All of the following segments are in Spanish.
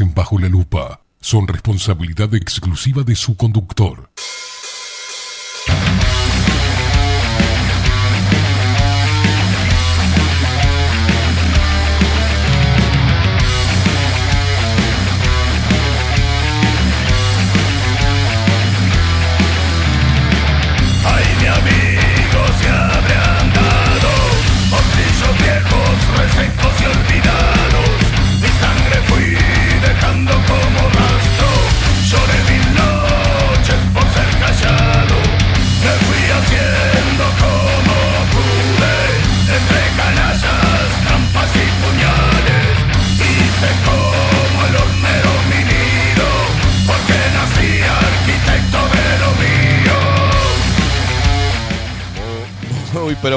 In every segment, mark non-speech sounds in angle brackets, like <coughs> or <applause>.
Bajo la Lupa son responsabilidad exclusiva de su conductor.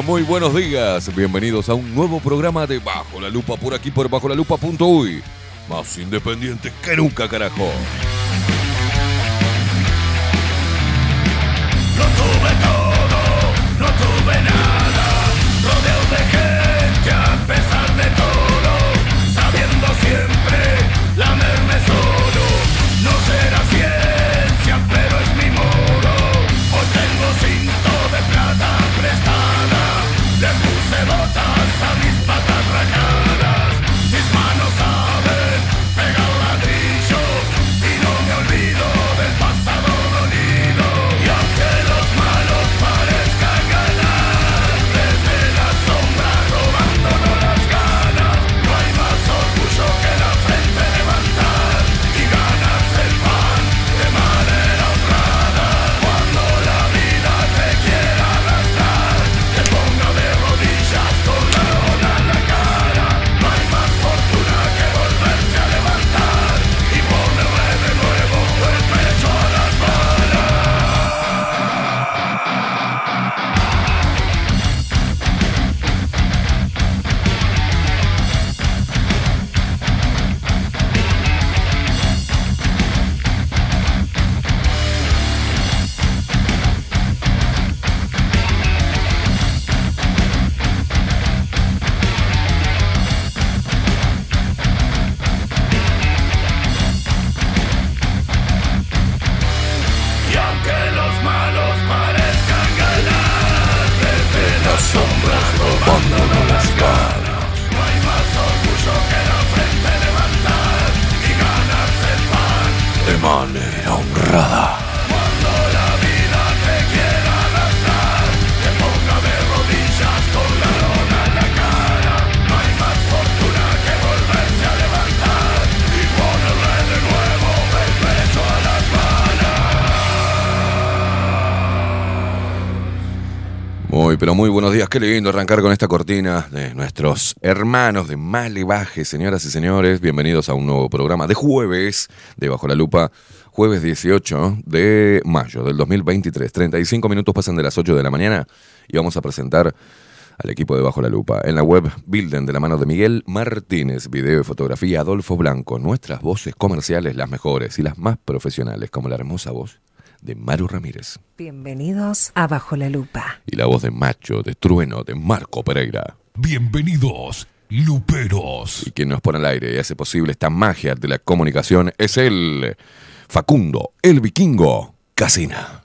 Muy, buenos días. Bienvenidos a un nuevo programa de Bajo la Lupa por aquí por bajo la lupa.uy. Más independiente que nunca, carajo. Días. Qué lindo arrancar con esta cortina de nuestros hermanos de Malevaje, señoras y señores. Bienvenidos a un nuevo programa de jueves de Bajo la Lupa. Jueves 18 de mayo del 2023. 35 minutos pasan de las 8 de la mañana y vamos a presentar al equipo de Bajo la Lupa. En la web Bilden de la mano de Miguel Martínez, video y fotografía Adolfo Blanco. Nuestras voces comerciales, las mejores y las más profesionales, como la hermosa voz de Maru Ramírez. Bienvenidos a Bajo la Lupa. y la voz de Macho, de Trueno, de Marco Pereira. Bienvenidos, Luperos. Y quien nos pone al aire y hace posible esta magia de la comunicación es el Facundo, el vikingo, Casina.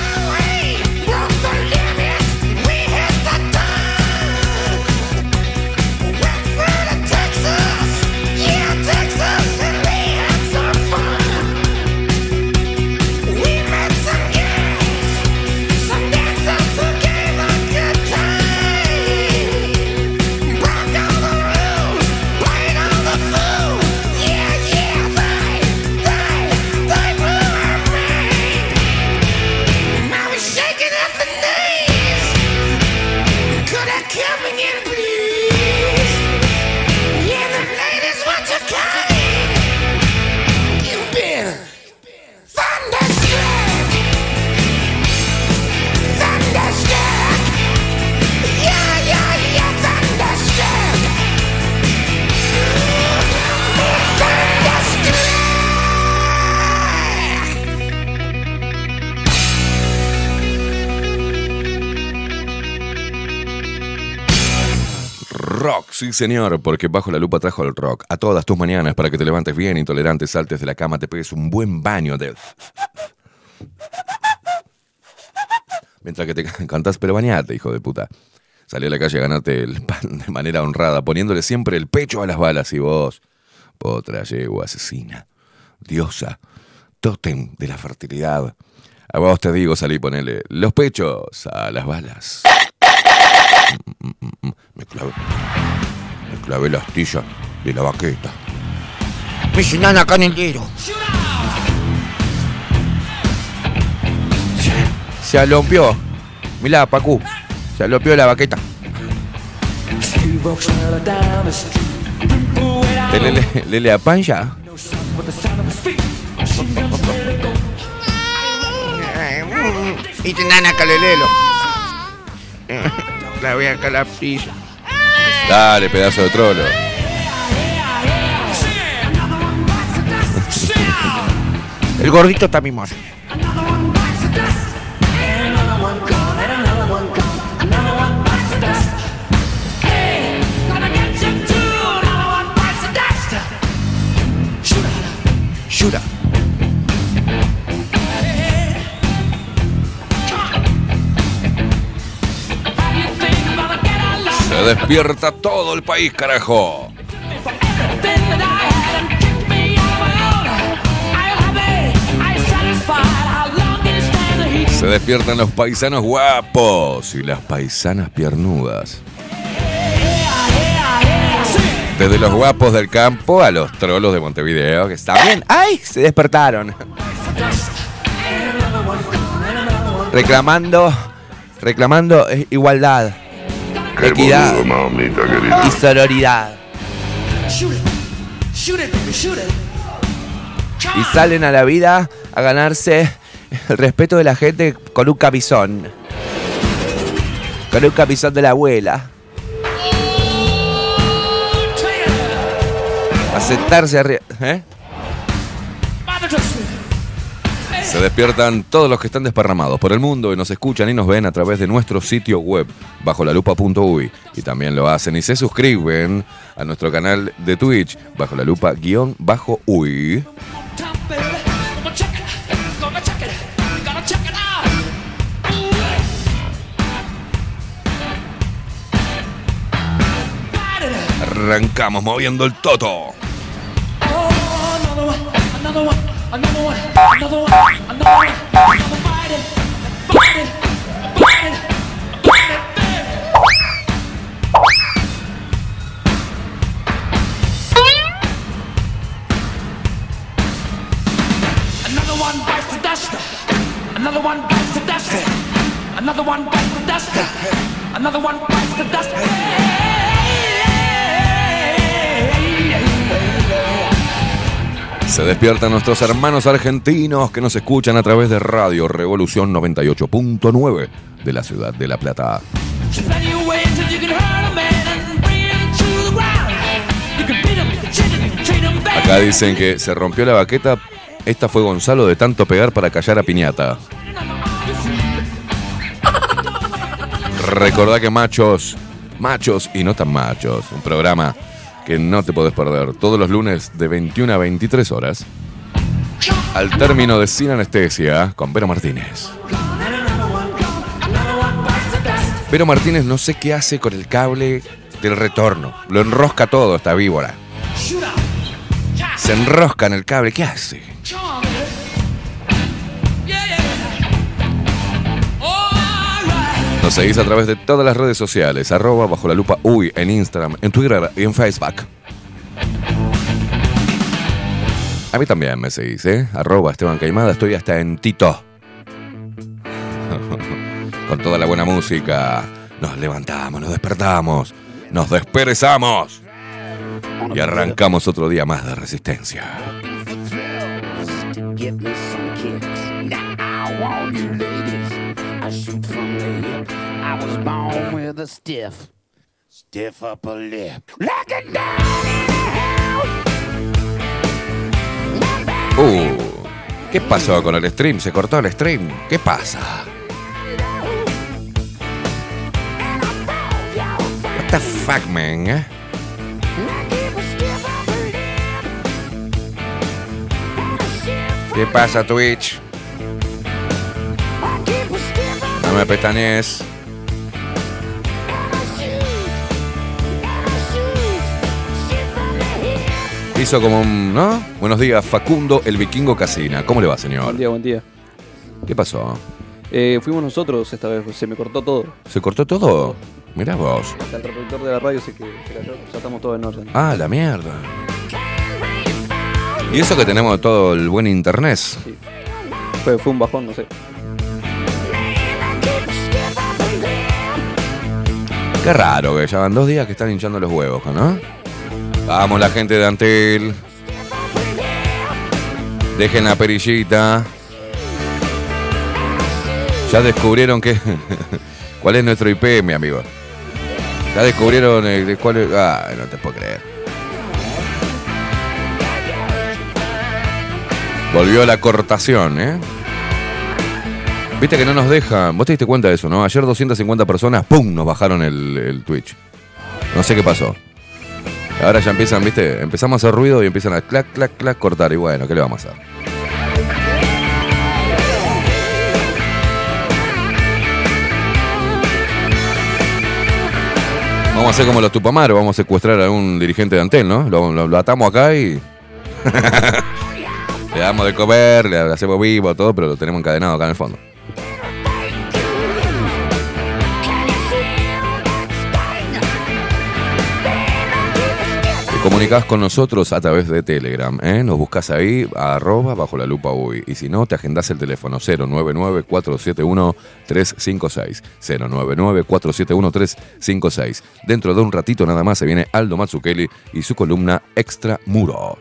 Sí señor, porque Bajo la Lupa trajo el rock. A todas tus mañanas para que te levantes bien, intolerante, saltes de la cama, te pegues un buen baño de... Mientras que te <laughs> cantas, pero bañate, hijo de puta. Salí a la calle a ganarte el pan de manera honrada, poniéndole siempre el pecho a las balas y vos, potra, yegua, asesina, diosa, tótem de la fertilidad. A vos te digo, salí ponele los pechos a las balas. Me clavé, me clavé la astilla de la baqueta. Me llenan acá en el dedo. Se alompió. Mirá, Pacu. Se alompió la baqueta. Lele, lele a pancha. Y te nana calelelo. <laughs> La voy acá la pilla. Dale, pedazo de trolo. El gordito está mimoso. Shura. Despierta todo el país, carajo. Se despiertan los paisanos guapos y las paisanas piernudas. Desde los guapos del campo a los trolos de Montevideo, que están bien. ¡Ay! Se despertaron. Reclamando, reclamando eh, igualdad, equidad y sororidad. Y salen a la vida a ganarse el respeto de la gente con un camisón. Con un camisón de la abuela. A sentarse arriba. ¿eh? Se despiertan todos los que están desparramados por el mundo y nos escuchan y nos ven a través de nuestro sitio web bajo la lupa.uy y también lo hacen y se suscriben a nuestro canal de Twitch bajo la lupa guion bajo uy. Arrancamos moviendo el toto. One bites the dust. Another one bites the dust. Another one bites the dust. Another one bites the dust. Se despiertan nuestros hermanos argentinos que nos escuchan a través de Radio Revolución 98.9 de la ciudad de La Plata. Treat him bad. Acá dicen que se rompió la baqueta. Esta fue Gonzalo de tanto pegar para callar a Piñata. Recordá que machos, machos y no tan machos, un programa que no te podés perder todos los lunes de 21 a 23 horas. Al término de Sin Anestesia con Vero Martínez. Vero Martínez no sé qué hace con el cable del retorno. Lo enrosca todo esta víbora. Se enrosca en el cable. ¿Qué hace? Nos seguís a través de todas las redes sociales, arroba bajo la lupa uy en Instagram, en Twitter y en Facebook. A mí también me seguís, ¿eh? Arroba Esteban Caimada, estoy hasta en Tito. <laughs> Con toda la buena música, nos levantamos, nos despertamos, nos desperezamos y arrancamos otro día más de resistencia. Shoot from the hip. I was born with a stiff, stiff upper lip. Down. Uh, ¿qué pasó con el stream? ¿Se cortó el stream? ¿Qué pasa? What the fuck, man? eh? ¿Qué pasa, Twitch? No me pestañes. Hizo como un, ¿no? Buenos días, Facundo, el vikingo Casina. ¿Cómo le va, señor? Buen día, buen día. ¿Qué pasó? Eh, fuimos nosotros esta vez, se me cortó todo. ¿Se cortó todo? Mirá vos. Hasta el reproductor de la radio se, que, se cayó, ya estamos todos en orden. Ah, la mierda. Y eso que tenemos todo el buen internet. Fue, fue un bajón, no sé. Qué raro que ya van dos días que están hinchando los huevos, ¿no? Vamos la gente de Antel. Dejen la perillita. Ya descubrieron que... <laughs> ¿Cuál es nuestro IP, mi amigo? Ya descubrieron de cuál es... Ah, no te puedo creer. Volvió la cortación, ¿eh? Viste que no nos dejan. Vos te diste cuenta de eso, ¿no? Ayer 250 personas, ¡pum! nos bajaron el, Twitch. No sé qué pasó. Ahora ya empiezan, viste, empezamos a hacer ruido y empiezan a clac, clac, clac, cortar. Y bueno, ¿qué le vamos a hacer? Vamos a hacer como los Tupamaros, vamos a secuestrar a un dirigente de Antel, ¿no? Lo, lo- lo atamos acá y. <laughs> le damos de comer, le hacemos vivo, todo, pero lo tenemos encadenado acá en el fondo. Comunicás con nosotros a través de Telegram, ¿eh? Nos buscas ahí, arroba bajo la lupa uy. Y si no, te agendás el teléfono 099-471-356. 099-471-356. Dentro de un ratito nada más se viene Aldo Mazzucchelli y su columna Extra Muros.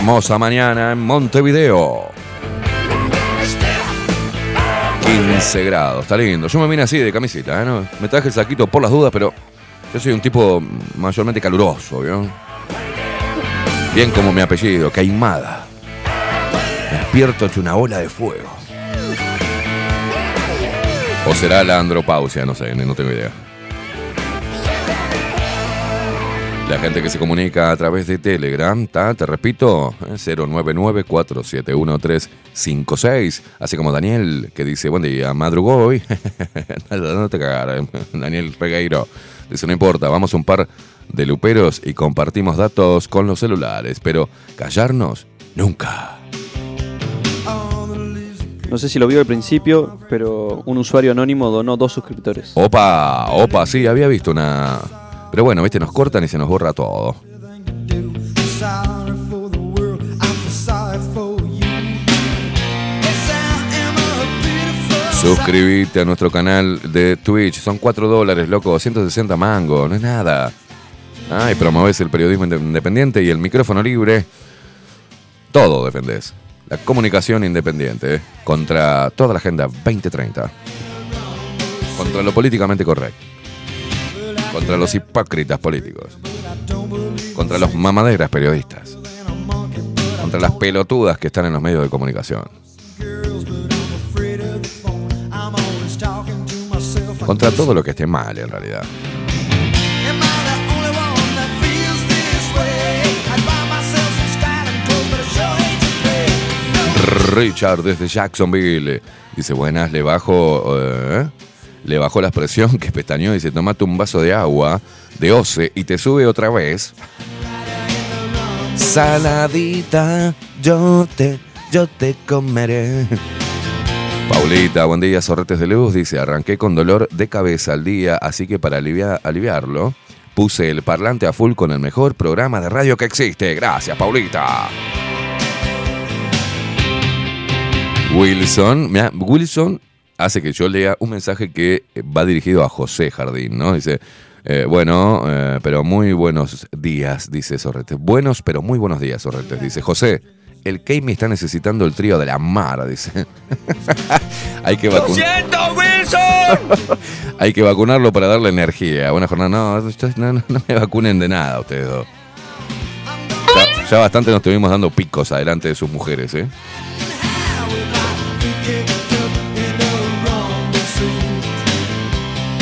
Hermosa mañana en Montevideo. 15 grados, está lindo. Yo me vine así de camiseta, ¿eh? No, Me traje el saquito por las dudas, pero yo soy un tipo mayormente caluroso, ¿vio? Bien como mi apellido, Caimada. Despierto hecho una ola de fuego. O será la andropausia, no sé, no tengo idea. La gente que se comunica a través de Telegram, ¿ta? te repito, eh, 099-471-356. Así como Daniel, que dice, buen día, madrugó hoy. <laughs> no te cagar, <laughs> Daniel Regueiro. Dice, no importa, vamos un par de luperos y compartimos datos con los celulares, pero callarnos, nunca. No sé si lo vio al principio, pero un usuario anónimo donó dos suscriptores. Opa, opa, sí, había visto una... Pero bueno, viste, nos cortan y se nos borra todo. Am a nuestro canal de Twitch. Son 4 dólares, loco. 160 mangos. No es nada. Ah, y promoves el periodismo inde- independiente y el micrófono libre. Todo defendés. La comunicación independiente. ¿eh? Contra toda la agenda 2030. Contra lo políticamente correcto. Contra los hipócritas políticos. Contra los mamaderas periodistas. Contra las pelotudas que están en los medios de comunicación. Contra todo lo que esté mal en realidad. Richard desde Jacksonville. Dice, buenas, le bajo, eh, le bajó la expresión <laughs> que pestañó. Dice, tomate un vaso de agua de oce y te sube otra vez. Saladita, yo te, yo te comeré. Paulita, buen día, sorretes de luz. Dice, arranqué con dolor de cabeza al día, así que para alivia- aliviarlo, puse el parlante a full con el mejor programa de radio que existe. Gracias, Paulita. Wilson, mira, Wilson hace que yo lea un mensaje que va dirigido a José Jardín, ¿no? Dice, eh, bueno, eh, pero muy buenos días, dice Sorrete. Buenos, pero muy buenos días, Sorrete. Dice, José, el Keimi está necesitando el trío de la Mara, dice. <laughs> Hay que vacunar. <laughs> Hay que vacunarlo para darle energía. Buena jornada. No, no, no- no me vacunen de nada ustedes dos. Ya, ya bastante nos estuvimos dando picos adelante de sus mujeres, ¿eh?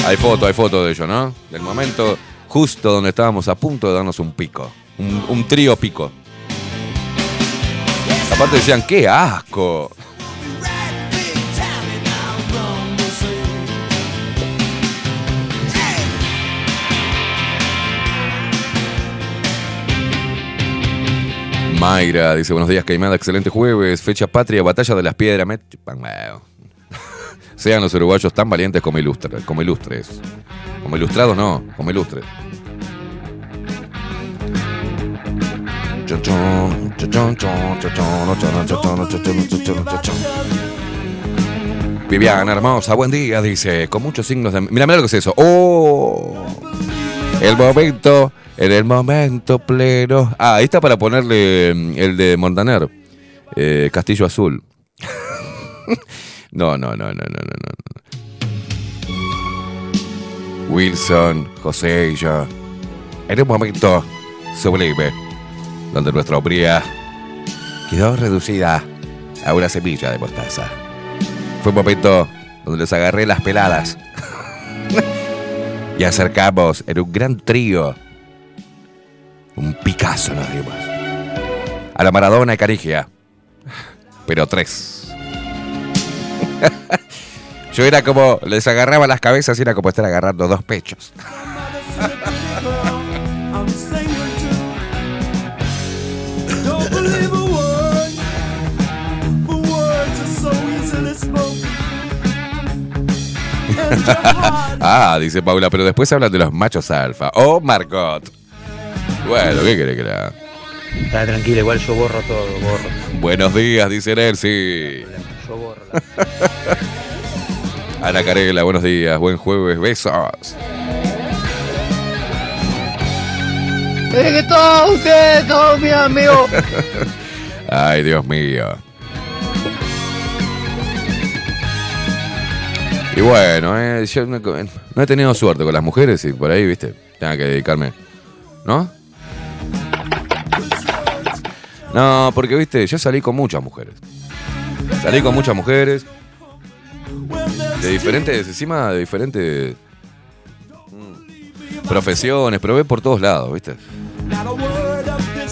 Hay foto, hay foto de ello, ¿no? Del momento justo donde estábamos a punto de darnos un pico. Un, trío pico. Aparte decían, ¡qué asco! Mayra dice, buenos días, Caimada, excelente jueves, fecha patria, batalla de las piedras. Me sean los uruguayos tan valientes como ilustres. Como ilustres. Como ilustrados no, como ilustres. Viviana hermosa, buen día, dice, con muchos signos de... Mira, mira lo que es eso. ¡Oh! El momento, en el momento pleno. Ah, ahí está para ponerle mm, el de Montaner, eh, Castillo Azul. <laughs> no, no, no, no, no, no, no. Wilson, José y yo. En un momento sublime, donde nuestra hombría quedó reducida a una semilla de mostaza. Fue un momento donde les agarré las peladas <laughs> y acercamos en un gran trío. Un Picasso nos dimos. A la Maradona y Carigia. Pero tres. <laughs> Yo era como, les agarraba las cabezas y era como estar agarrando dos pechos. <laughs> Ah, dice Paula, pero después hablan de los machos alfa. Oh, Margot. Bueno, ¿qué quiere que haga? Está tranquilo, igual yo borro todo, borro. Buenos días, dice Nelsi. Yo borro. <laughs> Ana Carela, buenos días, buen jueves, besos. ¡Eh, que todos ustedes, todos mis amigos! <laughs> Ay, Dios mío. Y bueno, eh, yo no, no he tenido suerte con las mujeres y por ahí, viste, tenga que dedicarme. ¿No? No, porque, viste, yo salí con muchas mujeres. Salí con muchas mujeres. De diferentes, encima de diferentes mm, profesiones, probé por todos lados, viste.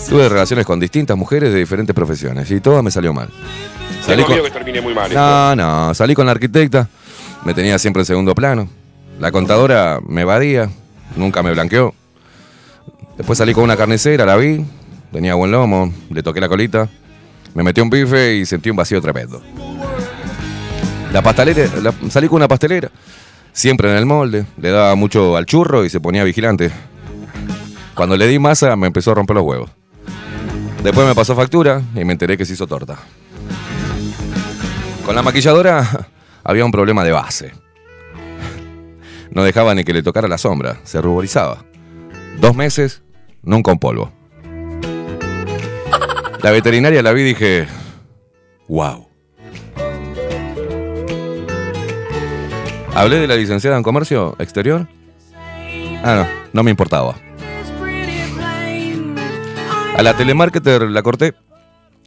Tuve relaciones con distintas mujeres de diferentes profesiones y todas me salió mal. Salí con- que termine muy mal. esto. no, no, salí con la arquitecta, me tenía siempre en segundo plano. La contadora me evadía, nunca me blanqueó. Después salí con una carnicera, la vi, tenía buen lomo, le toqué la colita, me metí un bife y sentí un vacío tremendo. La pastelera, salí con una pastelera, siempre en el molde, le daba mucho al churro y se ponía vigilante. Cuando le di masa me empezó a romper los huevos. Después me pasó factura y me enteré que se hizo torta. Con la maquilladora <laughs> había un problema de base. No dejaba ni que le tocara la sombra, se ruborizaba. Dos meses, nunca un polvo. La veterinaria la vi y dije, wow. ¿Hablé de la licenciada en comercio exterior? Ah, no, no me importaba. A la telemarketer la corté.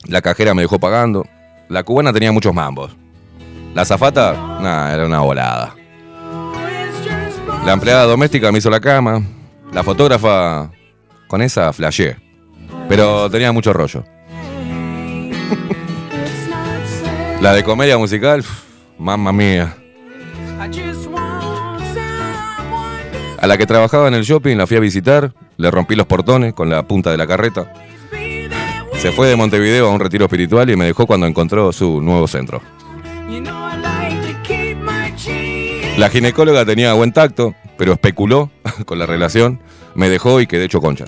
La cajera me dejó pagando. La cubana tenía muchos mambos. La zafata, nada, era una volada. La empleada doméstica me hizo la cama. La fotógrafa, con esa flashé. Pero tenía mucho rollo. La de comedia musical, mamma mía. A la que trabajaba en el shopping la fui a visitar, le rompí los portones con la punta de la carreta. Se fue de Montevideo a un retiro espiritual y me dejó cuando encontró su nuevo centro. La ginecóloga tenía buen tacto, pero especuló <laughs> con la relación, me dejó y quedé hecho concha.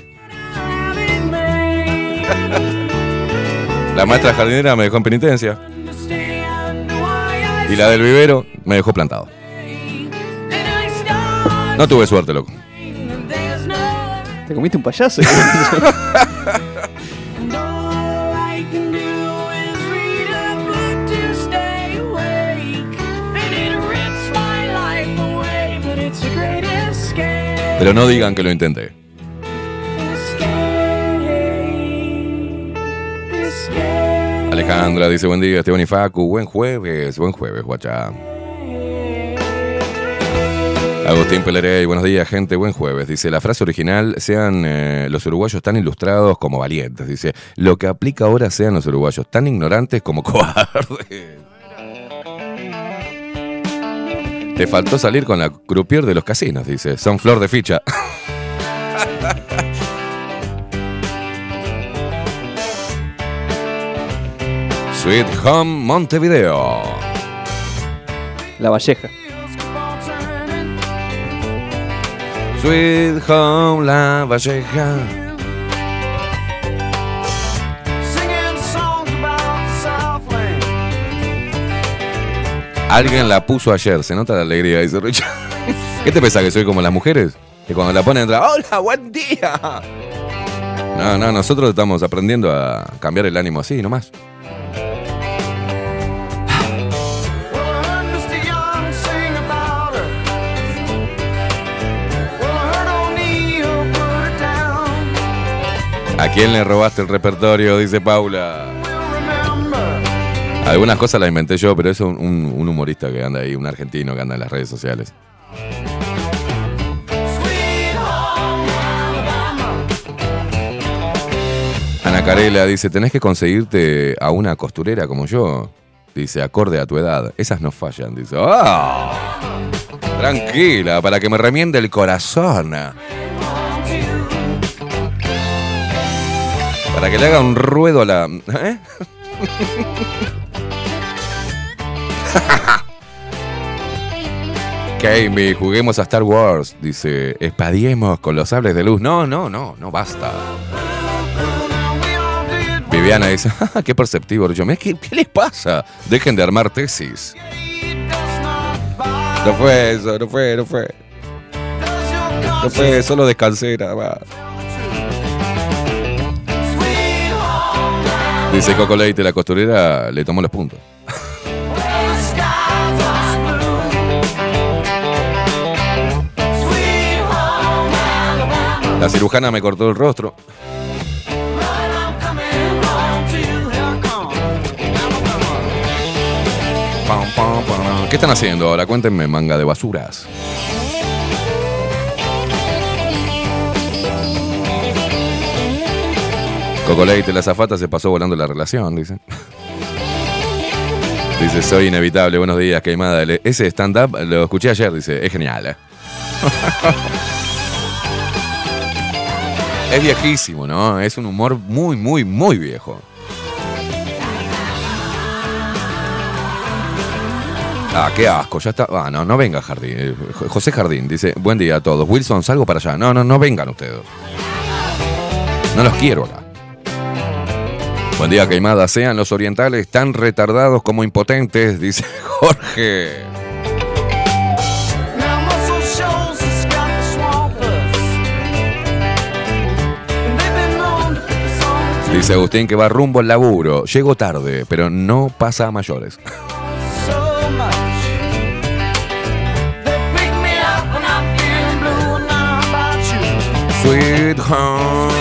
La maestra jardinera me dejó en penitencia. Y la del vivero me dejó plantado. No tuve suerte, loco. Te comiste un payaso. <laughs> Pero no digan que lo intenté. Alejandra dice buen día, Esteban y Facu, buen jueves, buen jueves, guacha. Agustín Pelerey, buenos días, gente, buen jueves. Dice, la frase original, sean eh, los uruguayos tan ilustrados como valientes. Dice, lo que aplica ahora sean los uruguayos tan ignorantes como <laughs> cobardes. Te faltó salir con la croupier de los casinos, dice. Son flor de ficha. <laughs> Sweet Home Montevideo. La Valleja. Sweet Home La Valleja. Alguien la puso ayer, se nota la alegría, dice Richard. <laughs> ¿Qué te pensás que soy como las mujeres? Que cuando la ponen entra, ¡Hola, buen día! No, no, nosotros estamos aprendiendo a cambiar el ánimo así, nomás. ¿A quién le robaste el repertorio? Dice Paula. Algunas cosas las inventé yo, pero es un humorista que anda ahí, un argentino que anda en las redes sociales. Ana Carela dice, tenés que conseguirte a una costurera como yo. Dice, acorde a tu edad. Esas no fallan. Dice, ¡ah! Tranquila, para que me remiende el corazón. Para que le haga un ruedo a la... ¿eh? <laughs> Juguemos a Star Wars. Dice, espadiemos con los sables de luz. No, no, no, no basta. Viviana dice, <laughs> "Ah, qué perceptivo. Yo, "Mira, ¿qué, ¿qué les pasa? Dejen de armar tesis. No fue eso, no fue, no fue. No fue, solo descansé nada. Dice Coco Leite, la costurera le tomó los puntos. La cirujana me cortó el rostro. ¿Qué están haciendo ahora? Cuéntenme, manga de basuras. Coco Leite, la zafata se pasó volando la relación, dice. Dice, soy inevitable, buenos días, queimada. Ese stand-up lo escuché ayer, dice, es genial. eh". es viejísimo, ¿no? Es un humor muy, muy, muy viejo. Ah, qué asco, ya está. Ah, no, no venga Jardín. Eh, Jo- José Jardín dice, buen día a todos. Wilson, salgo para allá. No, no, no vengan ustedes. No los quiero acá. Buen día, Queimada. Sean los orientales tan retardados como impotentes, dice <laughs> Jorge. Dice Agustín que va rumbo al laburo. Llego tarde, pero no pasa a mayores. <laughs> Sweet home,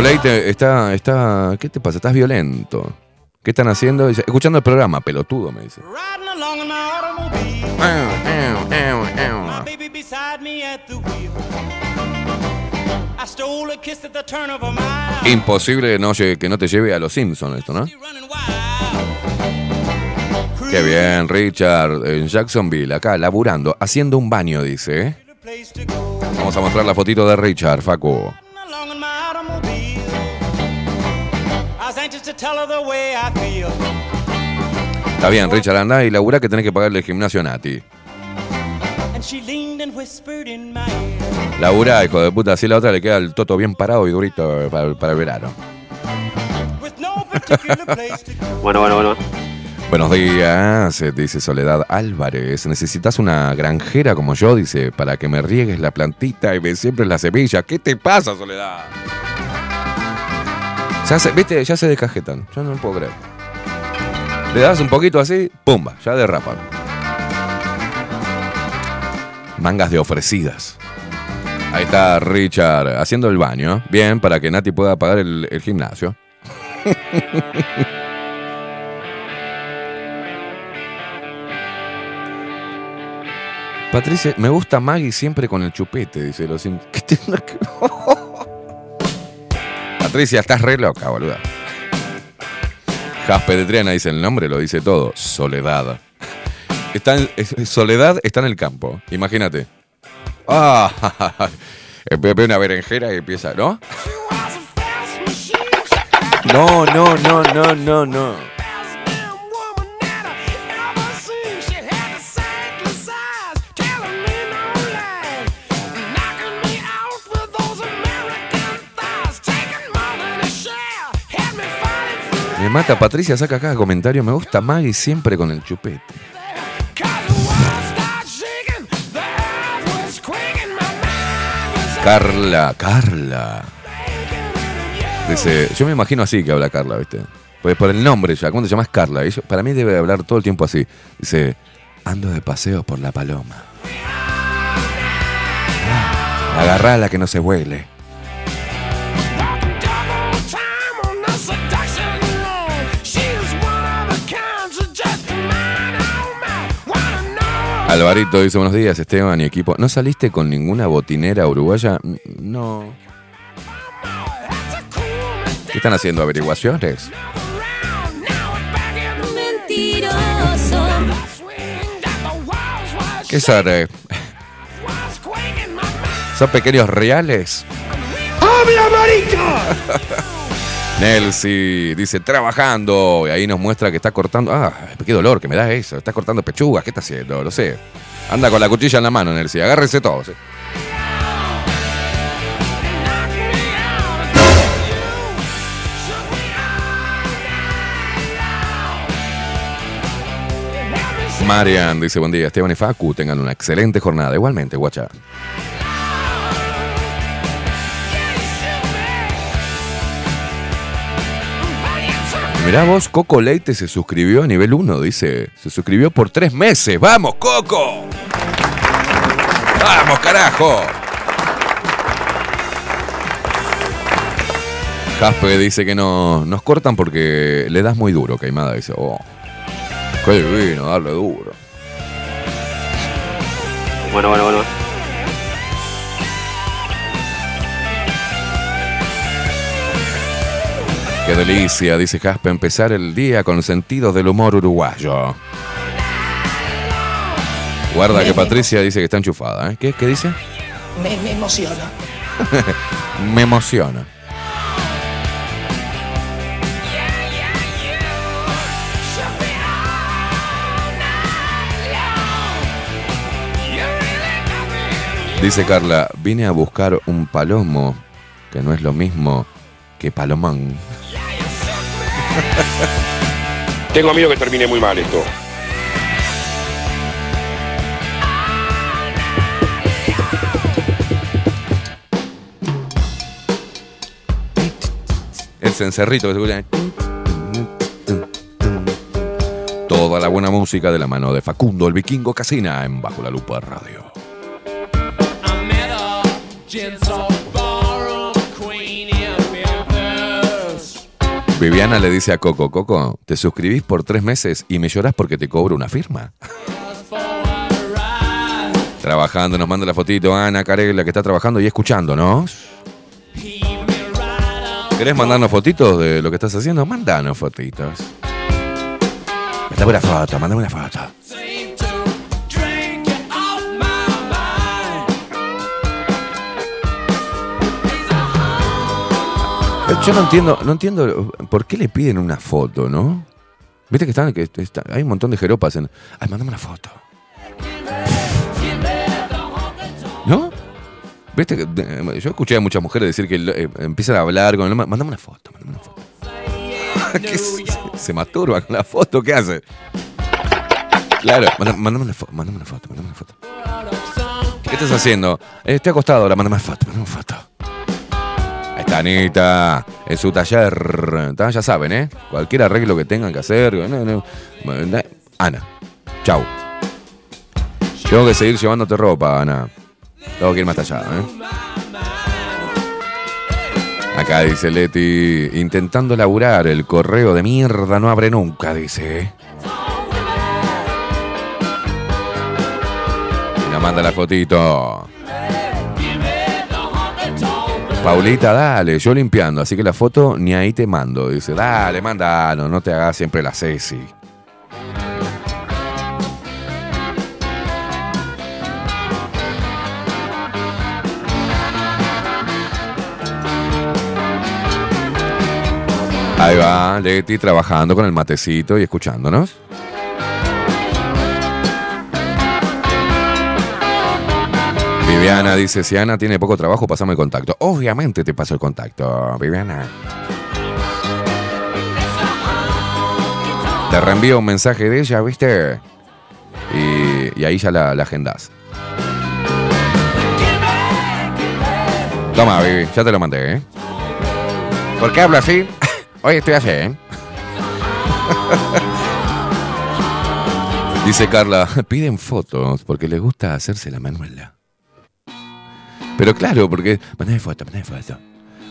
Leite está, está. ¿Qué te pasa? Estás violento. ¿Qué están haciendo? Dice, escuchando el programa, pelotudo, me dice. Imposible no que no te lleve a los Simpsons esto, ¿no? Qué bien, Richard, en Jacksonville, acá, laburando, haciendo un baño, dice. ¿eh? Vamos a mostrar la fotito de Richard, Facu. Está bien, Richard, anda y labura que tenés que pagarle el gimnasio a Nati. And she leaned and whispered in my ear. Labura, hijo de puta, así la otra le queda el toto bien parado y durito para, para el verano. With no particular place to go. <laughs> Bueno, bueno, bueno. Buenos días, eh, dice Soledad Álvarez. Necesitas una granjera como yo, dice, para que me riegues la plantita y me siembres la semilla. ¿Qué te pasa, Soledad? Ya se, viste, ya se descajetan. Yo no puedo creer. Le das un poquito así, pumba, ya derrapan. Mangas de ofrecidas. Ahí está Richard haciendo el baño. Bien, para que Nati pueda pagar el, gimnasio. <laughs> Patricia, me gusta Maggie siempre con el chupete, dice los <laughs> ¿Qué Patricia, estás re loca, boluda. Jaspe de Triana dice el nombre, lo dice todo. Soledad. Está en- es- es- Soledad está en el campo, imagínate. Ah, <laughs> ve una berenjera y empieza, ¿no? No, no, no, no, no, no. Mata Patricia, saca cada comentario. Me gusta Maggie siempre con el chupete. Carla, Carla. Dice, yo me imagino así que habla Carla, ¿viste? Pues por el nombre ya, ¿cómo te llamas Carla? Para mí debe hablar todo el tiempo así. Dice, ando de paseo por la paloma. Agarrá la que no se huele. Alvarito dice buenos días, Esteban y equipo. ¿No saliste con ninguna botinera uruguaya? No. ¿Qué están haciendo? ¿Averiguaciones? Mentiroso. ¿Qué son? eh? ¿Son pequeños reales? ¡Habla, marica! <laughs> Nelsi dice, trabajando. Y ahí nos muestra que está cortando. Ah, qué dolor que me da eso. Está cortando pechugas. ¿Qué está haciendo? Lo sé. Anda con la cuchilla en la mano, Nelsi. Agárrese todos. Marian dice, buen día, Esteban y Facu. Tengan una excelente jornada. Igualmente, guacha. Mirá vos, Coco Leite se suscribió a nivel 1, dice. Se suscribió por tres meses. ¡Vamos, Coco! ¡Vamos, carajo! Jaspe dice que no, nos cortan porque le das muy duro, Caimada. Dice, oh, qué divino darle duro. Bueno, bueno, bueno. Qué delicia, dice Jaspe, empezar el día con sentido del humor uruguayo. Guarda que Patricia dice que está enchufada. ¿eh? ¿Qué, ¿Qué dice? Me, me emociona. <laughs> Me emociona. Dice Carla, vine a buscar un palomo, que no es lo mismo que palomán. <laughs> Tengo miedo que termine muy mal esto. El cencerrito que se escucha. Todo toda la buena música de la mano de Facundo, el vikingo Casina, en Bajo la Lupa Radio. Viviana le dice a Coco, Coco, te suscribís por tres meses y me lloras porque te cobro una firma. Trabajando, nos manda la fotito Ana Carela que está trabajando y escuchándonos. ¿Querés mandarnos fotitos de lo que estás haciendo? Mandanos fotitos. Mandame una foto, mandame una foto. Yo no entiendo, no entiendo por qué le piden una foto, ¿no? Viste que están, que está- hay un montón de jeropas en. Ay, mandame una foto. ¿No? Viste que yo escuché a muchas mujeres decir que eh, empiezan a hablar con el hombre, Mándame una foto, mándame una foto. <laughs> ¿Qué se, se masturba con la foto, ¿qué hace? Claro, manda- mándame una, una foto, mándame una foto. ¿Qué estás haciendo? Eh, estoy acostado ahora, mándame una foto, mándame una foto. Ahí está Anita, en su taller. Ya saben, ¿eh? Cualquier arreglo que tengan que hacer. Ana, chau. Tengo que seguir llevándote ropa, Ana. Tengo que ir más allá, ¿eh? Acá dice Leti, intentando laburar, el correo de mierda no abre nunca, dice. Y nos manda la fotito. Paulita, dale, yo limpiando, así que la foto ni ahí te mando. Dice, dale, manda, no, no te hagas siempre la Ceci. Ahí va, Leti trabajando con el matecito y escuchándonos. Viviana dice, si Ana tiene poco trabajo, pasame el contacto. Obviamente te paso el contacto, Viviana. Te reenvío un mensaje de ella, ¿viste? Y, ahí ya la, la agendás. Toma, Vivi, ya te lo mandé, ¿eh? ¿Por qué hablo así? <laughs> Hoy estoy así, ¿eh? <laughs> Dice Carla, <laughs> piden fotos porque les gusta hacerse la manuela. Pero claro, porque. Mandame foto, mandame foto.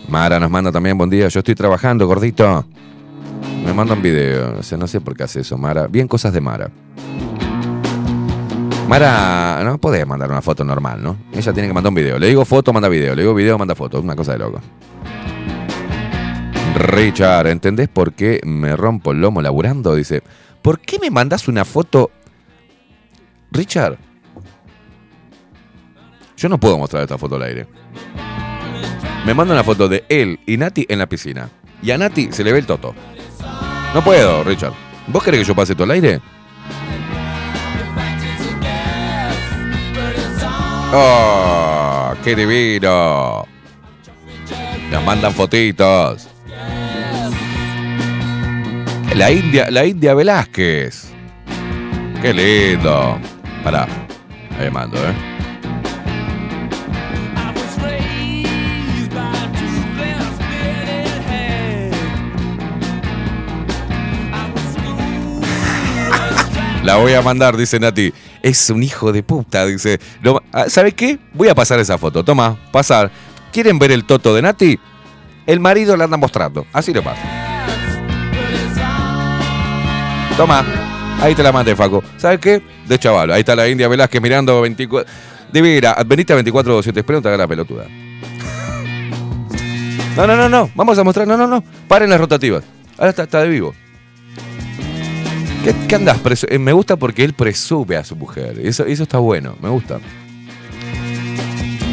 Mara nos manda también, buen día, yo estoy trabajando, gordito. Me manda un video, o sea, no sé por qué hace eso, Mara. Bien cosas de Mara. Mara, no podés mandar una foto normal, ¿no? Ella tiene que mandar un video. Le digo foto, manda video. Le digo video, manda foto. Una cosa de loco. Richard, ¿entendés por qué me rompo el lomo laburando? Dice, ¿por qué me mandás una foto? Richard, yo no puedo mostrar esta foto al aire. Me manda una foto de él y Nati en la piscina. Y a Nati se le ve el toto. No puedo, Richard. ¿Vos querés que yo pase todo al aire? ¡Oh! ¡Qué divino! Nos mandan fotitos. La India, la India Velázquez. Qué lindo. Pará. Ahí mando, ¿eh? La voy a mandar, dice Nati. Es un hijo de puta, dice. No, ah, ¿Sabes qué? Voy a pasar esa foto. Toma, pasar. ¿Quieren ver el toto de Nati? El marido la anda mostrando. Así lo pasa. Toma. Ahí te la mandé, Faco. ¿Sabes qué? De chaval. Ahí está la India Velázquez mirando 24. Divina, venite a 24 si te espero, te haga la pelotuda. <laughs> No, no, no, no. Vamos a mostrar. No, no, no. Paren las rotativas. Ahora está, está de vivo. ¿Qué, qué andás? eh, me gusta porque él presume a su mujer. Eso, está bueno. Me gusta.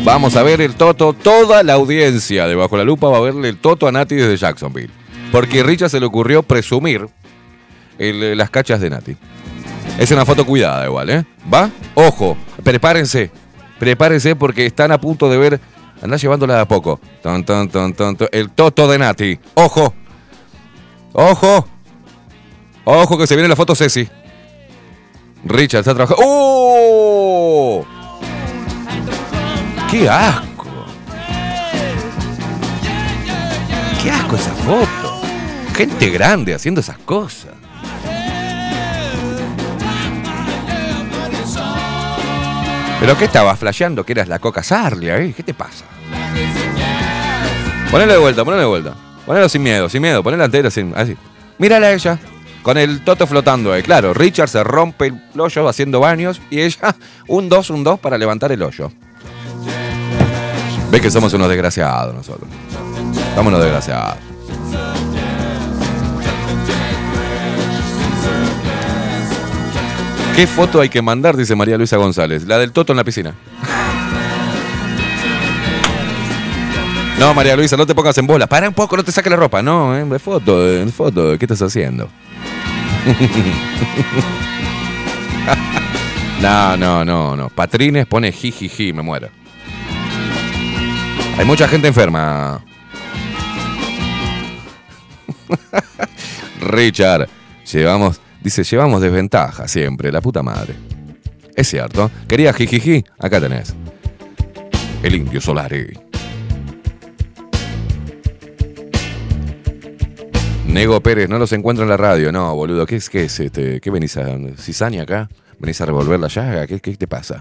Vamos a ver el Toto. Toda la audiencia de Bajo la Lupa va a verle el Toto a Nati desde Jacksonville. Porque a Richard se le ocurrió presumir el- las cachas de Nati. Es una foto cuidada igual, ¿eh? ¿Va? Ojo, prepárense. Prepárense porque están a punto de ver. Andá llevándola de a poco. Ton, ton, ton. El Toto de Nati. Ojo. Ojo. Ojo que se viene la foto Ceci. Richard está trabajando. ¡Oh! ¡Qué asco! ¡Qué asco esa foto! Gente grande haciendo esas cosas. ¿Pero qué estabas flasheando que eras la coca Sarlia? Eh? ¿Qué te pasa? Ponelo de vuelta, ponelo de vuelta. Ponelo sin miedo, sin miedo, ponelo entero, sin. Así. Mírala a ella. Con el toto flotando ahí. Claro, Richard se rompe el hoyo haciendo baños y ella <laughs> un 2, un 2 para levantar el hoyo. Ves que somos unos desgraciados nosotros. Somos unos desgraciados. ¿Qué foto hay que mandar? Dice María Luisa González. La del Toto en la piscina. No, María Luisa, no te pongas en bola. Para un poco, no te saques la ropa. No, eh, foto, de foto. ¿Qué estás haciendo? <laughs> no, no, no, no. Patrines pone jijiji, me muero. Hay mucha gente enferma. <laughs> Richard, llevamos, dice, llevamos desventaja siempre, la puta madre. Es cierto. Quería jijiji, acá tenés. El indio Solari. Nego Pérez, no los encuentro en la radio. No, boludo, ¿qué es, qué es este? ¿Qué venís a. ¿Cisania acá? ¿Venís a revolver la llaga? ¿Qué, qué te pasa?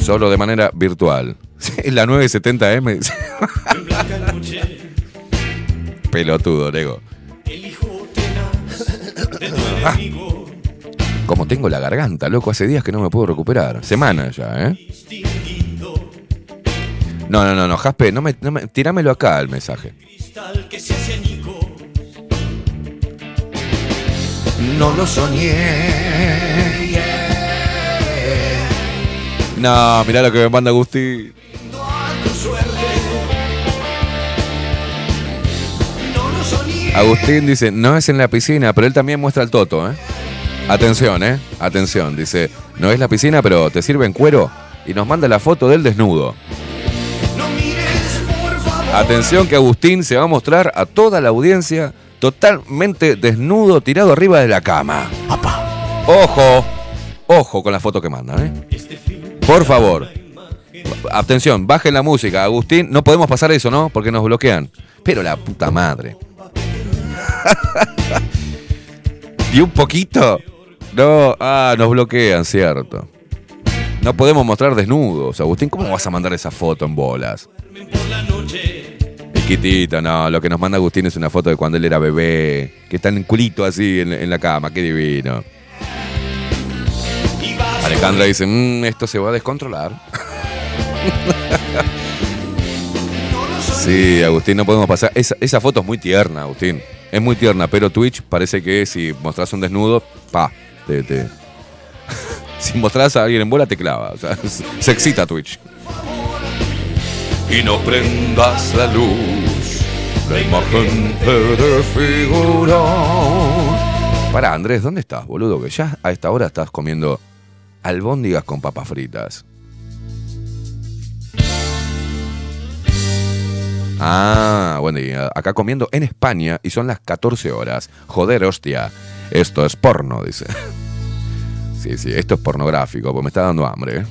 Solo de manera virtual. <laughs> La 970M. <laughs> Pelotudo, Nego. <laughs> Ah. Como tengo la garganta, loco, hace días que no me puedo recuperar. Semanas ya, ¿eh? No, no, no, no, Jaspe, no me, no me, tirámelo acá el mensaje. No lo soñé. No, mirá lo que me manda Agustín. Agustín dice, no es en la piscina, pero él también muestra el toto, ¿eh? Atención, ¿eh? Atención, dice, no es la piscina, pero te sirve en cuero y nos manda la foto del desnudo. Atención que Agustín se va a mostrar a toda la audiencia totalmente desnudo, tirado arriba de la cama. Ojo, ojo con la foto que mandan, ¿eh? Por favor. Atención, bajen la música. Agustín, no podemos pasar eso, ¿no? Porque nos bloquean. Pero la puta madre. <laughs> ¿Y un poquito? No, ah, nos bloquean, cierto. No podemos mostrar desnudos. Agustín, ¿cómo vas a mandar esa foto en bolas? Chiquitito, no. Lo que nos manda Agustín es una foto de cuando él era bebé. Que está en culito así en, la cama. Qué divino. Alejandra dice, "Mm, esto se va a descontrolar. <laughs> sí, Agustín, no podemos pasar. Esa, esa foto es muy tierna, Agustín. Es muy tierna, pero Twitch parece que si mostrás un desnudo, pa, te, te- <laughs> <laughs> si mostrás a alguien en bola, te clava. O sea, se excita Twitch. Y no prendas la luz, la imagen te desfiguró. Para, Andrés, ¿dónde estás, boludo? Que ya a esta hora estás comiendo albóndigas con papas fritas. Ah, buen día. Acá comiendo en España y son las 14 horas. Joder, hostia. Esto es porno, dice. <laughs> Sí, sí, esto es pornográfico, pues me está dando hambre. ¿eh?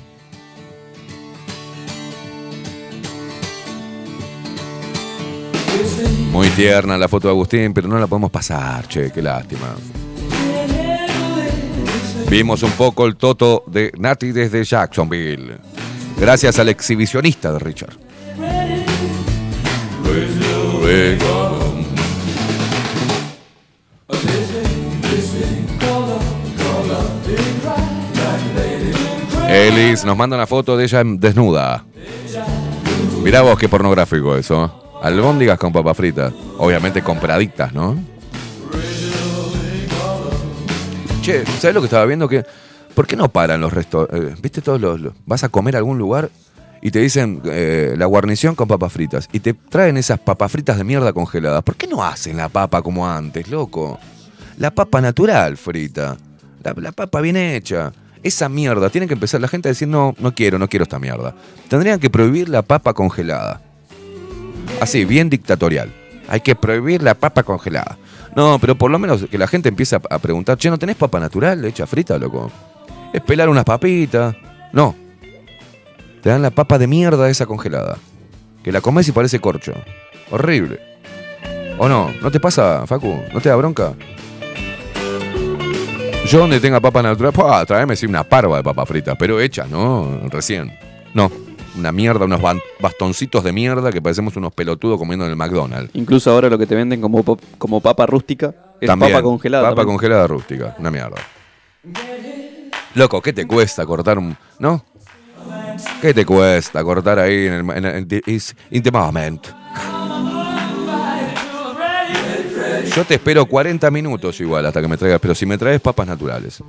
Muy tierna la foto de Agustín, pero no la podemos pasar, che, qué lástima. Vimos un poco el toto de Nati desde Jacksonville. Gracias al exhibicionista de Richard. Elis nos manda una foto de ella desnuda. Mirá vos qué pornográfico eso. Albóndigas con papas fritas. Obviamente compraditas, ¿no? Che, ¿sabes lo que estaba viendo? Que, ¿Por qué no paran los restaurantes? ¿Viste todos los, Vas a comer a algún lugar y te dicen eh, la guarnición con papas fritas. Y te traen esas papas fritas de mierda congeladas. ¿Por qué no hacen la papa como antes, loco? La papa natural frita. La papa bien hecha. Esa mierda. Tiene que empezar la gente a decir, no, no quiero, no quiero esta mierda. Tendrían que prohibir la papa congelada. Así, bien dictatorial. Hay que prohibir la papa congelada. No, pero por lo menos que la gente empiece a, preguntar, che, ¿no tenés papa natural hecha frita, loco? Es pelar unas papitas. No. Te dan la papa de mierda esa congelada. Que la comes y parece corcho. Horrible. ¿O no? ¿No te pasa, Facu? ¿No te da bronca? Yo donde tenga papas naturales, ¡pua! tráeme sí una parva de papas fritas, pero hechas, ¿no? Recién. No, una mierda, unos bastoncitos de mierda que parecemos unos pelotudos comiendo en el McDonald's. Incluso ahora lo que te venden como, como papa rústica es También, papa congelada. Papa también. congelada rústica, una mierda. Loco, ¿qué te cuesta cortar un. ¿No? ¿Qué te cuesta cortar ahí en el. En el Yo te espero 40 minutos igual hasta que me traigas, pero si me traes papas naturales.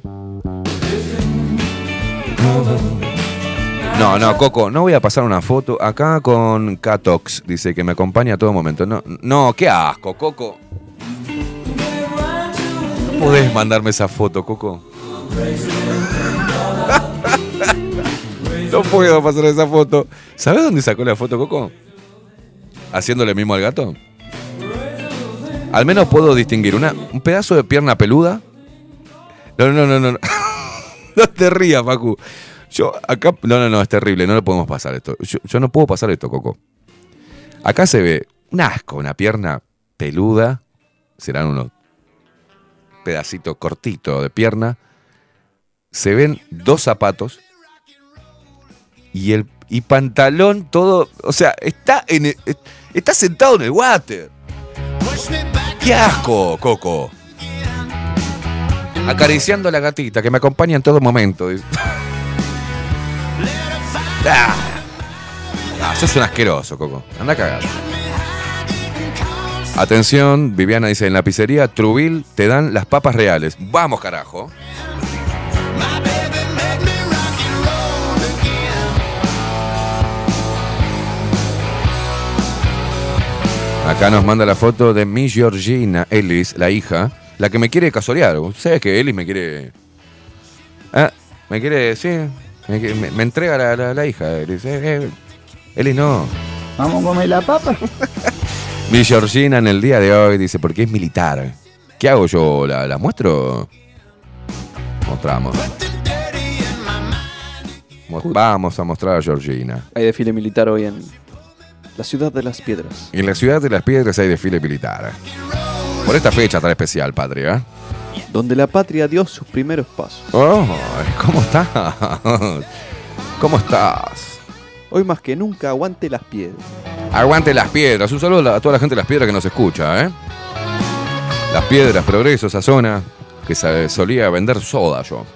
No, no, Coco, no voy a pasar una foto acá con Catox, dice que me acompaña a todo momento. No, no, qué asco, Coco. ¿No podés mandarme esa foto, Coco? <laughs> No puedo pasar esa foto. ¿Sabes dónde sacó la foto, Coco? Haciéndole mismo al gato. Al menos puedo distinguir una, un pedazo de pierna peluda. No, no, no, no. No, <laughs> no te rías, Facu. Yo acá. No, no, no, es terrible. No lo podemos pasar esto. Yo, yo no puedo pasar esto, Coco. Acá se ve un asco, una pierna peluda. Serán unos pedacitos cortitos de pierna. Se ven dos zapatos. Y el y pantalón todo. O sea, está en el- está sentado en el water. ¡Qué asco, Coco! Acariciando a la gatita que me acompaña en todo momento. <laughs> ah. Ah, sos un asqueroso, Coco. Anda a cagar. Atención, Viviana dice, en la pizzería Trubil te dan las papas reales. Vamos, carajo. Acá nos manda la foto de mi Georgina Ellis, la hija, la que me quiere casorear. ¿Sabes que Ellis me quiere... Ah, me quiere, sí, me, me- me entrega la, la- la hija. Ellis, Eh, eh, Ellis no. Vamos a comer la papa. <laughs> Mi Georgina en el día de hoy dice, porque es militar. ¿Qué hago yo? ¿La, la muestro? Mostramos. Mo- Vamos a mostrar a Georgina. Hay desfile militar hoy en la ciudad de las piedras. En la ciudad de las piedras hay desfile militar. Por esta fecha tan especial, patria. Donde la patria dio sus primeros pasos. Oh, ¿cómo estás? ¿Cómo estás? Hoy más que nunca aguante las piedras. Aguante las piedras. Un saludo a toda la gente de las piedras que nos escucha, ¿eh? Las piedras, progreso, esa zona que se solía vender soda yo.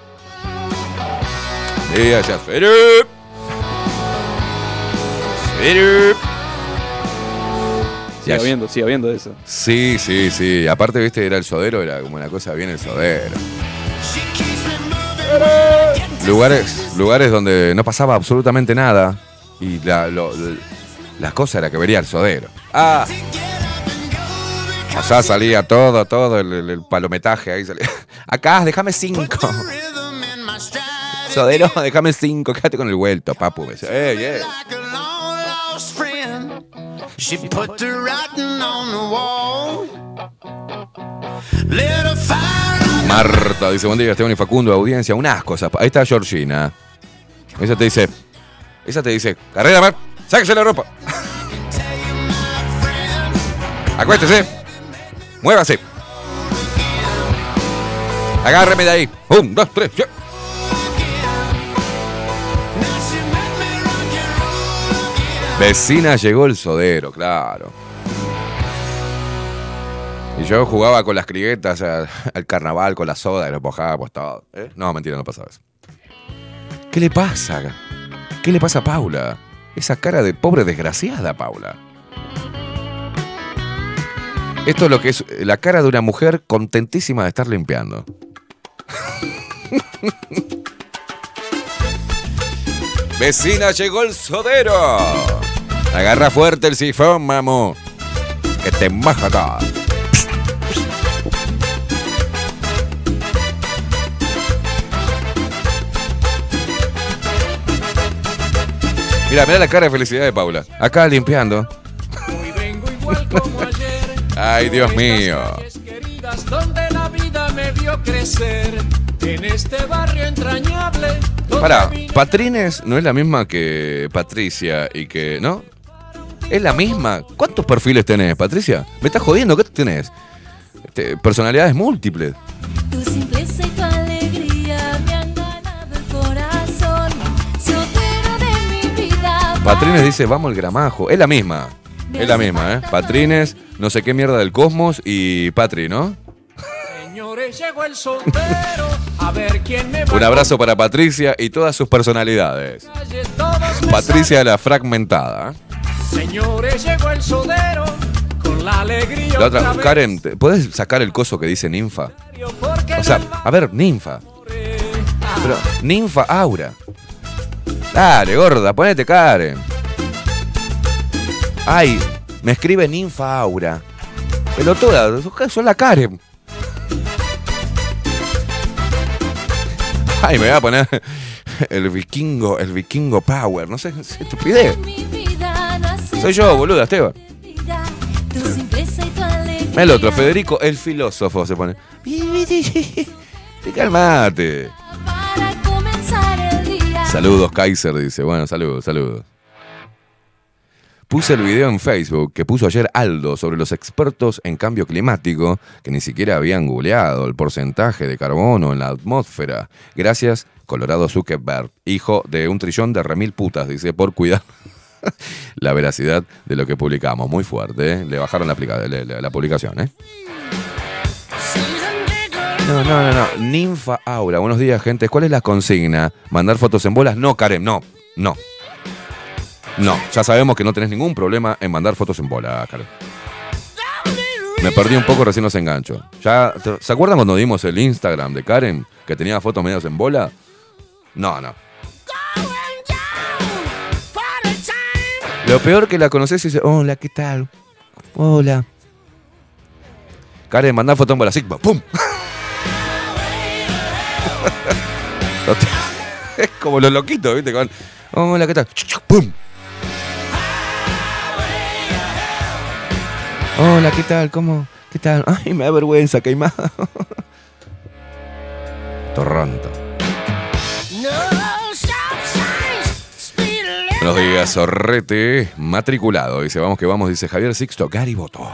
Y decía, "Sirup, sirup". Sigue habiendo, sigue habiendo eso. Sí, sí, sí. Aparte, viste, era el sodero, era como una cosa bien el sodero. Lugares, lugares donde no pasaba absolutamente nada. Y la, lo- la cosa era que venía el sodero. Ah. Allá salía todo, todo el, el- el palometaje ahí salía. <laughs> Acá, déjame cinco. Sodero, déjame cinco. Quédate con el vuelto, papu. Me decía, "Ey, ey". Marta dice, buen día, Esteban y Facundo, audiencia, un asco. esa- Ahí está Georgina. Esa te dice, esa te dice, carrera, Mar, sáquese la ropa. Acuéstese. Muévase. Agárreme de ahí. Un, dos, tres. Vecina llegó el sodero, claro. Y yo jugaba con las criguetas <laughs> al carnaval, con la soda, y lo mojábamos todo. ¿eh? No, mentira, no pasaba eso. ¿Qué le pasa? ¿Qué le pasa a Paula? Esa cara de pobre desgraciada, Paula. Esto es lo que es la cara de una mujer contentísima de estar limpiando. <laughs> Vecina, llegó el sodero. Agarra fuerte el sifón, mamu. Que te maja acá. Mira, mira la cara de felicidad de Paula. Acá limpiando. Ay, Dios mío vio crecer en este barrio entrañable. Pará, Patrines no es la misma que Patricia y que. ¿No? ¿Es la misma? ¿Cuántos perfiles tenés, Patricia? ¿Me estás jodiendo? ¿Qué tenés? Este, personalidades múltiples. Tu simpleza y tu alegría me han ganado el corazón. de mi vida. Patrines dice, vamos el gramajo. Es la misma. Es la misma, ¿eh? Patrines, no sé qué mierda del cosmos y Patri, ¿no? Señores, llegó el soltero. A ver quién me va Un abrazo para Patricia y todas sus personalidades. Patricia la fragmentada. saben. Señores, llegó el sodero. Con la alegría La otra. Karen, ¿te- ¿puedes sacar el coso que dice ninfa? O sea, a ver, ninfa. Pero, ninfa aura. Dale, gorda, ponete Karen. Ay, me escribe ninfa aura. Pelotuda, sos la Karen. Ay, me voy a poner el vikingo, el vikingo power. No sé, es estupidez. Soy yo, boluda, Esteban. El otro, Federico, el filósofo, se pone. Calmate. Saludos, Kaiser, dice. Bueno, saludos, saludos. Puse el video en Facebook que puso ayer Aldo sobre los expertos en cambio climático que ni siquiera habían googleado el porcentaje de carbono en la atmósfera. Gracias, Colorado Zuckerberg, hijo de un trillón de remil putas, dice, por cuidar <laughs> la veracidad de lo que publicamos. Muy fuerte, ¿eh? Le bajaron la, aplica- la- publicación, ¿eh? No, no, no, no. Ninfa Aura. Buenos días, gente. ¿Cuál es la consigna? ¿Mandar fotos en bolas? No, Karen, no. No. No. Ya sabemos que no tenés ningún problema en mandar fotos en bola, Karen. Me perdí un poco, recién los engancho. Ya, ¿te- ¿Se acuerdan cuando dimos el Instagram de Karen? Que tenía fotos medias en bola. No, no. Lo peor que la conoces y dice, hola, ¿qué tal? Hola. Karen, mandá foto en bola. Sigma. ¡Pum! <laughs> es como los loquitos, ¿viste? Con, hola, ¿qué tal? ¡Pum! Hola, ¿qué tal? ¿Cómo? ¿Qué tal? <laughs> Ay, me da vergüenza, queimado. <laughs> Torronto. Buenos días, Sorrete. Matriculado. Dice, vamos que vamos, dice Javier Sixto. Gary votó.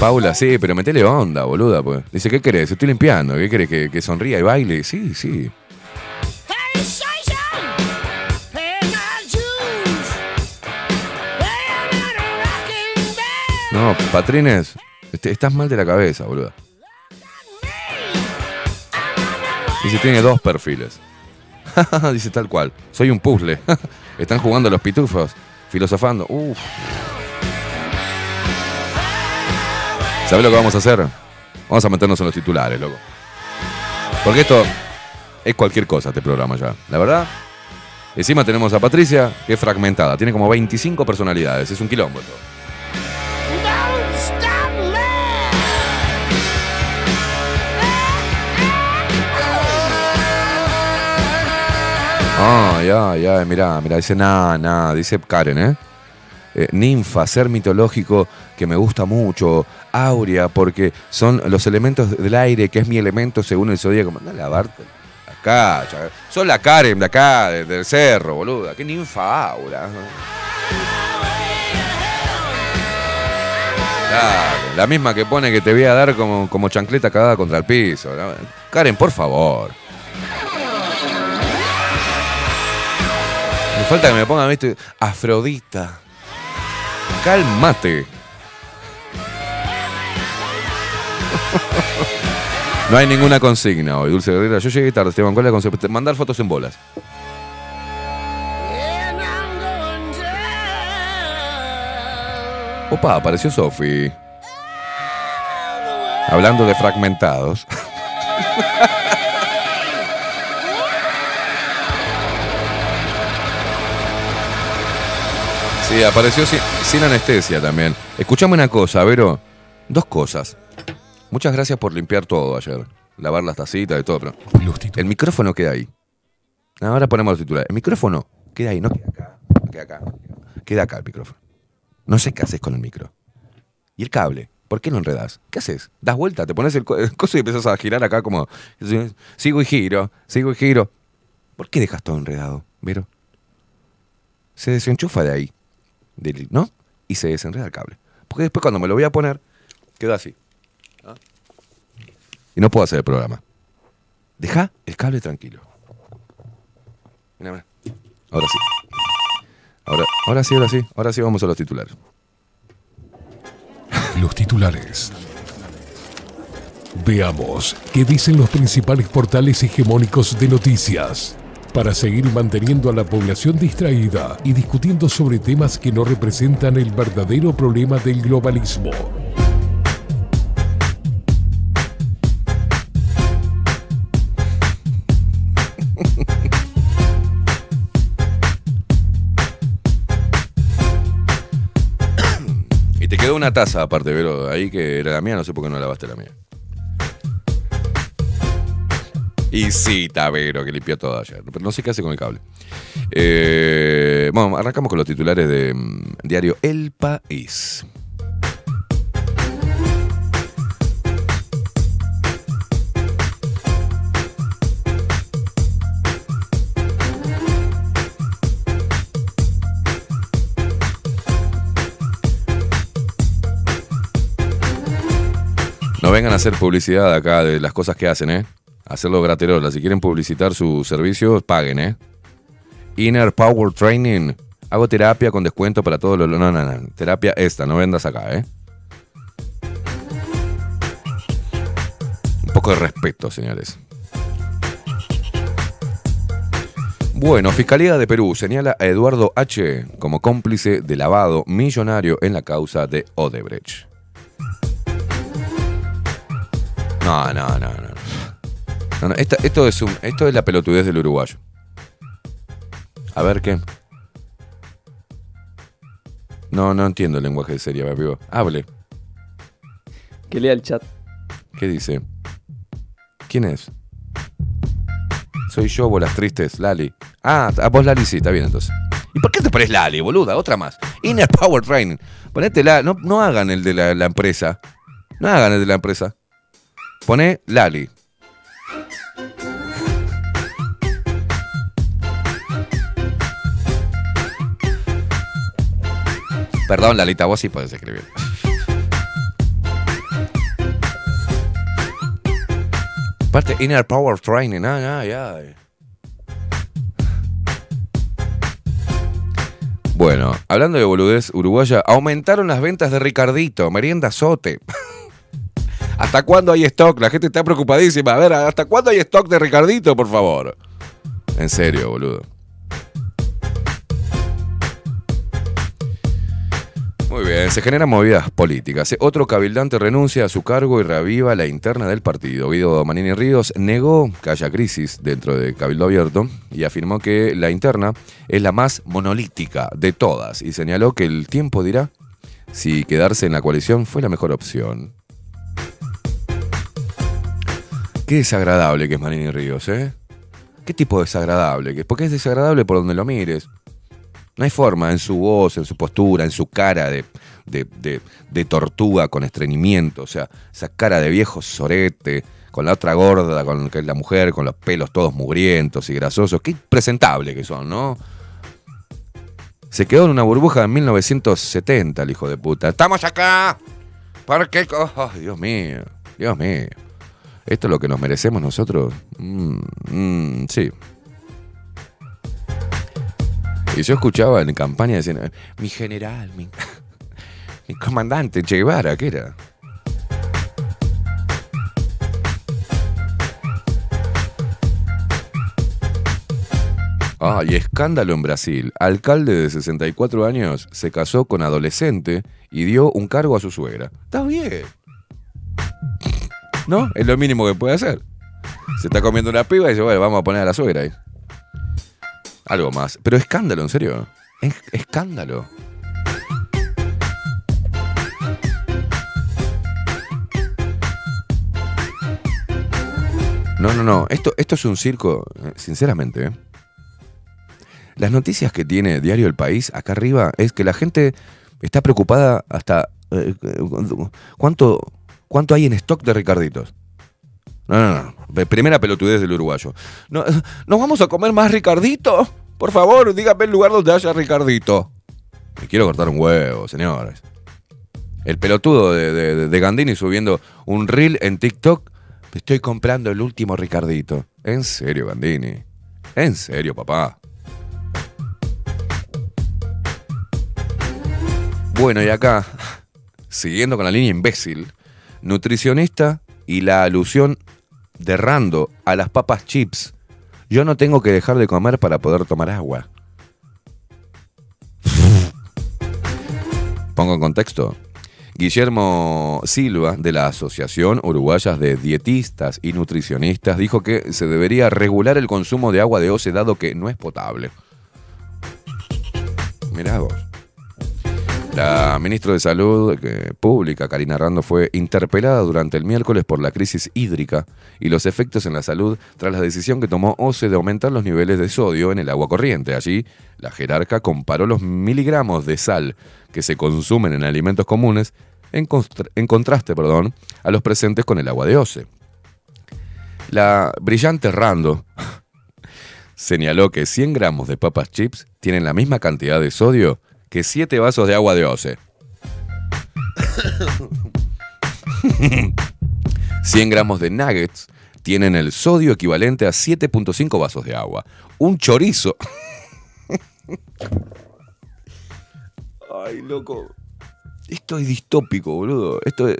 Paula, sí, pero metele onda, boluda, pues. Dice, ¿qué querés? Estoy limpiando. ¿Qué querés? ¿Que, que sonría y baile? Sí, sí. No, Patrines, este- estás mal de la cabeza, boluda. Dice, tiene dos perfiles. <laughs> Dice tal cual. Soy un puzzle. <laughs> Están jugando los pitufos, filosofando. Uf. ¿Sabes lo que vamos a hacer? Vamos a meternos en los titulares, loco. Porque esto es cualquier cosa, este programa ya. La verdad. Encima tenemos a Patricia, que es fragmentada. Tiene como 25 personalidades. Es un quilombo. Ah, ya, ya, mirá, mirá, dice nada, nada, dice Karen, ¿eh? Eh, Ninfa, ser mitológico que me gusta mucho, Aurea, porque son los elementos del aire, que es mi elemento según el zodíaco. Mandá a lavarte acá, cha- son la Karen de acá, de- del cerro, boluda. ¿Qué ninfa Aura? Claro, la misma que pone que te voy a dar como, como chancleta cagada contra el piso. Karen, por favor. Falta que me pongan, viste, Afrodita. Cálmate. <laughs> No hay ninguna consigna hoy, Dulce Guerrera. Yo llegué tarde, Esteban. ¿Cuál es la consigna? Mandar fotos en bolas. Opa, apareció Sofi. Hablando de fragmentados. <laughs> Sí, apareció sin, sin anestesia también. Escuchame una cosa, Vero. Dos cosas. Muchas gracias por limpiar todo ayer. Lavar las tacitas y todo, pero. El micrófono queda ahí. Ahora ponemos los titulares. El micrófono queda ahí, no queda acá. No queda acá. Queda acá el micrófono. No sé qué haces con el micro. ¿Y el cable? ¿Por qué lo enredas? ¿Qué haces? Das vuelta, te pones el, co- el coso y empiezas a girar acá como. Sigo y giro, sigo y giro. ¿Por qué dejas todo enredado, Vero? Se desenchufa de ahí. ¿No? Y se desenreda el cable. Porque después cuando me lo voy a poner, queda así. Y no puedo hacer el programa. Deja el cable tranquilo. Mira, mira. Ahora sí. Ahora, ahora sí, ahora sí. Ahora sí vamos a los titulares. <laughs> Los titulares. Veamos qué dicen los principales portales hegemónicos de noticias para seguir manteniendo a la población distraída y discutiendo sobre temas que no representan el verdadero problema del globalismo. <coughs> Y te quedó una taza aparte, pero ahí que era la mía, no sé por qué no lavaste la mía. Y sí, Tavero, que limpió todo ayer. No sé qué hace con el cable. Eh, bueno, arrancamos con los titulares de mm, diario El País. No vengan a hacer publicidad acá de las cosas que hacen, ¿eh? Hacerlo graterola. Si quieren publicitar sus servicios, paguen, ¿eh? Inner Power Training. Hago terapia con descuento para todos los... No, no, no. Terapia esta, no vendas acá, ¿eh? Un poco de respeto, señores. Bueno, Fiscalía de Perú señala a Eduardo H. como cómplice de lavado millonario en la causa de Odebrecht. No, no, no, no. No, no, esta- esto, es un- esto es la pelotudez del uruguayo. A ver qué. No, no entiendo el lenguaje de serie, amigo. Hable. Que lea el chat. ¿Qué dice? ¿Quién es? Soy yo, bolas tristes, Lali. Ah, a vos Lali sí, está bien entonces. ¿Y por qué te pones Lali, boluda? Otra más. Inner Power Training. Ponete la. No, no hagan el de la, la empresa. No hagan el de la empresa. Poné Lali. Perdón, Lalita, vos sí podés escribir. Aparte, Inner Power Training. Ay, ay, ay. Bueno, hablando de boludez uruguaya, aumentaron las ventas de Ricardito, merienda sote. <laughs> ¿Hasta cuándo hay stock? La gente está preocupadísima. A ver, ¿hasta cuándo hay stock de Ricardito, por favor? En serio, boludo. Muy bien, se generan movidas políticas. Otro cabildante renuncia a su cargo y reaviva la interna del partido. Guido Manini Ríos negó que haya crisis dentro de Cabildo Abierto y afirmó que la interna es la más monolítica de todas y señaló que el tiempo dirá si quedarse en la coalición fue la mejor opción. Qué desagradable que es Manini Ríos, ¿eh? ¿Qué tipo de desagradable? que- Porque es desagradable por donde lo mires. No hay forma en su voz, en su postura, en su cara de, de, de- tortuga con estreñimiento. O sea, esa cara de viejo sorete, con la otra gorda, con que es la mujer, con los pelos todos mugrientos y grasosos. Qué impresentable que son, ¿no? Se quedó en una burbuja en 1970, el hijo de puta. ¡Estamos acá! ¿Por qué? co- Oh, Dios mío, Dios mío. ¿Esto es lo que nos merecemos nosotros? Mm, mm, sí. Y yo escuchaba en campaña decían, mi general, mi, <laughs> mi comandante Che Guevara, ¿qué era? Ah, y escándalo en Brasil. Alcalde de 64 años se casó con adolescente y dio un cargo a su suegra. Está bien. ¿No? Es lo mínimo que puede hacer. Se está comiendo una piba y dice, bueno, vamos a poner a la suegra ahí. Algo más. Pero escándalo, en serio. Es- escándalo. No, no, no. Esto, esto es un circo, eh, sinceramente. ¿eh? Las noticias que tiene Diario El País acá arriba es que la gente está preocupada hasta... eh, ¿cuánto, ¿Cuánto hay en stock de Ricarditos? No, no, no. Primera pelotudez del uruguayo. No, <laughs> ¿Nos vamos a comer más Ricardito? Por favor, dígame el lugar donde haya Ricardito. Me quiero cortar un huevo, señores. El pelotudo de, de Gandini subiendo un reel en TikTok. Estoy comprando el último Ricardito. En serio, Gandini. En serio, papá. Bueno, y acá, <laughs> siguiendo con la línea imbécil, nutricionista y la alusión de Rando a las papas chips. Yo no tengo que dejar de comer para poder tomar agua. <laughs> Pongo en contexto. Guillermo Silva, de la Asociación Uruguayas de Dietistas y Nutricionistas, dijo que se debería regular el consumo de agua de OCE dado que no es potable. Mirá vos. La ministra de Salud eh, Pública, Karina Rando, fue interpelada durante el miércoles por la crisis hídrica y los efectos en la salud tras la decisión que tomó OCE de aumentar los niveles de sodio en el agua corriente. Allí, la jerarca comparó los miligramos de sal que se consumen en alimentos comunes en, contraste perdón, a los presentes con el agua de OCE. La brillante Rando <laughs> señaló que 100 gramos de papas chips tienen la misma cantidad de sodio que 7 vasos de agua de OCE. 100 gramos de nuggets tienen el sodio equivalente a 7.5 vasos de agua. Un chorizo. Ay, loco. Esto es distópico, boludo. Esto es...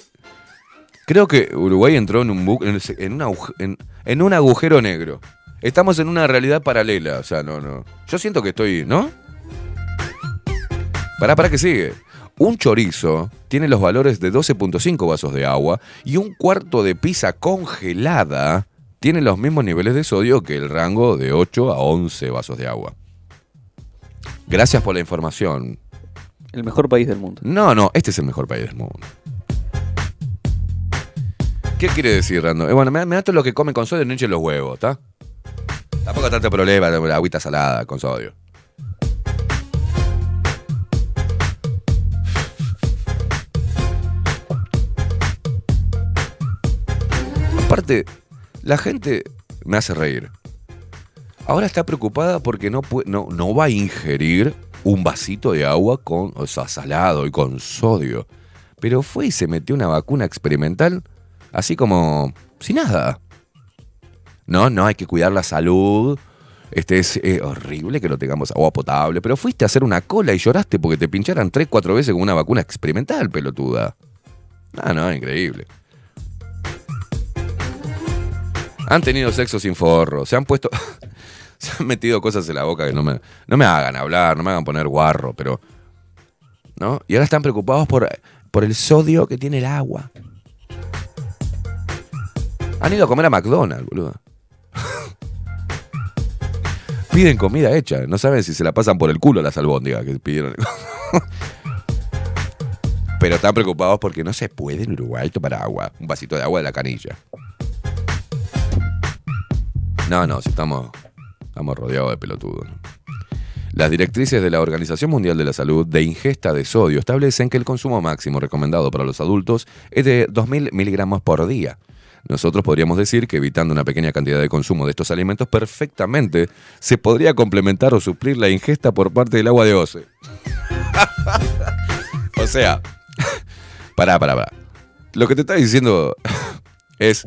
Creo que Uruguay entró en un, bu- en, en un aguj- en- en un agujero negro. Estamos en una realidad paralela. O sea, no, no. Yo siento que estoy. ¿No? Pará, pará que sigue. Un chorizo tiene los valores de 12.5 vasos de agua y un cuarto de pizza congelada tiene los mismos niveles de sodio que el rango de 8 a 11 vasos de agua. Gracias por la información. El mejor país del mundo. No, no, este es el mejor país del mundo. ¿Qué quiere decir, Rando? Eh, bueno, me, me da todo lo que comen con sodio, no hinchen los huevos, ¿está? Tampoco tanto problema, la agüita salada con sodio. Aparte, la gente me hace reír. Ahora está preocupada porque no, no, va a ingerir un vasito de agua con, o sea, salado y con sodio. Pero fue y se metió una vacuna experimental así como sin nada. No, no, hay que cuidar la salud. Este es horrible que no tengamos agua potable. Pero fuiste a hacer una cola y lloraste porque te pincharan 3, 4 veces con una vacuna experimental, pelotuda. No, no, increíble. Han tenido sexo sin forro, se han puesto. <laughs> se han metido cosas en la boca que no me, no me hagan hablar, no me hagan poner guarro, pero. ¿No? Y ahora están preocupados por, por el sodio que tiene el agua. Han ido a comer a McDonald's, boludo. <laughs> Piden comida hecha, no saben si se la pasan por el culo las albóndigas que pidieron. <laughs> Pero están preocupados porque no se puede en Uruguay tomar agua, un vasito de agua de la canilla. No, no, estamos, estamos rodeados de pelotudos. Las directrices de la Organización Mundial de la Salud de ingesta de sodio establecen que el consumo máximo recomendado para los adultos es de 2.000 miligramos por día. Nosotros podríamos decir que evitando una pequeña cantidad de consumo de estos alimentos perfectamente se podría complementar o suplir la ingesta por parte del agua de OCE. <laughs> o sea, <laughs> pará, pará, pará. Lo que te está diciendo <laughs> es,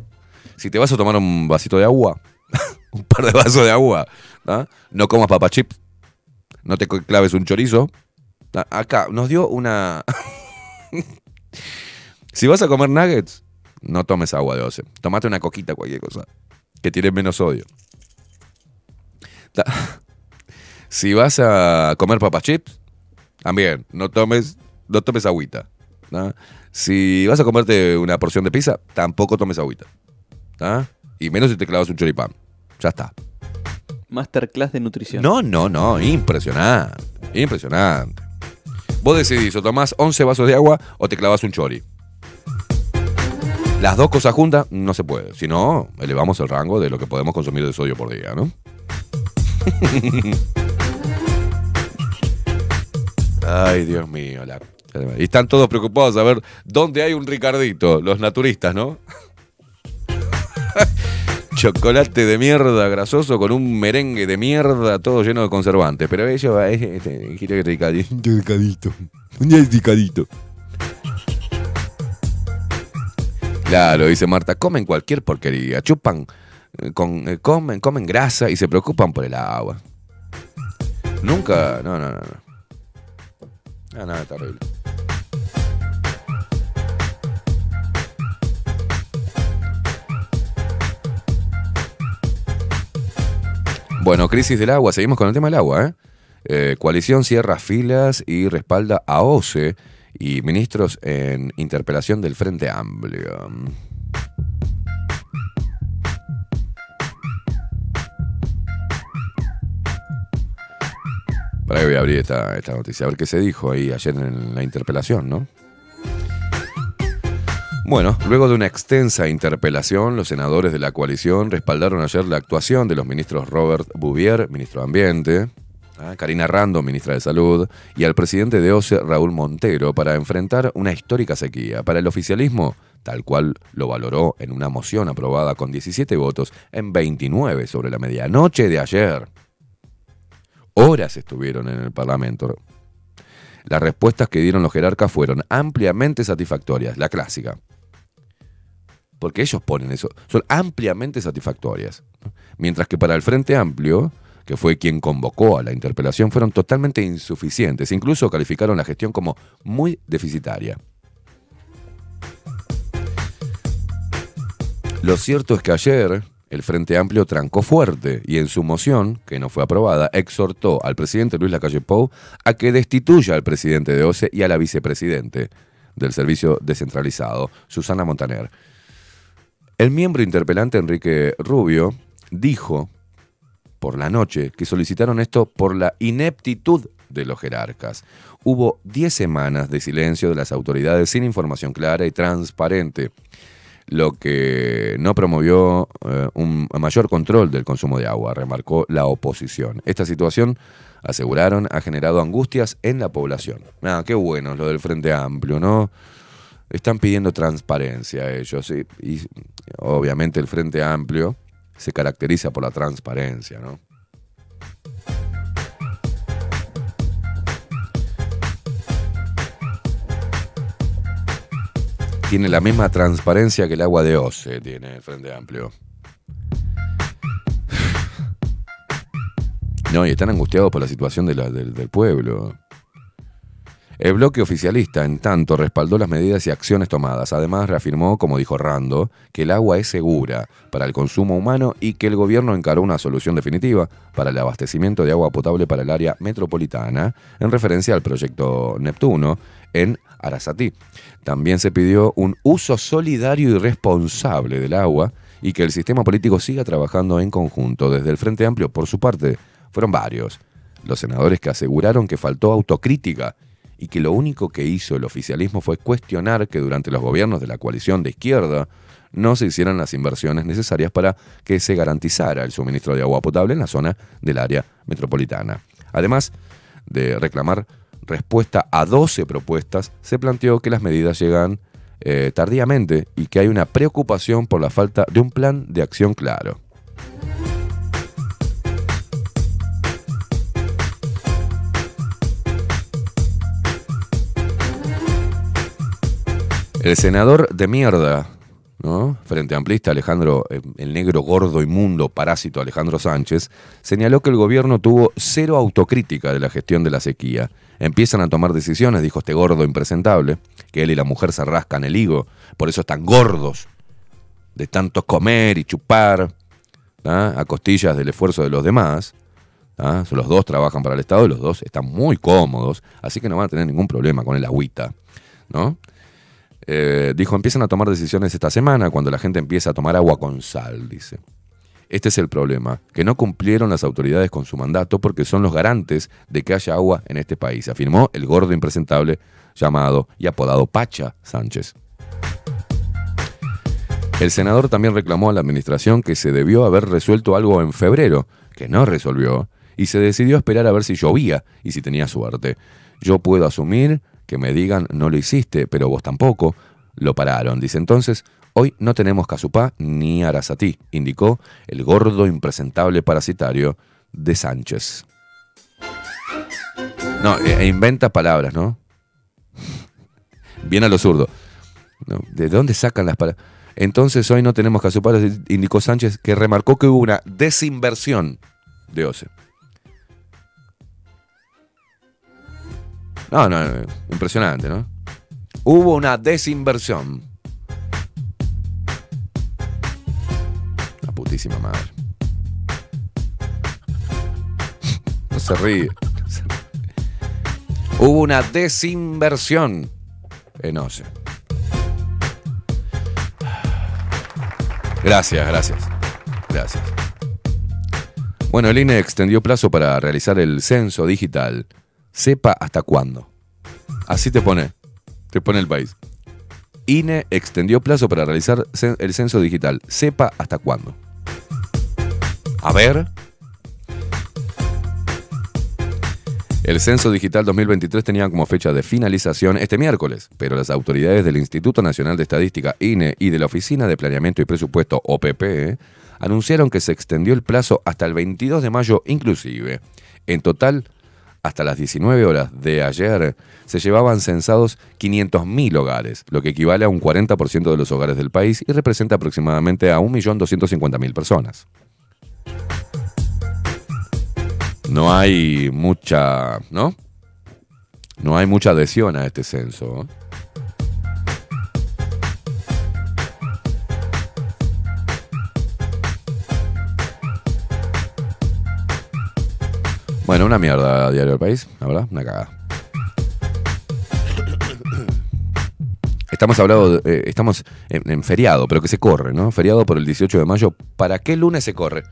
si te vas a tomar un vasito de agua, <laughs> un par de vasos de agua, ¿ah? no comas papa chips, no te claves un chorizo. ¿ah? Acá nos dio una... <laughs> si vas a comer nuggets, no tomes agua de OCE. Tomate una coquita, cualquier cosa, que tiene menos sodio. <laughs> Si vas a comer papas chips, también, no tomes, no tomes agüita. Si vas a comerte una porción de pizza, tampoco tomes agüita. Y menos si te clavas un choripán. Ya está. Masterclass de nutrición. No, no, no, impresionante. Impresionante. Vos decidís o tomás 11 vasos de agua o te clavas un chori. Las dos cosas juntas no se puede. Si no, elevamos el rango de lo que podemos consumir de sodio por día, ¿no? <laughs> Ay, Dios mío. la- Y están todos preocupados a ver dónde hay un Ricardito, los naturistas, ¿no? <laughs> Chocolate de mierda grasoso con un merengue de mierda todo lleno de conservantes. Pero ellos, eh, este, quiero Ricardito. Ricardito. Un Ricardito. Claro, dice Marta, comen cualquier porquería, chupan, eh, con, eh, comen, comen grasa y se preocupan por el agua. Nunca, no, no, no, no. No, no, terrible. Bueno, crisis del agua, seguimos con el tema del agua. ¿eh? Eh, coalición cierra filas y respalda a OCE y ministros en interpelación del Frente Amplio. Para que voy a abrir esta, esta noticia, a ver qué se dijo ahí ayer en la interpelación, ¿no? Bueno, luego de una extensa interpelación, los senadores de la coalición respaldaron ayer la actuación de los ministros Robert Bouvier, ministro de Ambiente, ¿ah? Karina Rando, ministra de Salud, y al presidente de OCE, Raúl Montero, para enfrentar una histórica sequía. Para el oficialismo, tal cual lo valoró en una moción aprobada con 17 votos en 29 sobre la medianoche de ayer. Horas estuvieron en el Parlamento. Las respuestas que dieron los jerarcas fueron ampliamente satisfactorias, la clásica. Porque ellos ponen eso, son ampliamente satisfactorias. Mientras que para el Frente Amplio, que fue quien convocó a la interpelación, fueron totalmente insuficientes. Incluso calificaron la gestión como muy deficitaria. Lo cierto es que ayer el Frente Amplio trancó fuerte y en su moción, que no fue aprobada, exhortó al presidente Luis Lacalle Pou a que destituya al presidente de OCE y a la vicepresidente del servicio descentralizado, Susana Montaner. El miembro interpelante Enrique Rubio dijo por la noche que solicitaron esto por la ineptitud de los jerarcas. Hubo 10 semanas de silencio de las autoridades sin información clara y transparente, lo que no promovió eh, un mayor control del consumo de agua, remarcó la oposición. Esta situación, aseguraron, ha generado angustias en la población. Ah, qué bueno lo del Frente Amplio, ¿no? Están pidiendo transparencia ellos, y, obviamente el Frente Amplio se caracteriza por la transparencia, ¿no? Tiene la misma transparencia que el agua de OCE, tiene el Frente Amplio. No, y están angustiados por la situación del pueblo. El bloque oficialista, en tanto, respaldó las medidas y acciones tomadas. Además, reafirmó, como dijo Rando, que el agua es segura para el consumo humano y que el gobierno encaró una solución definitiva para el abastecimiento de agua potable para el área metropolitana, en referencia al proyecto Neptuno en Arasatí. También se pidió un uso solidario y responsable del agua y que el sistema político siga trabajando en conjunto. Desde el Frente Amplio, por su parte, fueron varios los senadores que aseguraron que faltó autocrítica y que lo único que hizo el oficialismo fue cuestionar que durante los gobiernos de la coalición de izquierda no se hicieran las inversiones necesarias para que se garantizara el suministro de agua potable en la zona del área metropolitana. Además de reclamar respuesta a 12 propuestas, se planteó que las medidas llegan eh, tardíamente y que hay una preocupación por la falta de un plan de acción claro. El senador de mierda, ¿no? Frente Amplista Alejandro, eh, el negro gordo inmundo parásito Alejandro Sánchez, señaló que el gobierno tuvo cero autocrítica de la gestión de la sequía. Empiezan a tomar decisiones, dijo este gordo impresentable, que él y la mujer se rascan el higo, por eso están gordos, de tanto comer y chupar, ¿tá? a costillas del esfuerzo de los demás. ¿tá? Los dos trabajan para el Estado y los dos están muy cómodos, así que no van a tener ningún problema con el agüita, ¿no? Eh, dijo, empiezan a tomar decisiones esta semana cuando la gente empieza a tomar agua con sal, dice. Este es el problema, que no cumplieron las autoridades con su mandato porque son los garantes de que haya agua en este país, afirmó el gordo impresentable llamado y apodado Pacha Sánchez. El senador también reclamó a la administración que se debió haber resuelto algo en febrero, que no resolvió, y se decidió esperar a ver si llovía y si tenía suerte. Yo puedo asumir que me digan no lo hiciste, pero vos tampoco. Lo pararon. Dice entonces, hoy no tenemos Casupá ni Arasatí, indicó el gordo impresentable parasitario de Sánchez. No, e e inventa palabras, ¿no? <laughs> Bien a lo zurdo. ¿De dónde sacan las palabras? Entonces hoy no tenemos Casupá, indicó Sánchez, que remarcó que hubo una desinversión de OCE. No, no, no, impresionante, ¿no? Hubo una desinversión. La putísima madre. se ríe. Hubo una desinversión en OCE. Gracias, gracias. Gracias. Bueno, el INE extendió plazo para realizar el censo digital. Sepa hasta cuándo. Así te pone. Te pone el país. INE extendió plazo para realizar el censo digital. Sepa hasta cuándo. A ver. El censo digital 2023 tenía como fecha de finalización este miércoles, pero las autoridades del Instituto Nacional de Estadística, INE, y de la Oficina de Planeamiento y Presupuesto, OPP, eh, anunciaron que se extendió el plazo hasta el 22 de mayo inclusive. En total, hasta las 19 horas de ayer, se llevaban censados 500.000 hogares, lo que equivale a un 40% de los hogares del país y representa aproximadamente a 1.250.000 personas. No hay mucha, ¿no? No hay mucha adhesión a este censo. ¿eh? Bueno, una mierda Diario del País, la verdad, una cagada. Estamos hablando, de- eh, estamos en, en feriado, pero que se corre, ¿no? Feriado por el 18 de mayo. ¿Para qué lunes se corre?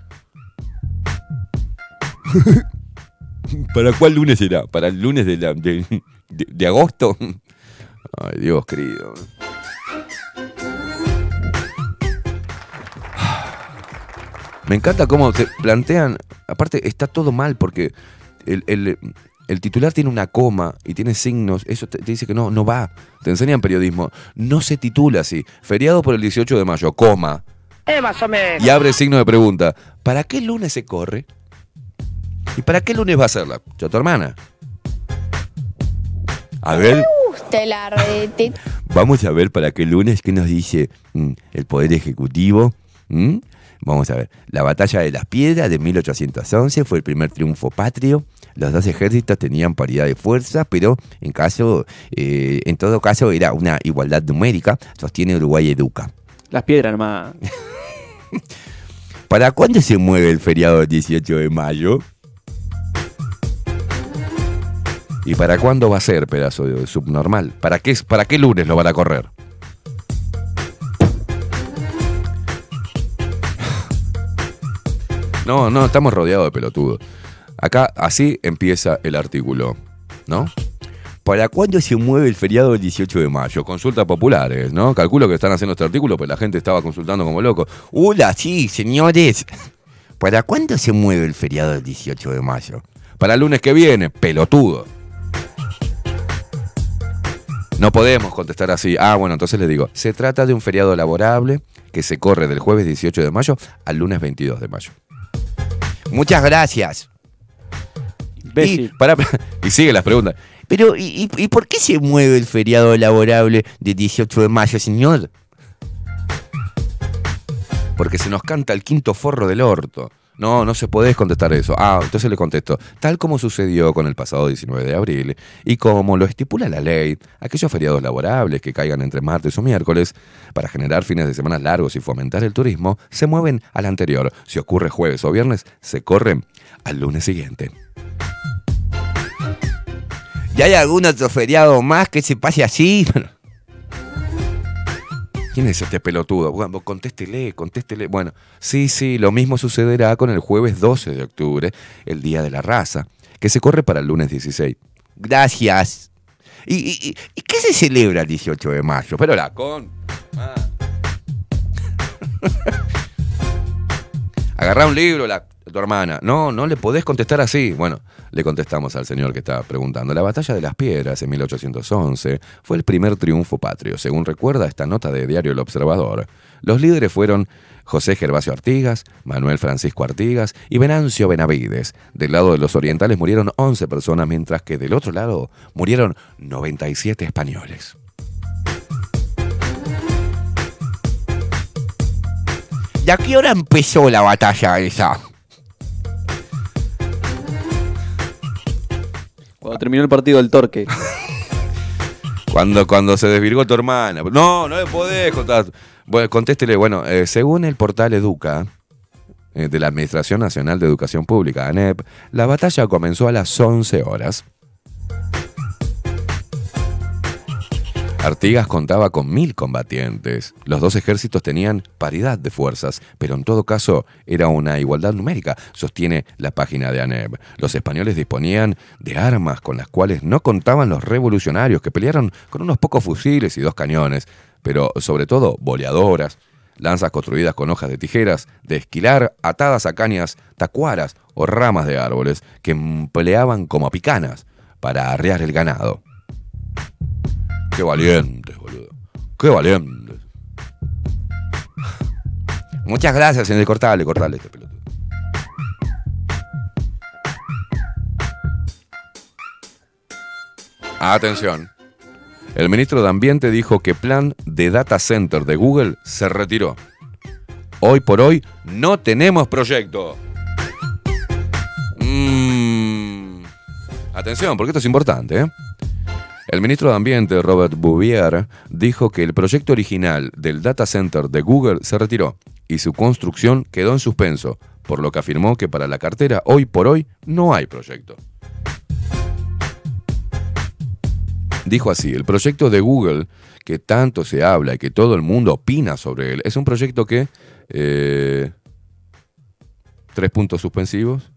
<laughs> ¿Para cuál lunes será? ¿Para el lunes de, la- de- de- de agosto? Ay, Dios querido. Me encanta cómo se plantean. Aparte, está todo mal porque el, el- el titular tiene una coma y tiene signos. Eso te, te dice que no, no va. Te enseñan periodismo. No se titula así. Feriado por el 18 de mayo, coma. Eh, más o menos. Y abre signo de pregunta. ¿Para qué lunes se corre? ¿Y para qué lunes va a ser la ya tu hermana? A ver, vamos a ver para qué lunes qué nos dice mm, el Poder Ejecutivo. ¿Mm? Vamos a ver. La batalla de las piedras de 1811 fue el primer triunfo patrio. Los dos ejércitos tenían paridad de fuerza, pero en caso, eh, en todo caso era una igualdad numérica, sostiene Uruguay Educa. Las piedras nomás. <laughs> ¿Para cuándo se mueve el feriado del 18 de mayo? ¿Y para cuándo va a ser, pedazo de subnormal? ¿Para qué, ¿Para qué lunes lo van a correr? No, no, estamos rodeados de pelotudos. Acá así empieza el artículo, ¿no? ¿Para cuándo se mueve el feriado del 18 de mayo? Consultas populares, ¿no? Calculo que están haciendo este artículo, pues la gente estaba consultando como loco. Hola, sí, señores. ¿Para cuándo se mueve el feriado del 18 de mayo? Para el lunes que viene, pelotudo. No podemos contestar así. Ah, bueno, entonces les digo, se trata de un feriado laborable que se corre del jueves 18 de mayo al lunes 22 de mayo. Muchas gracias. Y, sigue las preguntas. Pero, ¿y, y- y por qué se mueve el feriado laborable del 18 de mayo, señor? Porque se nos canta el quinto forro del orto. No, no se podés contestar eso. Ah, entonces le contesto. Tal como sucedió con el pasado 19 de abril y como lo estipula la ley, aquellos feriados laborables que caigan entre martes o miércoles para generar fines de semana largos y fomentar el turismo se mueven al anterior. Si ocurre jueves o viernes, se corren al lunes siguiente. ¿Y hay algún otro feriado más que se pase así? <laughs> ¿Quién es este pelotudo? Bueno, contéstele, contéstele. Bueno, sí, sí, lo mismo sucederá con el jueves 12 de octubre, el Día de la Raza, que se corre para el lunes 16. Gracias. ¿Y, qué se celebra el 18 de mayo? Pero la con... Ah. <laughs> Un libro, la, tu hermana. No, no le podés contestar así. Bueno, le contestamos al señor que está preguntando. La batalla de las piedras en 1811 fue el primer triunfo patrio, según recuerda esta nota de Diario El Observador. Los líderes fueron José Gervasio Artigas, Manuel Francisco Artigas y Venancio Benavides. Del lado de los orientales murieron 11 personas, mientras que del otro lado murieron 97 españoles. ¿Y a qué hora empezó la batalla esa? Cuando terminó el partido del Torque. <laughs> Cuando, cuando se desvirgó tu hermana. No, no le podés contar. Bueno, contéstele, bueno, eh, según el portal Educa, eh, de la Administración Nacional de Educación Pública, ANEP, la batalla comenzó a las 11 horas. Artigas contaba con mil combatientes. Los dos ejércitos tenían paridad de fuerzas, pero en todo caso era una igualdad numérica, sostiene la página de ANEB. Los españoles disponían de armas con las cuales no contaban los revolucionarios, que pelearon con unos pocos fusiles y dos cañones, pero sobre todo boleadoras, lanzas construidas con hojas de tijeras, de esquilar atadas a cañas, tacuaras o ramas de árboles, que empleaban como picanas para arrear el ganado. Qué valientes, boludo. Qué valientes. Muchas gracias, señor. Cortale, cortale este pelotudo. Atención. El ministro de Ambiente dijo que plan de data center de Google se retiró. Hoy por hoy no tenemos proyecto. Mm. Atención, porque esto es importante. ¿eh? El ministro de Ambiente, Robert Bouvier, dijo que el proyecto original del data center de Google se retiró y su construcción quedó en suspenso, por lo que afirmó que para la cartera hoy por hoy no hay proyecto. Dijo así, el proyecto de Google, que tanto se habla y que todo el mundo opina sobre él, es un proyecto que... eh, tres puntos suspensivos,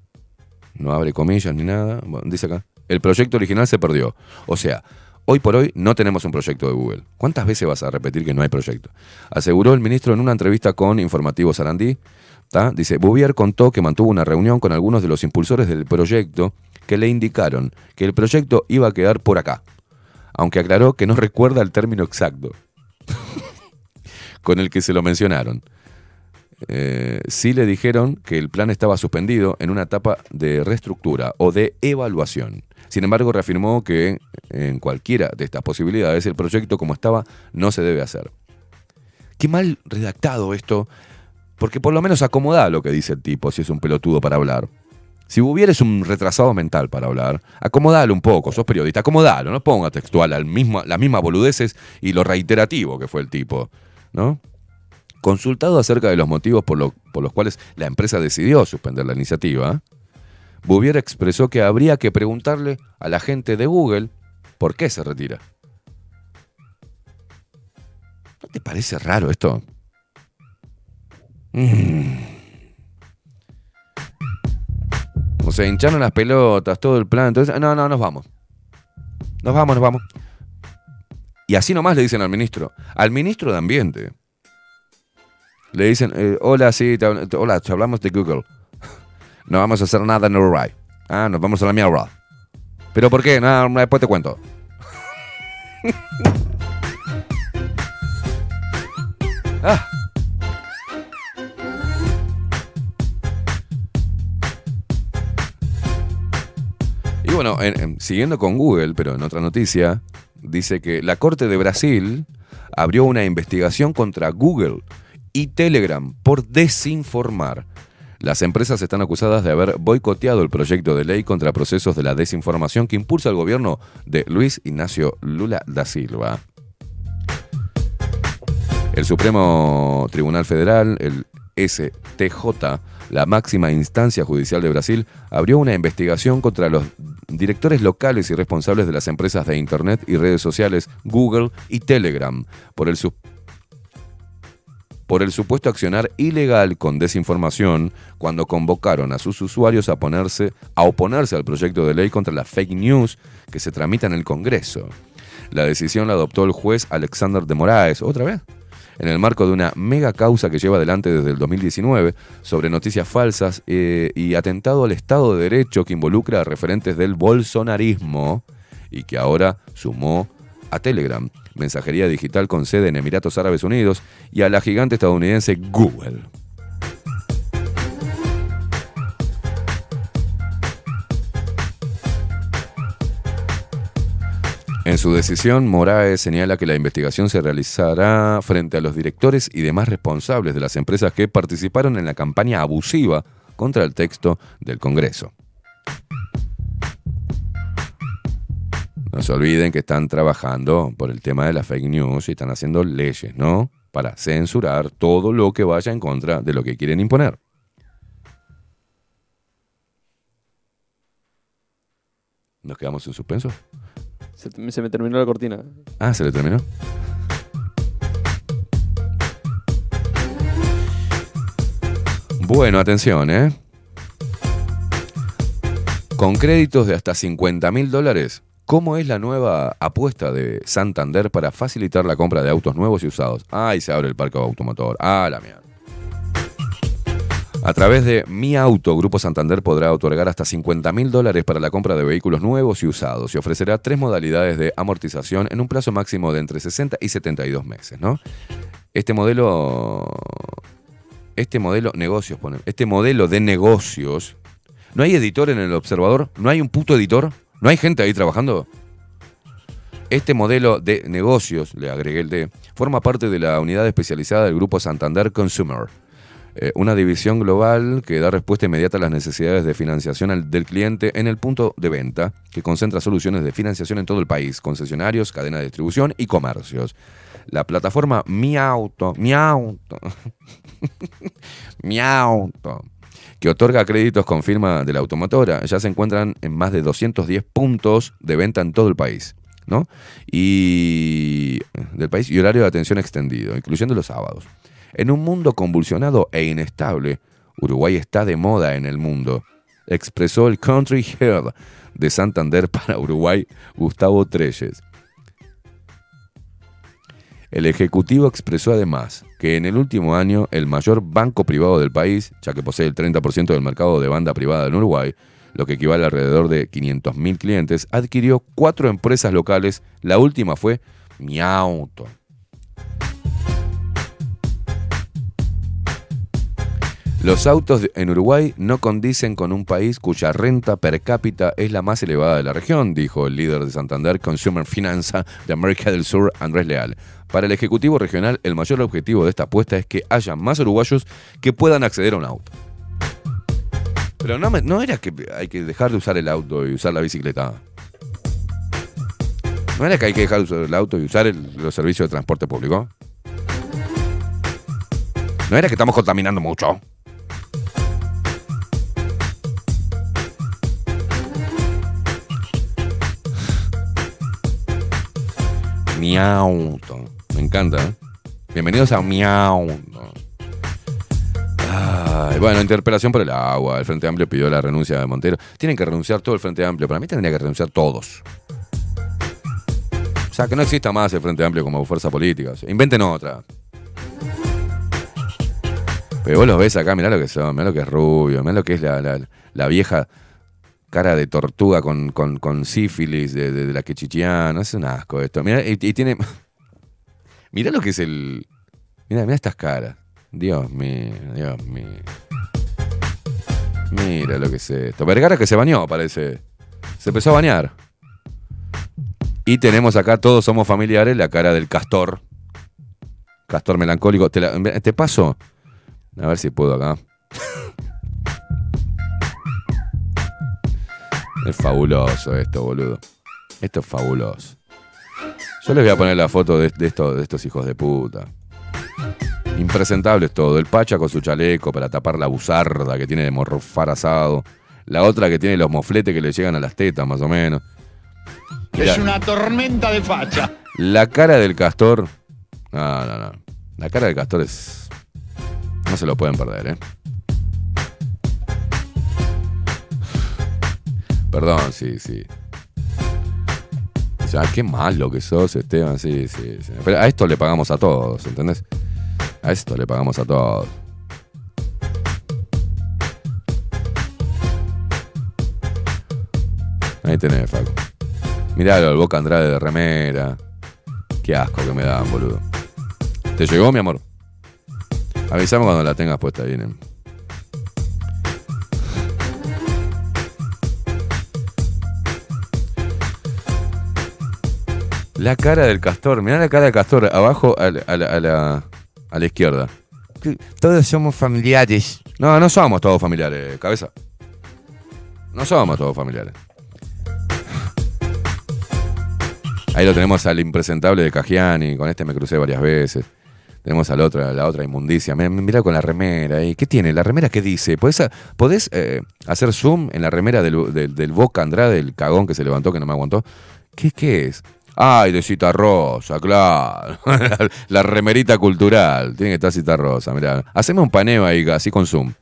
no abre comillas ni nada, dice acá. El proyecto original se perdió. O sea, hoy por hoy no tenemos un proyecto de Google. ¿Cuántas veces vas a repetir que no hay proyecto? Aseguró el ministro en una entrevista con Informativo Sarandí. Dice, Bouvier contó que mantuvo una reunión con algunos de los impulsores del proyecto que le indicaron que el proyecto iba a quedar por acá, aunque aclaró que no recuerda el término exacto <laughs> con el que se lo mencionaron. Eh, sí le dijeron que el plan estaba suspendido en una etapa de reestructura o de evaluación. Sin embargo, reafirmó que en cualquiera de estas posibilidades el proyecto como estaba no se debe hacer. Qué mal redactado esto, porque por lo menos acomoda lo que dice el tipo si es un pelotudo para hablar. Si hubieras un retrasado mental para hablar, acomodalo un poco, sos periodista, acomodalo, no ponga textual al mismo, las mismas boludeces y lo reiterativo que fue el tipo, ¿no? Consultado acerca de los motivos por los cuales la empresa decidió suspender la iniciativa, Bouvier expresó que habría que preguntarle a la gente de Google por qué se retira. ¿No te parece raro esto? Mm. O sea, hincharon las pelotas, todo el plan. Entonces, no, no, nos vamos. Nos vamos, nos vamos. Y así nomás le dicen al ministro. Al ministro de Ambiente. Le dicen, eh, hola, sí, hola, hablamos de Google. No vamos a hacer nada en Uruguay. Ah, nos vamos a la mierda. ¿Pero por qué? No, después te cuento. <laughs> ah. Y bueno, en- en- siguiendo con Google, pero en otra noticia, dice que la Corte de Brasil abrió una investigación contra Google y Telegram por desinformar. Las empresas están acusadas de haber boicoteado el proyecto de ley contra procesos de la desinformación que impulsa el gobierno de Luis Ignacio Lula da Silva. El Supremo Tribunal Federal, el STJ, la máxima instancia judicial de Brasil, abrió una investigación contra los directores locales y responsables de las empresas de Internet y redes sociales Google y Telegram por el, por el supuesto accionar ilegal con desinformación cuando convocaron a sus usuarios a, ponerse, a oponerse al proyecto de ley contra las fake news que se tramita en el Congreso. La decisión la adoptó el juez Alexander de Moraes, otra vez, en el marco de una mega causa que lleva adelante desde el 2019 sobre noticias falsas eh, y atentado al Estado de Derecho que involucra a referentes del bolsonarismo y que ahora sumó a Telegram, mensajería digital con sede en Emiratos Árabes Unidos, y a la gigante estadounidense Google. En su decisión, Moraes señala que la investigación se realizará frente a los directores y demás responsables de las empresas que participaron en la campaña abusiva contra el texto del Congreso. No se olviden que están trabajando por el tema de las fake news y están haciendo leyes, ¿no? Para censurar todo lo que vaya en contra de lo que quieren imponer. ¿Nos quedamos en suspenso? Se, se me terminó la cortina. Ah, se le terminó. Bueno, atención, ¿eh? Con créditos de hasta 50 mil dólares, ¿cómo es la nueva apuesta de Santander para facilitar la compra de autos nuevos y usados? Ay, se abre el parque automotor. Ah, la mierda. A través de Mi Auto, Grupo Santander podrá otorgar hasta 50 mil dólares para la compra de vehículos nuevos y usados y ofrecerá tres modalidades de amortización en un plazo máximo de entre 60 y 72 meses, ¿no? Este modelo. Este modelo. Negocios, pone. Este modelo de negocios. ¿No hay editor en el observador? ¿No hay un puto editor? ¿No hay gente ahí trabajando? Este modelo de negocios, le agregué el D, forma parte de la unidad especializada del Grupo Santander Consumer eh, una división global que da respuesta inmediata a las necesidades de financiación del cliente en el punto de venta, que concentra soluciones de financiación en todo el país, concesionarios, cadena de distribución y comercios. La plataforma Mi Auto, Mi Auto, <laughs> Mi Auto, que otorga créditos con firma de la automotora, ya se encuentran en más de 210 puntos de venta en todo el país. ¿no? Y del país y horario de atención extendido, incluyendo los sábados. En un mundo convulsionado e inestable, Uruguay está de moda en el mundo, expresó el Country Head de Santander <laughs> para Uruguay, Gustavo Treyes. El Ejecutivo expresó además que en el último año el mayor banco privado del país, ya que posee el 30% del mercado de banda privada en Uruguay, lo que equivale a alrededor de 500.000 clientes, adquirió cuatro empresas locales. La última fue Miauto. Los autos en Uruguay no condicen con un país cuya renta per cápita es la más elevada de la región, dijo el líder de Santander Consumer Finanza de América del Sur, Andrés Leal. Para el Ejecutivo Regional, el mayor objetivo de esta apuesta es que haya más uruguayos que puedan acceder a un auto. Pero no, me- era que hay que dejar de usar el auto y usar la bicicleta. ¿No era que hay que dejar de usar el auto y usar los servicios de transporte público? ¿No era que estamos contaminando mucho? Miauto. Me encanta. ¿eh? Bienvenidos a Miauto. Ay, bueno, interpelación por el agua. El Frente Amplio pidió la renuncia de Montero. Tienen que renunciar todo el Frente Amplio. Para mí tendría que renunciar todos. O sea, que no exista más el Frente Amplio como fuerza política. Inventen otra. Pero vos los ves acá, mirá lo que son, mirá lo que es rubio, mirá lo que es la, la- vieja cara de tortuga con, con, sífilis de, de- la que chichián. Es un asco esto. Mirá, y, y tiene. <laughs> Mirá lo que es el. Mirá, mirá estas caras. Dios mío, Dios mío. Mira lo que es esto. Vergara que se bañó, parece. Se empezó a bañar. Y tenemos acá, todos somos familiares, la cara del castor. Castor melancólico. Te, la- te paso. A ver si puedo acá. Es fabuloso esto, boludo. Esto es fabuloso. Yo les voy a poner la foto de, de esto- de estos hijos de puta. Impresentables todo. El Pacha con su chaleco para tapar la buzarda que tiene de morfar asado. La otra que tiene los mofletes que le llegan a las tetas, más o menos. Mirá, Es una tormenta de facha. La cara del castor. No, no, no. La cara del castor es. Se lo pueden perder, ¿eh? Perdón, sí, sí. O sea, qué malo que sos, Esteban, sí, sí, sí. Pero a esto le pagamos a todos, ¿entendés? A esto le pagamos a todos. Ahí tenés, Facu. Miralo, el Boca Andrade de remera. Qué asco que me dan, boludo. ¿Te llegó, mi amor? Avisame cuando la tengas puesta ahí. nen. La cara del castor, mirá la cara del castor, abajo a la, a la- a la- a la izquierda. Todos somos familiares. No, no somos todos familiares, cabeza. No somos todos familiares. Ahí lo tenemos al impresentable de Cagiani, con este me crucé varias veces. Tenemos a la otra, la otra inmundicia. Mira, con la remera. ahí. ¿Qué tiene? ¿La remera qué dice? ¿Podés, a- podés, eh, hacer zoom en la remera del, del, del Boca Andrade, el cagón que se levantó, que no me aguantó? ¿Qué, qué es? Ay, de Cita Rosa, claro. <laughs> la, remerita cultural. Tiene que estar Cita Rosa, mirá. Haceme un paneo ahí, así con zoom.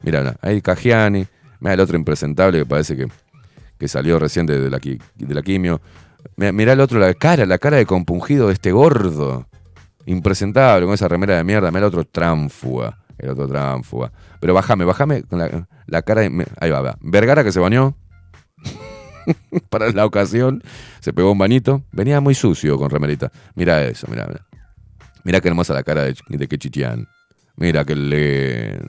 Mirá, ahí Cagiani. Mira el otro impresentable que parece que, que salió recién de, la, de la quimio. Mirá, mirá el otro, la cara, la cara de compungido de este gordo. Impresentable, con esa remera de mierda. Mirá el otro tránfuga. El otro tránfuga. Pero bájame, bájame con la, cara de. Ahí va, va. Vergara que se bañó. <laughs> Para la ocasión. Se pegó un bañito. Venía muy sucio con remerita. Mira eso, mira, mira. Mira qué hermosa la cara de, de. Mira qué le.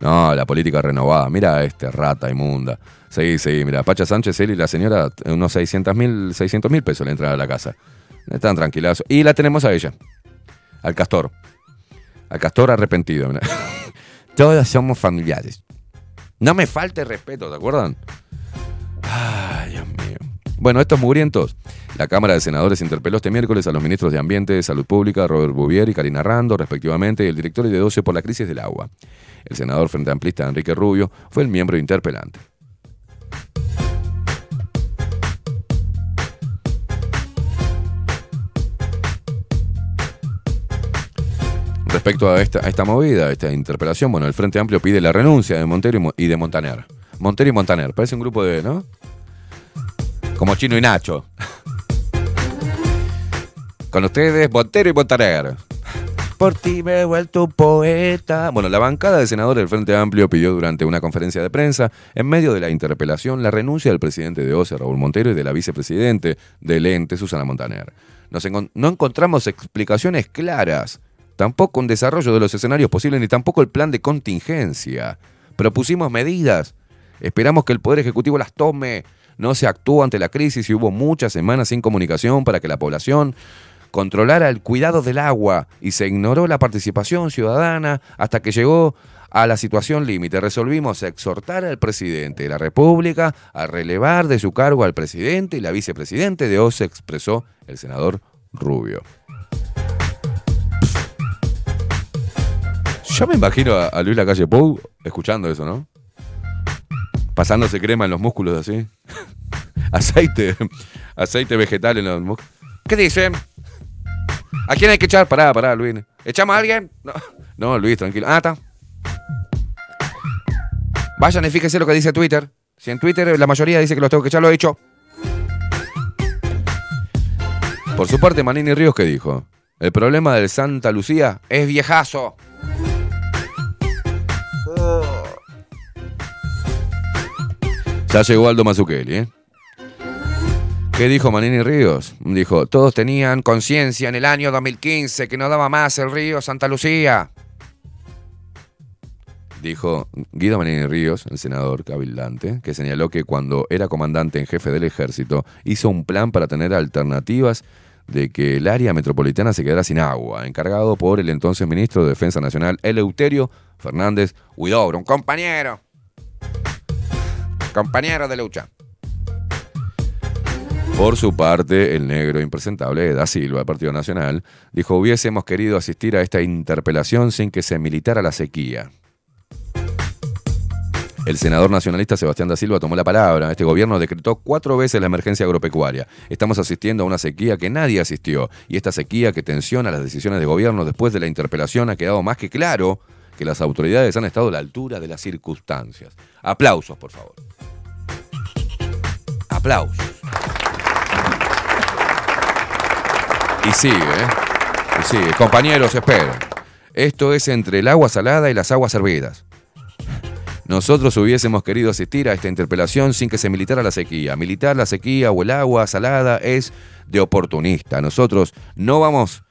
No, la política renovada. Mira a este rata inmunda. Sí, sí, mira. Pacha Sánchez, él y la señora, unos 600 mil 600 mil pesos le entrada a la casa. Están tranquilados. Y la tenemos a ella. Al castor. Al castor arrepentido. <laughs> Todos somos familiares. No me falte respeto, ¿te acuerdan? Ay, Dios mío. Bueno, estos mugrientos. La Cámara de Senadores interpeló este miércoles a los ministros de Ambiente, Salud Pública, Robert Bouvier y Karina Rando, respectivamente, y el director de 12 por la crisis del agua. El senador frente amplista Enrique Rubio fue el miembro interpelante. Respecto a esta, a esta movida, a esta interpelación, bueno, el Frente Amplio pide la renuncia de Montero y, Mo- y de Montaner. Montero y Montaner, parece un grupo de, ¿no? Como Chino y Nacho. Con ustedes, Montero y Montaner. Por ti me he vuelto un poeta. Bueno, la bancada de senadores del Frente Amplio pidió durante una conferencia de prensa, en medio de la interpelación, la renuncia del presidente de OCE, Raúl Montero, y de la vicepresidente del ente, Susana Montaner. Nos no encontramos explicaciones claras, tampoco un desarrollo de los escenarios posibles, ni tampoco el plan de contingencia. Propusimos medidas, esperamos que el Poder Ejecutivo las tome. No se actuó ante la crisis y hubo muchas semanas sin comunicación para que la población controlara el cuidado del agua y se ignoró la participación ciudadana hasta que llegó a la situación límite. Resolvimos exhortar al presidente de la República a relevar de su cargo al presidente y la vicepresidente de OSE, expresó el senador Rubio. Yo me imagino a, a Luis Lacalle Pou escuchando eso, ¿no? Pasándose crema en los músculos así. <laughs> aceite, aceite vegetal en los músculos. ¿Qué dicen? ¿A quién hay que echar? Pará, pará, Luis. ¿Echamos a alguien? No, Luis, tranquilo. Ah, está. Vayan y fíjense lo que dice Twitter. Si en Twitter la mayoría dice que los tengo que echar, lo he hecho. Por su parte, Manini Ríos, ¿qué dijo? El problema del Santa Lucía es viejazo. Ya llegó Aldo Mazzucchelli, ¿eh? ¿Qué dijo Manini Ríos? Dijo, todos tenían conciencia en el año 2015 que no daba más el río Santa Lucía. Dijo Guido Manini Ríos, el senador cabildante, que señaló que cuando era comandante en jefe del ejército hizo un plan para tener alternativas de que el área metropolitana se quedara sin agua, encargado por el entonces ministro de Defensa Nacional, Eleuterio Fernández Huidobro, un compañero, compañero de lucha. Por su parte, el negro impresentable Da Silva, del Partido Nacional, dijo hubiésemos querido asistir a esta interpelación sin que se militara la sequía. El senador nacionalista Sebastián da Silva tomó la palabra. Este gobierno decretó cuatro veces la emergencia agropecuaria. Estamos asistiendo a una sequía que nadie asistió. Y esta sequía que tensiona las decisiones de gobierno después de la interpelación ha quedado más que claro que las autoridades han estado a la altura de las circunstancias. Aplausos, por favor. Aplausos. Y sigue, ¿eh? Y sigue. Compañeros, esperen. Esto es entre el agua salada y las aguas hervidas. Nosotros hubiésemos querido asistir a esta interpelación sin que se militara la sequía. Militar la sequía o el agua salada es de oportunista. Nosotros no vamos...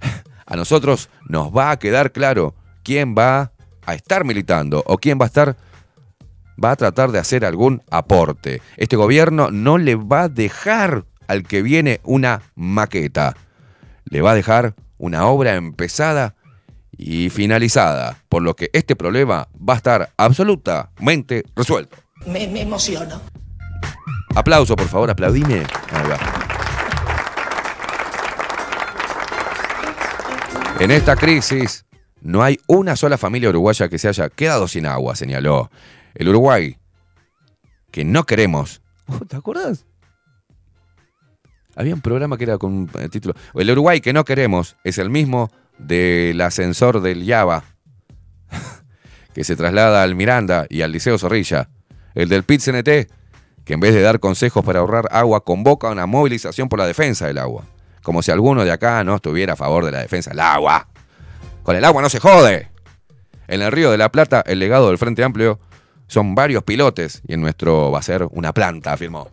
<laughs> A nosotros nos va a quedar claro quién va a estar militando o quién va a estar va a tratar de hacer algún aporte. Este gobierno no le va a dejar al que viene una maqueta. Le va a dejar una obra empezada y finalizada, por lo que este problema va a estar absolutamente resuelto. Me, me emociono. Aplauso, por favor, aplaudime. Ahí va. En esta crisis no hay una sola familia uruguaya que se haya quedado sin agua, señaló. El Uruguay, que no queremos. ¿Te acordás? Había un programa que era con el título. El Uruguay que no queremos es el mismo del ascensor del Yaba, <laughs> que se traslada al Miranda y al Liceo Zorrilla. El del pit -CNT, que en vez de dar consejos para ahorrar agua, convoca una movilización por la defensa del agua. Como si alguno de acá no estuviera a favor de la defensa del agua. Con el agua no se jode. En el Río de la Plata, el legado del Frente Amplio son varios pilotes y en nuestro va a ser una planta, afirmó.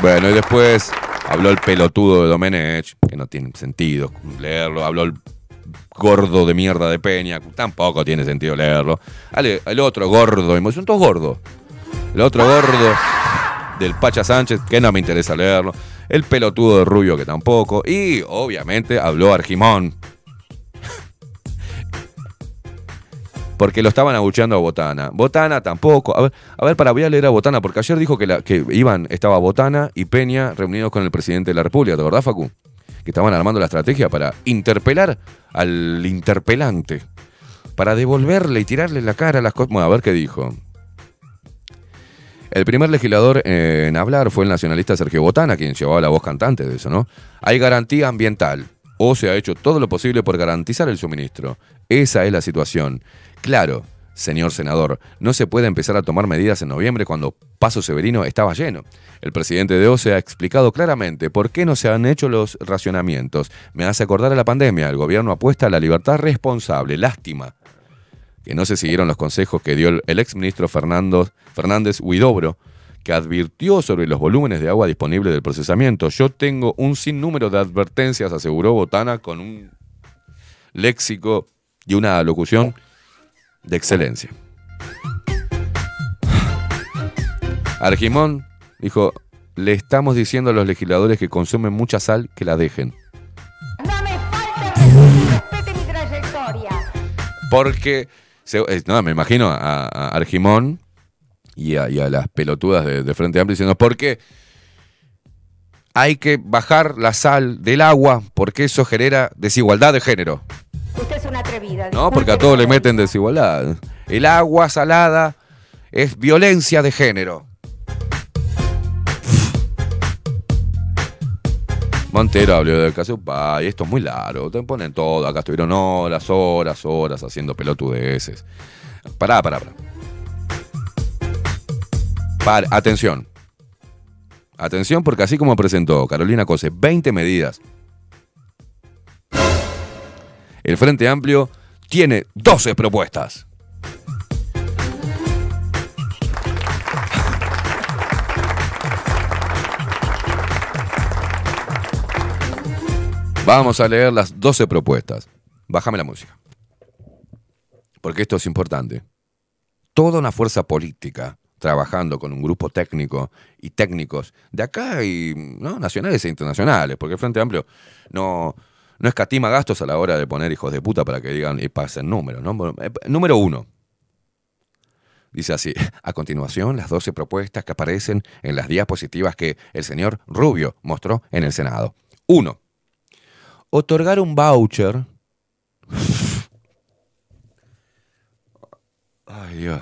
Bueno, y después habló el pelotudo de Domenech, que no tiene sentido leerlo. Habló el gordo de mierda de Peña, tampoco tiene sentido leerlo. El otro gordo, son todos gordos. El otro gordo del Pacha Sánchez, que no me interesa leerlo. El pelotudo de Rubio, que tampoco. Y obviamente habló Argimón. Porque lo estaban abucheando a Botana. Botana tampoco. A ver, a ver, para voy a leer a Botana, porque ayer dijo que, la, iban, estaba Botana y Peña reunidos con el presidente de la República, ¿te acordás, Facu? Que estaban armando la estrategia para interpelar al interpelante. Para devolverle y tirarle la cara las cosas. Bueno, a ver qué dijo. El primer legislador en hablar fue el nacionalista Sergio Botana, quien llevaba la voz cantante de eso, ¿no? Hay garantía ambiental, o se ha hecho todo lo posible por garantizar el suministro. Esa es la situación. Claro, señor senador, no se puede empezar a tomar medidas en noviembre cuando Paso Severino estaba lleno. El presidente de OCE ha explicado claramente por qué no se han hecho los racionamientos. Me hace acordar a la pandemia. El gobierno apuesta a la libertad responsable. Lástima que no se siguieron los consejos que dio el, exministro Fernando, Fernández Huidobro, que advirtió sobre los volúmenes de agua disponible del procesamiento. Yo tengo un sinnúmero de advertencias, aseguró Botana con un léxico y una locución de excelencia. Argimón dijo, le estamos diciendo a los legisladores que consumen mucha sal que la dejen. Respete mi trayectoria. Porque, se- eh, no, me imagino a, a Argimón y a, y a las pelotudas de, de Frente Amplio diciendo, porque hay que bajar la sal del agua porque eso genera desigualdad de género. Atrevida. No, porque a todos le meten desigualdad. El agua salada es violencia de género. Montero habló del caso y esto es muy largo. Te ponen todo. Acá estuvieron horas, horas, horas haciendo pelotudeces. Pará, pará, pará. Par- atención. Atención, porque así como presentó Carolina Cose 20 medidas, el Frente Amplio tiene 12 propuestas. Vamos a leer las 12 propuestas. Bájame la música. Porque esto es importante. Toda una fuerza política trabajando con un grupo técnico y técnicos de acá y ¿no? nacionales e internacionales, porque el Frente Amplio no, no escatima gastos a la hora de poner hijos de puta para que digan y pasen números. ¿no? Eh, Número uno. Dice así, a continuación las 12 propuestas que aparecen en las diapositivas que el señor Rubio mostró en el Senado. Uno, otorgar un voucher. Ay, Dios.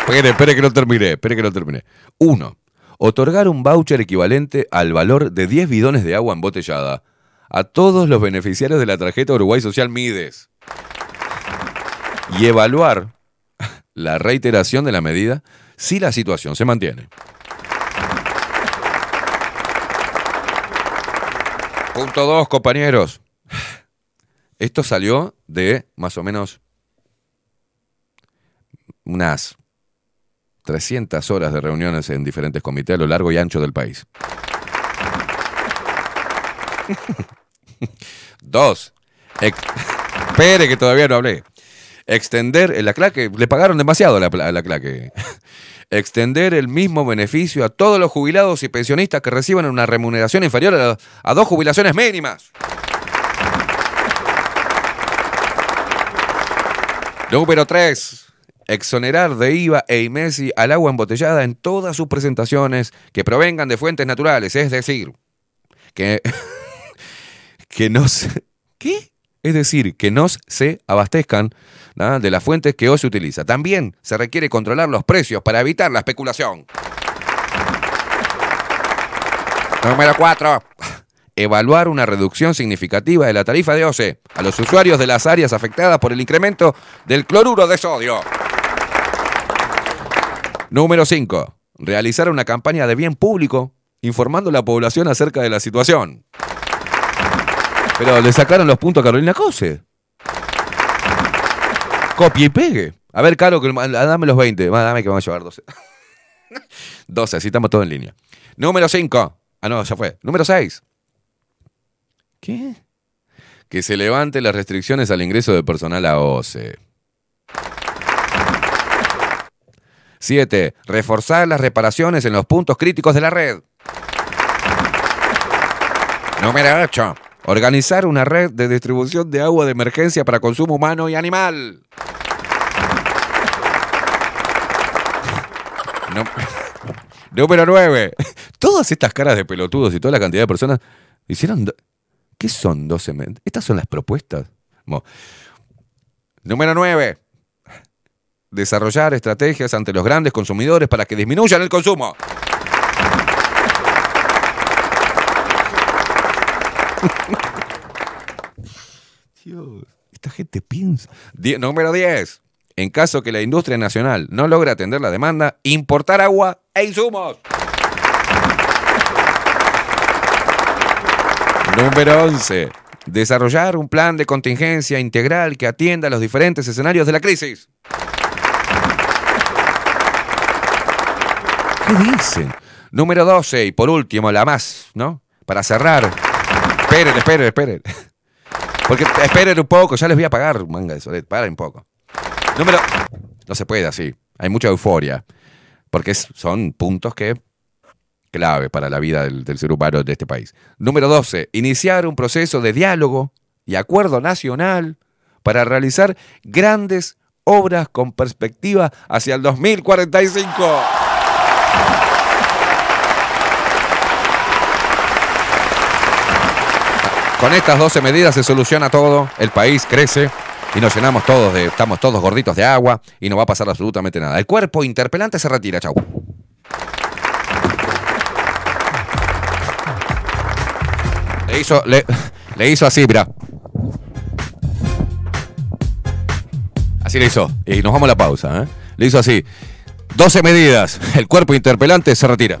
Espere, espere que no terminé, espere que no terminé. Uno, otorgar un voucher equivalente al valor de 10 bidones de agua embotellada a todos los beneficiarios de la tarjeta Uruguay Social Mides. Y evaluar <laughs> la reiteración de la medida si la situación se mantiene. Punto dos, compañeros. <sighs> Esto salió de más o menos unas 300 horas de reuniones en diferentes comités a lo largo y ancho del país. <laughs> Dos. <laughs> Espere que todavía no hablé. Extender en la claque. Le pagaron demasiado la, pla- a la claque. <laughs> Extender el mismo beneficio a todos los jubilados y pensionistas que reciban una remuneración inferior a, a dos jubilaciones mínimas. Número 3. Exonerar de IVA e IMESI al agua embotellada en todas sus presentaciones que provengan de fuentes naturales, es decir, que <laughs> que nos... <laughs> ¿Qué? Es decir, que nos se abastezcan de las fuentes que hoy se utiliza. También se requiere controlar los precios para evitar la especulación. <laughs> Número 4. Evaluar una reducción significativa de la tarifa de OCE a los usuarios de las áreas afectadas por el incremento del cloruro de sodio. Número 5. Realizar una campaña de bien público informando a la población acerca de la situación. Pero le sacaron los puntos a Carolina Cose. Copie y pegue. A ver, Caro, que- dame los 20. Va, Dame que vamos a llevar 12. 12, <laughs> así estamos todos en línea. Número 5. Ah, no, ya fue. Número 6. ¿Qué? Que se levante las restricciones al ingreso de personal a OCE. 7. Reforzar las reparaciones en los puntos críticos de la red. Número 8. Organizar una red de distribución de agua de emergencia para consumo humano y animal. <laughs> Número 9. Todas estas caras de pelotudos y toda la cantidad de personas hicieron... ¿Qué son 12 men- Estas son las propuestas. Número 9. Desarrollar estrategias ante los grandes consumidores para que disminuyan el consumo. <laughs> Dios, esta gente piensa. Número 10. En caso que la industria nacional no logre atender la demanda, importar agua e insumos. Número 11. Desarrollar un plan de contingencia integral que atienda los diferentes escenarios de la crisis. ¿Qué dicen? Número 12, y por último, la más, ¿no? Para cerrar. Esperen, esperen, esperen. Porque esperen un poco, ya les voy a pagar, manga de solet, paren un poco. Número. No se puede así. Hay mucha euforia. Porque son puntos que. clave para la vida del, del ser humano de este país. Número 12. Iniciar un proceso de diálogo y acuerdo nacional para realizar grandes obras con perspectiva hacia el 2045. Con estas 12 medidas se soluciona todo, el país crece y nos llenamos todos de, estamos todos gorditos de agua y no va a pasar absolutamente nada. El cuerpo interpelante se retira, chau. Le hizo, le, hizo así, mira. Así le hizo. Y nos vamos a la pausa, ¿eh? Le hizo así. 12 medidas. El cuerpo interpelante se retira.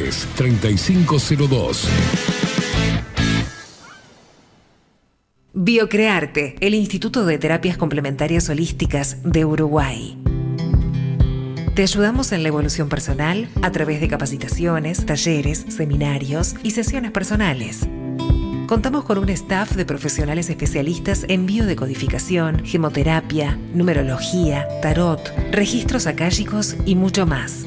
3502. Biocrearte, el Instituto de Terapias Complementarias Holísticas de Uruguay. Te ayudamos en la evolución personal a través de capacitaciones, talleres, seminarios y sesiones personales. Contamos con un staff de profesionales especialistas en biodecodificación, gemoterapia, numerología, tarot, registros akáshicos y mucho más.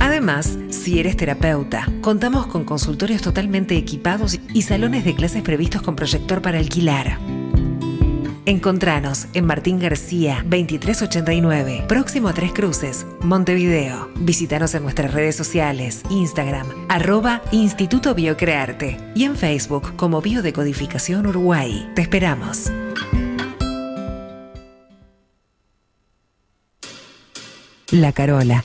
Además, si eres terapeuta, contamos con consultorios totalmente equipados y salones de clases previstos con proyector para alquilar. Encontranos en Martín García 2389, próximo a Tres Cruces, Montevideo. Visítanos en nuestras redes sociales, Instagram, arroba Instituto Biocrearte y en Facebook como Biodecodificación Uruguay. Te esperamos. La Carola.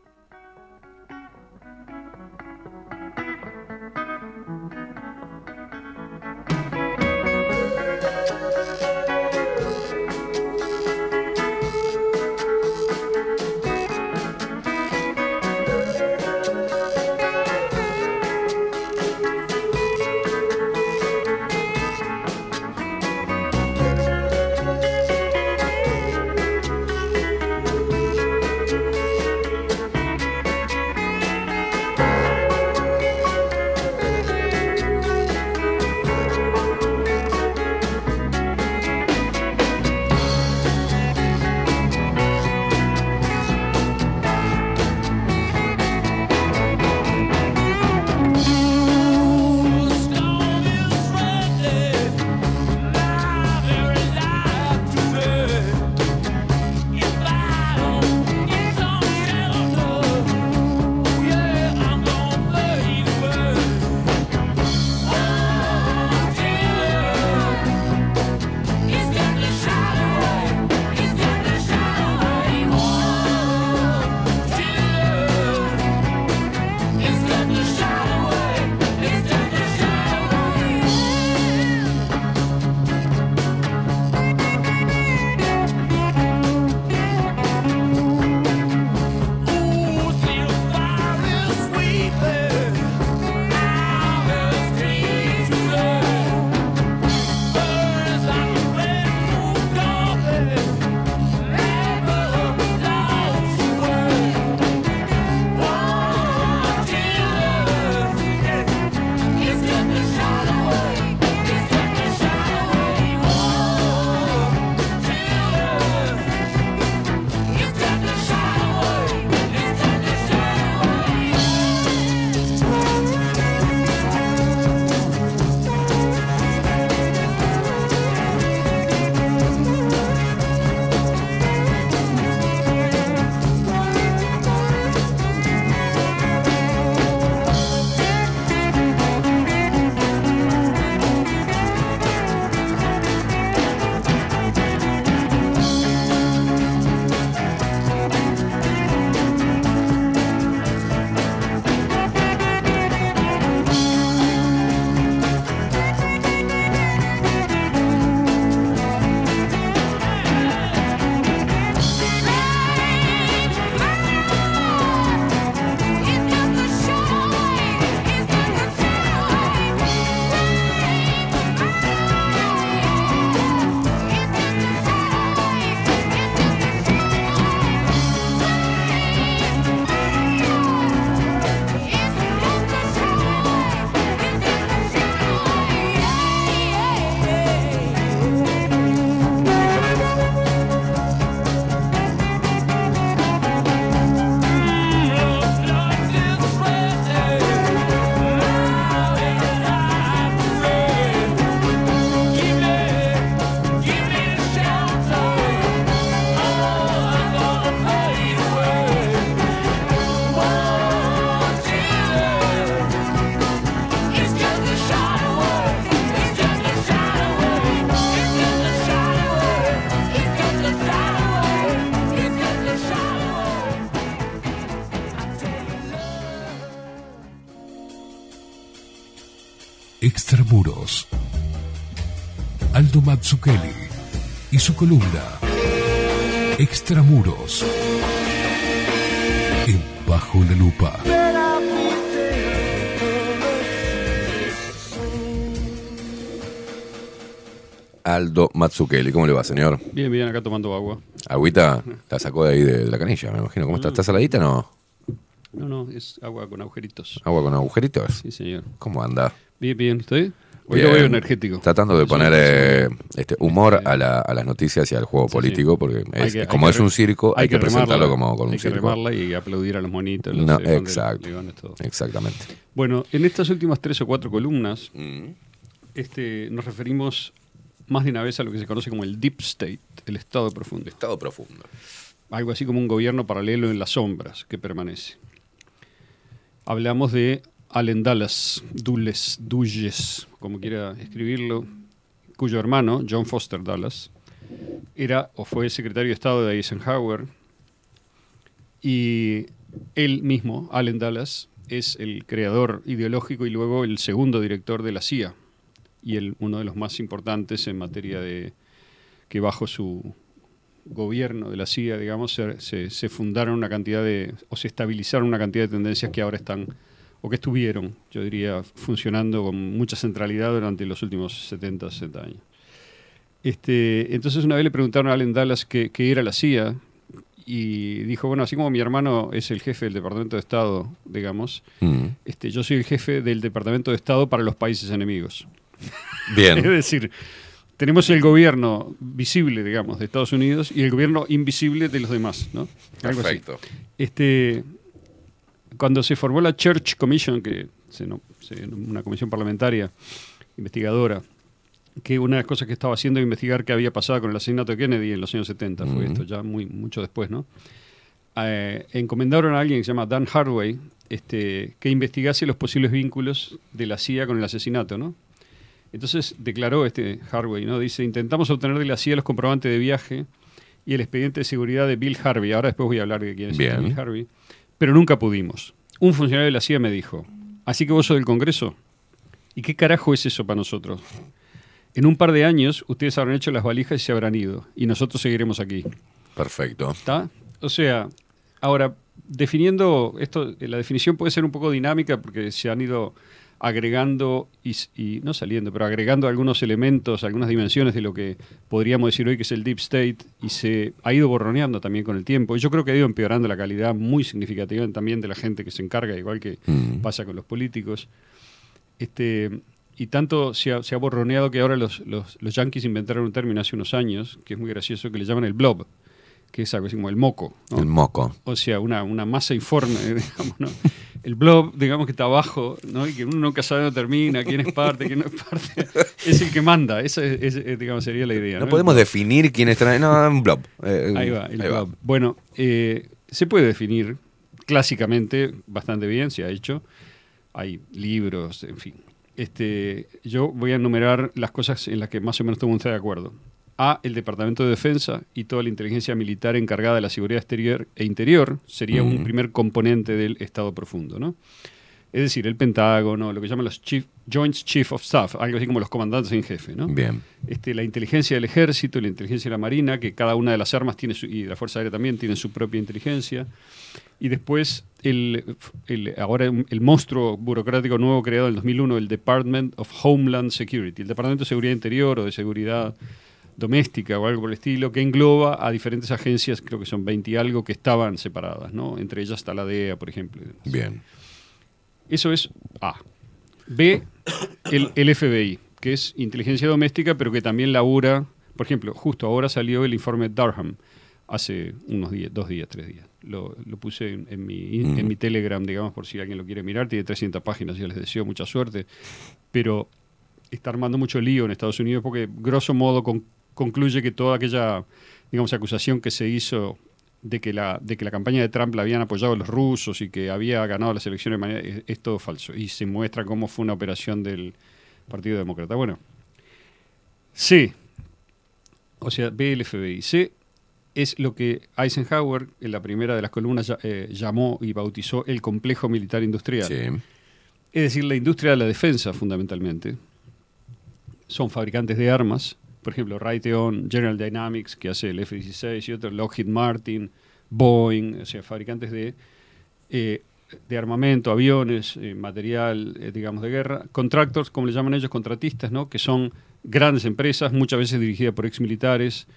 Su columna Extramuros. En Bajo la Lupa. Aldo Mazzucchelli, ¿cómo le va, señor? Bien, bien, acá tomando agua. Agüita, la sacó de ahí de, de la canilla, me imagino. ¿Cómo está? ¿Está saladita o no? No, no, es agua con agujeritos. ¿Agua con agujeritos? Sí, señor. ¿Cómo anda? Bien, bien, ¿estoy? Hoy lo veo energético. Tratando de poner eh, este humor a, la- a las noticias y al juego Sí, político, porque es- que- como es un circo, hay, que, presentarlo remarla, como con un Hay que circo. remarla y aplaudir a los monitos. los No, exacto. leones, todo. Exactamente. Bueno, en estas últimas tres o cuatro columnas, Mm. este, nos referimos más de una vez a lo que se conoce como el Deep State, el Estado profundo. Estado profundo. Algo así como un gobierno paralelo en las sombras que permanece. Hablamos de Allen Dulles, Dulles, Dulles, como quiera escribirlo, cuyo hermano, John Foster Dulles, era o fue secretario de Estado de Eisenhower. Y él mismo, Allen Dulles, es el creador ideológico y luego el segundo director de la CIA y el, uno de los más importantes en materia de que bajo su gobierno de la CIA, digamos, se fundaron una cantidad de, o se estabilizaron una cantidad de tendencias que ahora están, o que estuvieron, yo diría, funcionando con mucha centralidad durante los últimos 70, 60 años. Este, entonces una vez le preguntaron a Allen Dallas qué, qué era la CIA y dijo, bueno, así como mi hermano es el jefe del Departamento de Estado, digamos, Mm. este, yo soy el jefe del Departamento de Estado para los países enemigos. Bien. <laughs> es decir, tenemos el gobierno visible, digamos, de Estados Unidos y el gobierno invisible de los demás, ¿no? Algo así. Perfecto. Este, cuando se formó la Church Commission, que se, no- se- una comisión parlamentaria investigadora, que una de las cosas que estaba haciendo era investigar qué había pasado con el asesinato de Kennedy en los años 70, fue Ujú. esto, ya muy mucho después, ¿no? Eh, encomendaron a alguien que se llama Dan Hardway este, que investigase los posibles vínculos de la CIA con el asesinato, ¿no? Entonces declaró este Hardway, ¿no? Dice, intentamos obtener de la CIA los comprobantes de viaje y el expediente de seguridad de Bill Harvey. Ahora después voy a hablar de quién es este. Bill Harvey. Pero nunca pudimos. Un funcionario de la CIA me dijo, ¿así que vos sos del Congreso? ¿Y qué carajo es eso para nosotros? En un par de años ustedes habrán hecho las valijas y se habrán ido. Y nosotros seguiremos aquí. Perfecto. ¿Está? O sea, ahora, definiendo esto, la definición puede ser un poco dinámica porque se han ido agregando y, no saliendo, pero agregando algunos elementos, algunas dimensiones de lo que podríamos decir hoy que es el deep state y se ha ido borroneando también con el tiempo. Y yo creo que ha ido empeorando la calidad muy significativa también de la gente que se encarga, igual que Mm. pasa con los políticos. Este, y tanto se ha, se ha borroneado que ahora los, los, los yankees inventaron un término hace unos años, que es muy gracioso, que le llaman el blob, que es algo así como el moco. ¿no? El moco. O sea, una, una masa informe, <laughs> digamos, ¿no? El blob, digamos que está abajo, ¿no? Y que uno nunca sabe dónde termina, quién es parte, quién no es parte. <laughs> Es el que manda, esa es, es- digamos, sería la idea. No ¿no? podemos definir quién está. No, un blob. Eh, Ahí va, el ahí blob. Bueno, eh, se puede definir clásicamente bastante bien, se ha hecho. Hay libros, en fin. Este, yo voy a enumerar las cosas en las que más o menos todo el mundo está de acuerdo. A, el Departamento de Defensa y toda la inteligencia militar encargada de la seguridad exterior e interior sería un primer componente del Estado profundo, ¿no? Es decir, el Pentágono, lo que llaman los chief, Joint Chief of Staff, algo así como los comandantes en jefe, ¿no? Bien. este, la inteligencia del ejército la inteligencia de la marina, que cada una de las armas tiene su, y la Fuerza Aérea también tiene su propia inteligencia. Y después, el, el- ahora el monstruo burocrático nuevo creado en el 2001, el Department of Homeland Security, el Departamento de Seguridad Interior o de Seguridad Doméstica o algo por el estilo, que engloba a diferentes agencias, creo que son 20 y algo, que estaban separadas, ¿no? Entre ellas está la DEA, por ejemplo. Bien. Eso es A. B, el, el FBI, que es inteligencia doméstica, pero que también labura. Por ejemplo, justo ahora salió el informe Durham, hace unos días, dos días, tres días. Lo, lo puse en, en mi, Mm. en mi Telegram, digamos, por si alguien lo quiere mirar. Tiene 300 páginas, yo les deseo mucha suerte. Pero está armando mucho lío en Estados Unidos porque, grosso modo, con- concluye que toda aquella, digamos, acusación que se hizo de que la de que la campaña de Trump la habían apoyado los rusos y que había ganado las elecciones de manera- es, todo falso y se muestra cómo fue una operación del Partido Demócrata. Bueno, C, o sea, B el FBI. C es lo que Eisenhower en la primera de las columnas eh, llamó y bautizó el complejo militar industrial. Es decir, la industria de la defensa, fundamentalmente. Son fabricantes de armas. Por ejemplo, Raytheon, General Dynamics, que hace el F-16 y otros, Lockheed Martin, Boeing, o sea, fabricantes de, eh, de armamento, aviones, eh, material, eh, digamos, de guerra. Contractors, como le llaman ellos, contratistas, ¿no? Que son grandes empresas, muchas veces dirigidas por exmilitares,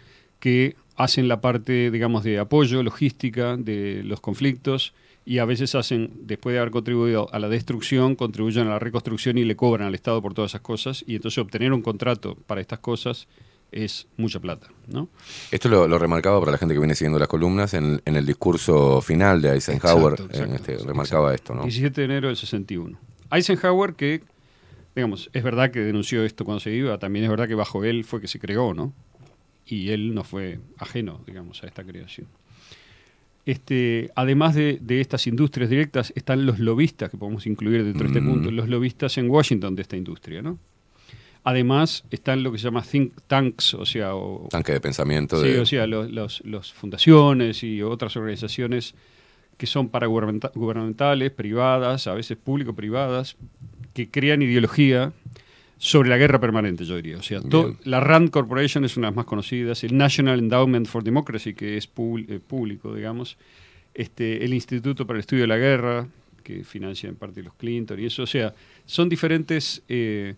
que hacen la parte, digamos, de apoyo, logística de los conflictos y a veces hacen, después de haber contribuido a la destrucción, contribuyen a la reconstrucción y le cobran al Estado por todas esas cosas. Y entonces obtener un contrato para estas cosas es mucha plata, ¿no? Esto lo, lo remarcaba para la gente que viene siguiendo las columnas en, en el discurso final de Eisenhower. Exacto, este, exacto, remarcaba esto, ¿no? 17 de enero del 61. Eisenhower, que, digamos, es verdad que denunció esto cuando se iba, también es verdad que bajo él fue que se creó, ¿no? Y él no fue ajeno, digamos, a esta creación. Este, además de, de estas industrias directas, están los lobistas, que podemos incluir dentro de este Mm. punto, los lobistas en Washington de esta industria, ¿no? Además, están lo que se llama think tanks, o sea, o, Tanque de pensamiento. Sí, de, o sea, los, los- los fundaciones y otras organizaciones que son paragubernamenta- gubernamentales, privadas, a veces público-privadas, que crean ideología sobre la guerra permanente, yo diría. O sea, to- la RAND Corporation es una de las más conocidas, el National Endowment for Democracy, que es eh, público, digamos, este, el Instituto para el Estudio de la Guerra, que financia en parte los Clinton y eso. O sea, son diferentes eh,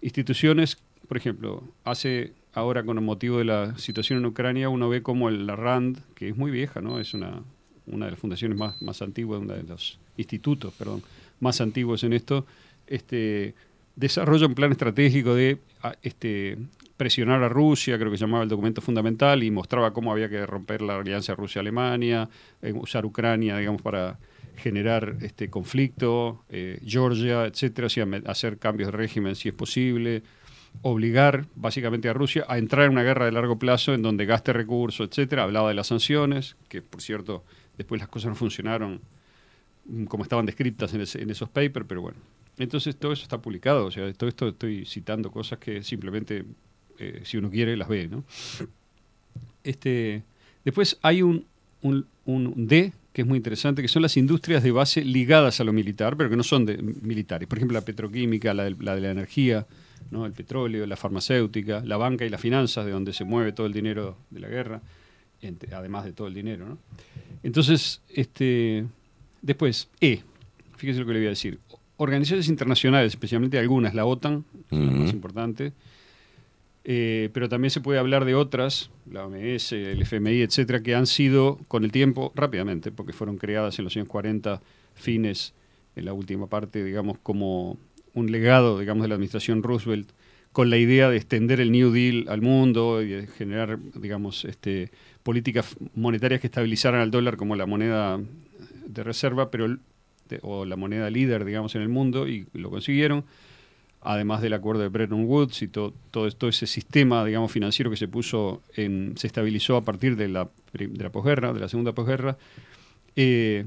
instituciones, por ejemplo, hace ahora con el motivo de la situación en Ucrania, uno ve como el- la RAND, que es muy vieja, ¿no? Es una, una de las fundaciones más, más antiguas, uno de los institutos, perdón, más antiguos en esto, este, desarrolla un plan estratégico de a- este, presionar a Rusia, creo que se llamaba el documento fundamental, y mostraba cómo había que romper la alianza Rusia-Alemania, eh, usar Ucrania, digamos, para generar este conflicto, eh, Georgia, etcétera, o hacer cambios de régimen si es posible, obligar básicamente a Rusia a entrar en una guerra de largo plazo en donde gaste recursos, etcétera. Hablaba de las sanciones, que por cierto, después las cosas no funcionaron mm, como estaban descritas en, ese- en esos papers, pero bueno. Entonces todo eso está publicado, o sea, todo esto estoy citando cosas que simplemente, eh, si uno quiere, las ve, ¿no? Este, después hay un, un, un D que es muy interesante, que son las industrias de base ligadas a lo militar, pero que no son de, militares. Por ejemplo, la petroquímica, la, de- la energía, ¿no? el petróleo, la farmacéutica, la banca y las finanzas, de donde se mueve todo el dinero de la guerra, además de todo el dinero. ¿no? Entonces, este, después, E, fíjese lo que le voy a decir. Organizaciones internacionales, especialmente algunas, la OTAN, es la más importante, eh, pero también se puede hablar de otras, la OMS, el FMI, etcétera, que han sido con el tiempo, rápidamente, porque fueron creadas en los años 40, fines, en la última parte, digamos, como un legado, digamos, de la administración Roosevelt, con la idea de extender el New Deal al mundo y de generar, digamos, este, políticas monetarias que estabilizaran al dólar como la moneda de reserva, pero de- o la moneda líder, digamos, en el mundo, y lo consiguieron. Además del acuerdo de Bretton Woods y todo, todo, ese sistema, digamos, financiero que se puso en, se estabilizó a partir de la, de la posguerra, de la segunda posguerra, eh,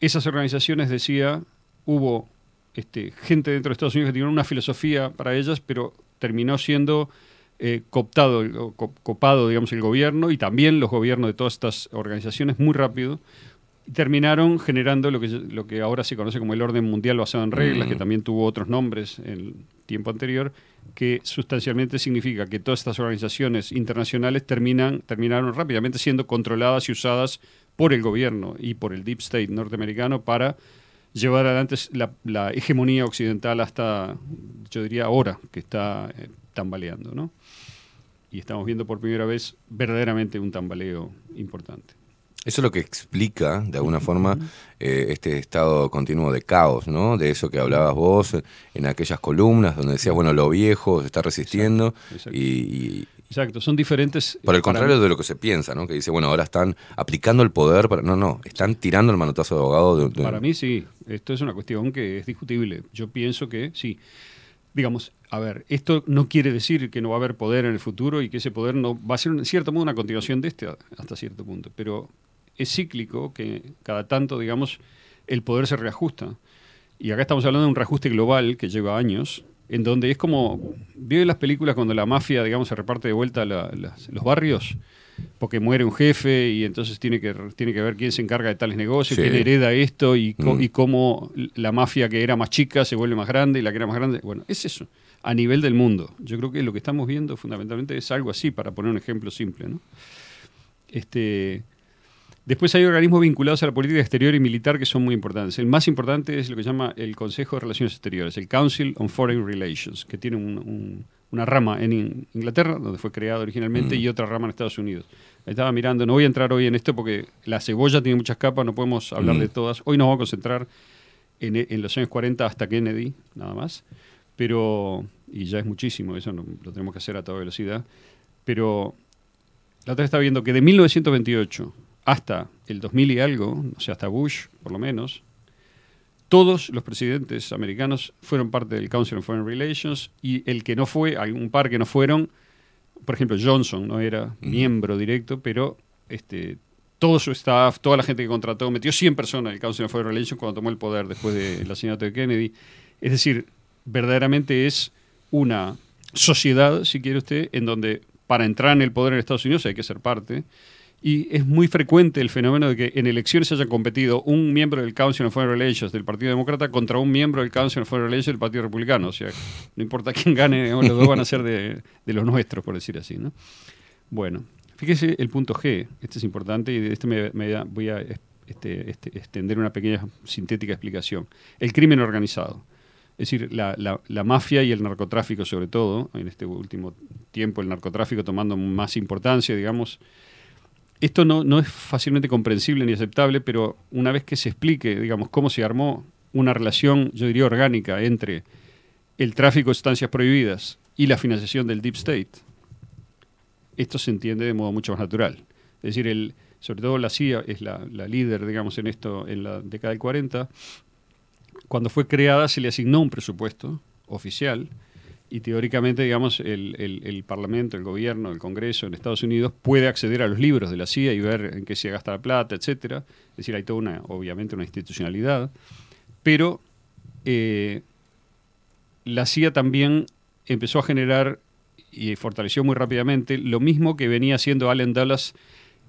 esas organizaciones, decía, hubo este, gente dentro de Estados Unidos que tenía una filosofía para ellas, pero terminó siendo eh, cooptado, copado, digamos, el gobierno y también los gobiernos de todas estas organizaciones muy rápido terminaron generando lo que, lo que ahora se conoce como el orden mundial basado en reglas, Mm. que también tuvo otros nombres en el tiempo anterior, que sustancialmente significa que todas estas organizaciones internacionales terminan, terminaron rápidamente siendo controladas y usadas por el gobierno y por el Deep State norteamericano para llevar adelante la, la hegemonía occidental hasta, yo diría, ahora, que está eh, tambaleando, ¿no? Y estamos viendo por primera vez verdaderamente un tambaleo importante. Eso es lo que explica, de alguna forma, eh, este estado continuo de caos, ¿no? De eso que hablabas vos eh, en aquellas columnas donde decías, bueno, lo viejo se está resistiendo exacto. Y, y Exacto, son diferentes. por el contrario de lo que se piensa, ¿no? Que dice, bueno, ahora están aplicando el poder para... No, no, están tirando el manotazo de abogado de, de- Para mí sí, esto es una cuestión que es discutible. Yo pienso que sí. Digamos, a ver, esto no quiere decir que no va a haber poder en el futuro y que ese poder no va a ser en cierto modo una continuación de este hasta cierto punto, pero es cíclico que cada tanto, digamos, el poder se reajusta. Y acá estamos hablando de un reajuste global que lleva años, en donde es como, ¿vio en las películas cuando la mafia, digamos, se reparte de vuelta la- las- los barrios? porque muere un jefe y entonces tiene que, tiene que ver quién se encarga de tales negocios, Sí. quién hereda esto y, Mm. y cómo la mafia que era más chica se vuelve más grande y la que era más grande. Bueno, es eso, a nivel del mundo. Yo creo que lo que estamos viendo fundamentalmente es algo así, para poner un ejemplo simple. ¿no? Este, después hay organismos vinculados a la política exterior y militar que son muy importantes. El más importante es lo que se llama el Consejo de Relaciones Exteriores, el Council on Foreign Relations, que tiene un- un- una rama en In- Inglaterra, donde fue creado originalmente, Mm. y otra rama en Estados Unidos. Estaba mirando, no voy a entrar hoy en esto porque la cebolla tiene muchas capas, no podemos hablar Mm. de todas. Hoy nos vamos a concentrar en, en los años 40 hasta Kennedy, nada más. Pero, y ya es muchísimo, eso no- lo tenemos que hacer a toda velocidad. Pero la otra estaba viendo que de 1928 hasta el 2000 y algo, o sea, hasta Bush, por lo menos, todos los presidentes americanos fueron parte del Council on Foreign Relations y el que no fue, un par que no fueron, por ejemplo, Johnson no era miembro directo, pero este, todo su staff, toda la gente que contrató, metió 100 personas en el Council on Foreign Relations cuando tomó el poder después del asesinato de Kennedy. Es decir, verdaderamente es una sociedad, si quiere usted, en donde para entrar en el poder en Estados Unidos hay que ser parte. Y es muy frecuente el fenómeno de que en elecciones haya competido un miembro del Council on Foreign Relations del Partido Demócrata contra un miembro del Council on Foreign Relations del Partido Republicano. O sea, no importa quién gane, digamos, <laughs> los dos van a ser de, los nuestros, por decir así. ¿no? Bueno, fíjese el punto G. Este es importante y de este me, me voy a este, este, extender una pequeña sintética explicación. El crimen organizado. Es decir, la, la- la mafia y el narcotráfico, sobre todo, en este último tiempo, el narcotráfico tomando más importancia, digamos. Esto no, no es fácilmente comprensible ni aceptable, pero una vez que se explique, digamos, cómo se armó una relación, yo diría, orgánica entre el tráfico de sustancias prohibidas y la financiación del Deep State, esto se entiende de modo mucho más natural. Es decir, el, sobre todo la CIA es la, la líder, digamos, en esto en la década del 40. Cuando fue creada se le asignó un presupuesto oficial y teóricamente, digamos, el, el- Parlamento, el gobierno, el Congreso en Estados Unidos puede acceder a los libros de la CIA y ver en qué se gasta la plata, etcétera. Es decir, hay toda una, obviamente, una institucionalidad. Pero eh, la CIA también empezó a generar y fortaleció muy rápidamente lo mismo que venía haciendo Allen Dulles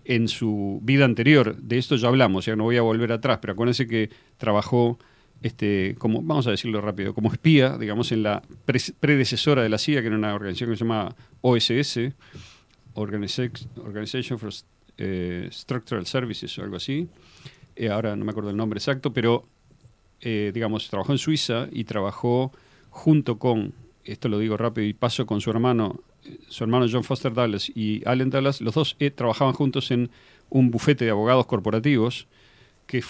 en su vida anterior. De esto ya hablamos, ya no voy a volver atrás, pero acuérdense que trabajó este, como, vamos a decirlo rápido, como espía, digamos, en la pre- predecesora de la CIA, que era una organización que se llama OSS, Organization for eh, Structural Services o algo así. Eh, ahora no me acuerdo el nombre exacto, pero eh, digamos, trabajó en Suiza y trabajó junto con, esto lo digo rápido y paso con su hermano, eh, su hermano John Foster Dulles y Allen Dulles, los dos trabajaban juntos en un bufete de abogados corporativos que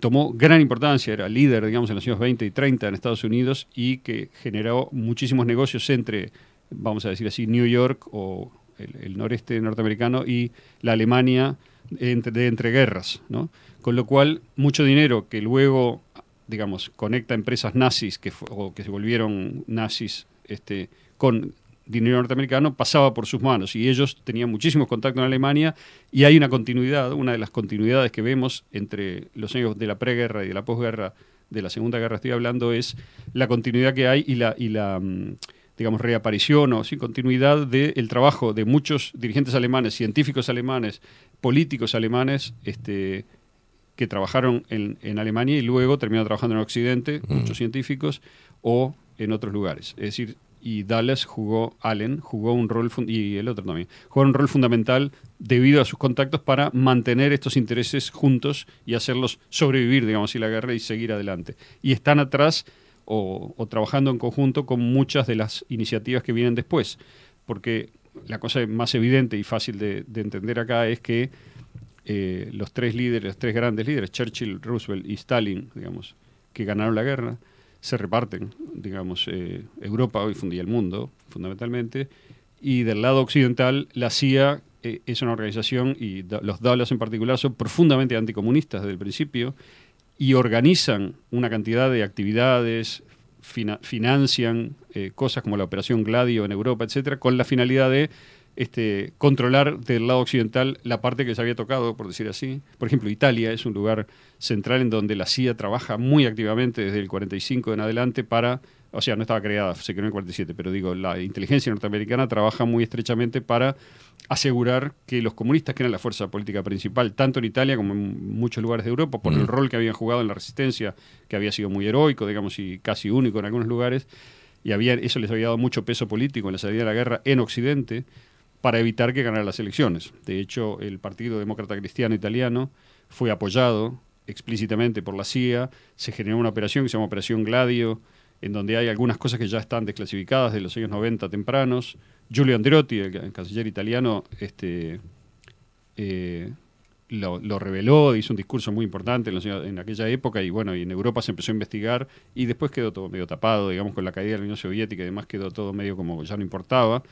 tomó gran importancia, era líder, digamos, en los años 20 y 30 en Estados Unidos y que generó muchísimos negocios entre, vamos a decir así, New York o el, noreste norteamericano y la Alemania entre, de entreguerras, ¿no? Con lo cual, mucho dinero que luego, digamos, conecta empresas nazis que, o que se volvieron nazis este, con dinero norteamericano pasaba por sus manos y ellos tenían muchísimos contactos en Alemania y hay una continuidad, una de las continuidades que vemos entre los años de la preguerra y de la posguerra, de la Segunda Guerra estoy hablando, es la continuidad que hay y la, y la mm, digamos, reaparición o sí, continuidad del trabajo de muchos dirigentes alemanes, científicos alemanes, políticos alemanes, este, que trabajaron en, en Alemania y luego terminaron trabajando en Occidente, muchos científicos, o en otros lugares. Es decir, y Dallas jugó, Allen jugó un rol, y el otro también, jugó un rol fundamental debido a sus contactos para mantener estos intereses juntos y hacerlos sobrevivir, digamos así, la guerra y seguir adelante. Y están atrás o, trabajando en conjunto con muchas de las iniciativas que vienen después, porque la cosa más evidente y fácil de, de entender acá es que eh, los tres líderes, los tres grandes líderes, Churchill, Roosevelt y Stalin, digamos, que ganaron la guerra, se reparten, digamos, eh, Europa hoy fundía el mundo, fundamentalmente, y del lado occidental la CIA eh, es una organización, y los Dallas en particular son profundamente anticomunistas desde el principio, y organizan una cantidad de actividades, fina- financian eh, cosas como la Operación Gladio en Europa, etcétera, con la finalidad de este, controlar del lado occidental la parte que se había tocado, por decir así. Por ejemplo, Italia es un lugar central en donde la CIA trabaja muy activamente desde el 45 en adelante para o sea, no estaba creada, se creó en el 47, pero digo, la inteligencia norteamericana trabaja muy estrechamente para asegurar que los comunistas, que eran la fuerza política principal, tanto en Italia como en muchos lugares de Europa, por el rol que habían jugado en la resistencia, que había sido muy heroico, digamos, y casi único en algunos lugares, y había, eso les había dado mucho peso político en la salida de la guerra en Occidente, para evitar que ganaran las elecciones. De hecho, el Partido Demócrata Cristiano Italiano fue apoyado explícitamente por la CIA, se generó una operación que se llama Operación Gladio, en donde hay algunas cosas que ya están desclasificadas de los años 90 tempranos. Giulio Andreotti, el, ca- canciller italiano, este, eh, lo, reveló, hizo un discurso muy importante en, aquella época y bueno, en Europa se empezó a investigar y después quedó todo medio tapado, digamos, con la caída de la Unión Soviética y demás quedó todo medio como ya no importaba.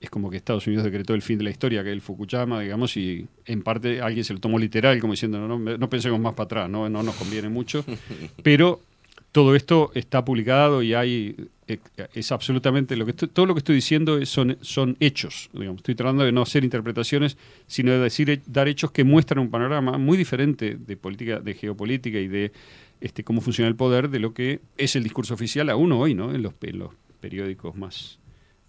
Es como que Estados Unidos decretó el fin de la historia, que es el Fukushima, digamos, y en parte alguien se lo tomó literal, como diciendo, no, no, no pensemos más para atrás, no, no nos conviene mucho. <laughs> Pero todo esto está publicado y hay eh, es absolutamente lo que estoy- todo lo que estoy diciendo es- son, son hechos digamos estoy tratando de no hacer interpretaciones sino de decir dar hechos que muestran un panorama muy diferente de política de geopolítica y de este cómo funciona el poder de lo que es el discurso oficial aún hoy no en los, en los periódicos más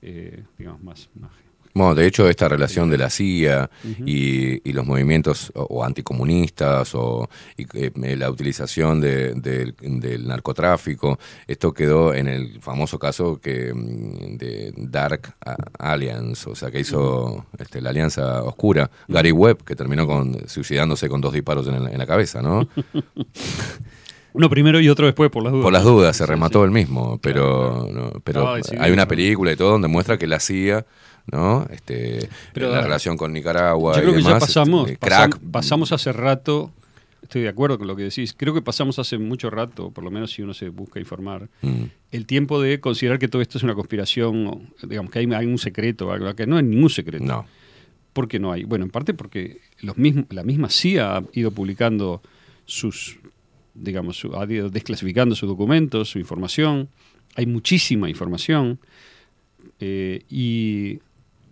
eh, digamos más, más Bueno, de hecho, esta relación de la CIA y, y los movimientos o, o anticomunistas o y, eh, la utilización de- del- del narcotráfico, esto quedó en el famoso caso que mm, de Dark Alliance, o sea, que hizo este, la alianza oscura, Gary Webb, que terminó con suicidándose con dos disparos en, el- en la cabeza, ¿no? <laughs> uno primero y otro después por las dudas Por las dudas, se remató el mismo, pero, no, pero hay una película y todo donde muestra que la CIA, ¿no? Este, Pero, la relación con Nicaragua Yo creo y que ya pasamos, este, pasam- crack, pasamos hace rato, estoy de acuerdo con lo que decís, creo que pasamos hace mucho rato, por lo menos si uno se busca informar, Mm. el tiempo de considerar que todo esto es una conspiración, digamos que hay, hay un secreto, algo que no hay ningún secreto. No. ¿Por qué no hay? Bueno, en parte porque los mismos, la misma CIA ha ido publicando sus, digamos, ha ido desclasificando sus documentos, su información. Hay muchísima información. eh, y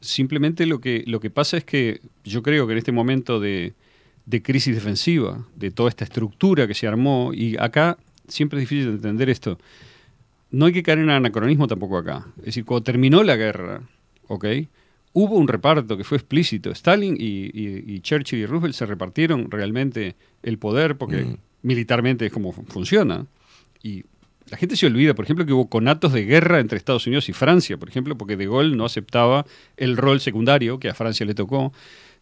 simplemente lo que, lo que pasa es que yo creo que en este momento de, de crisis defensiva, de toda esta estructura que se armó, y acá siempre es difícil de entender esto, no hay que caer en anacronismo tampoco acá. Es decir, cuando terminó la guerra, ¿ok? Hubo un reparto que fue explícito. Stalin y Churchill y Roosevelt se repartieron realmente el poder porque Mm. Militarmente es como fu- funciona. Y la gente se olvida, por ejemplo, que hubo conatos de guerra entre Estados Unidos y Francia, por ejemplo, porque De Gaulle no aceptaba el rol secundario que a Francia le tocó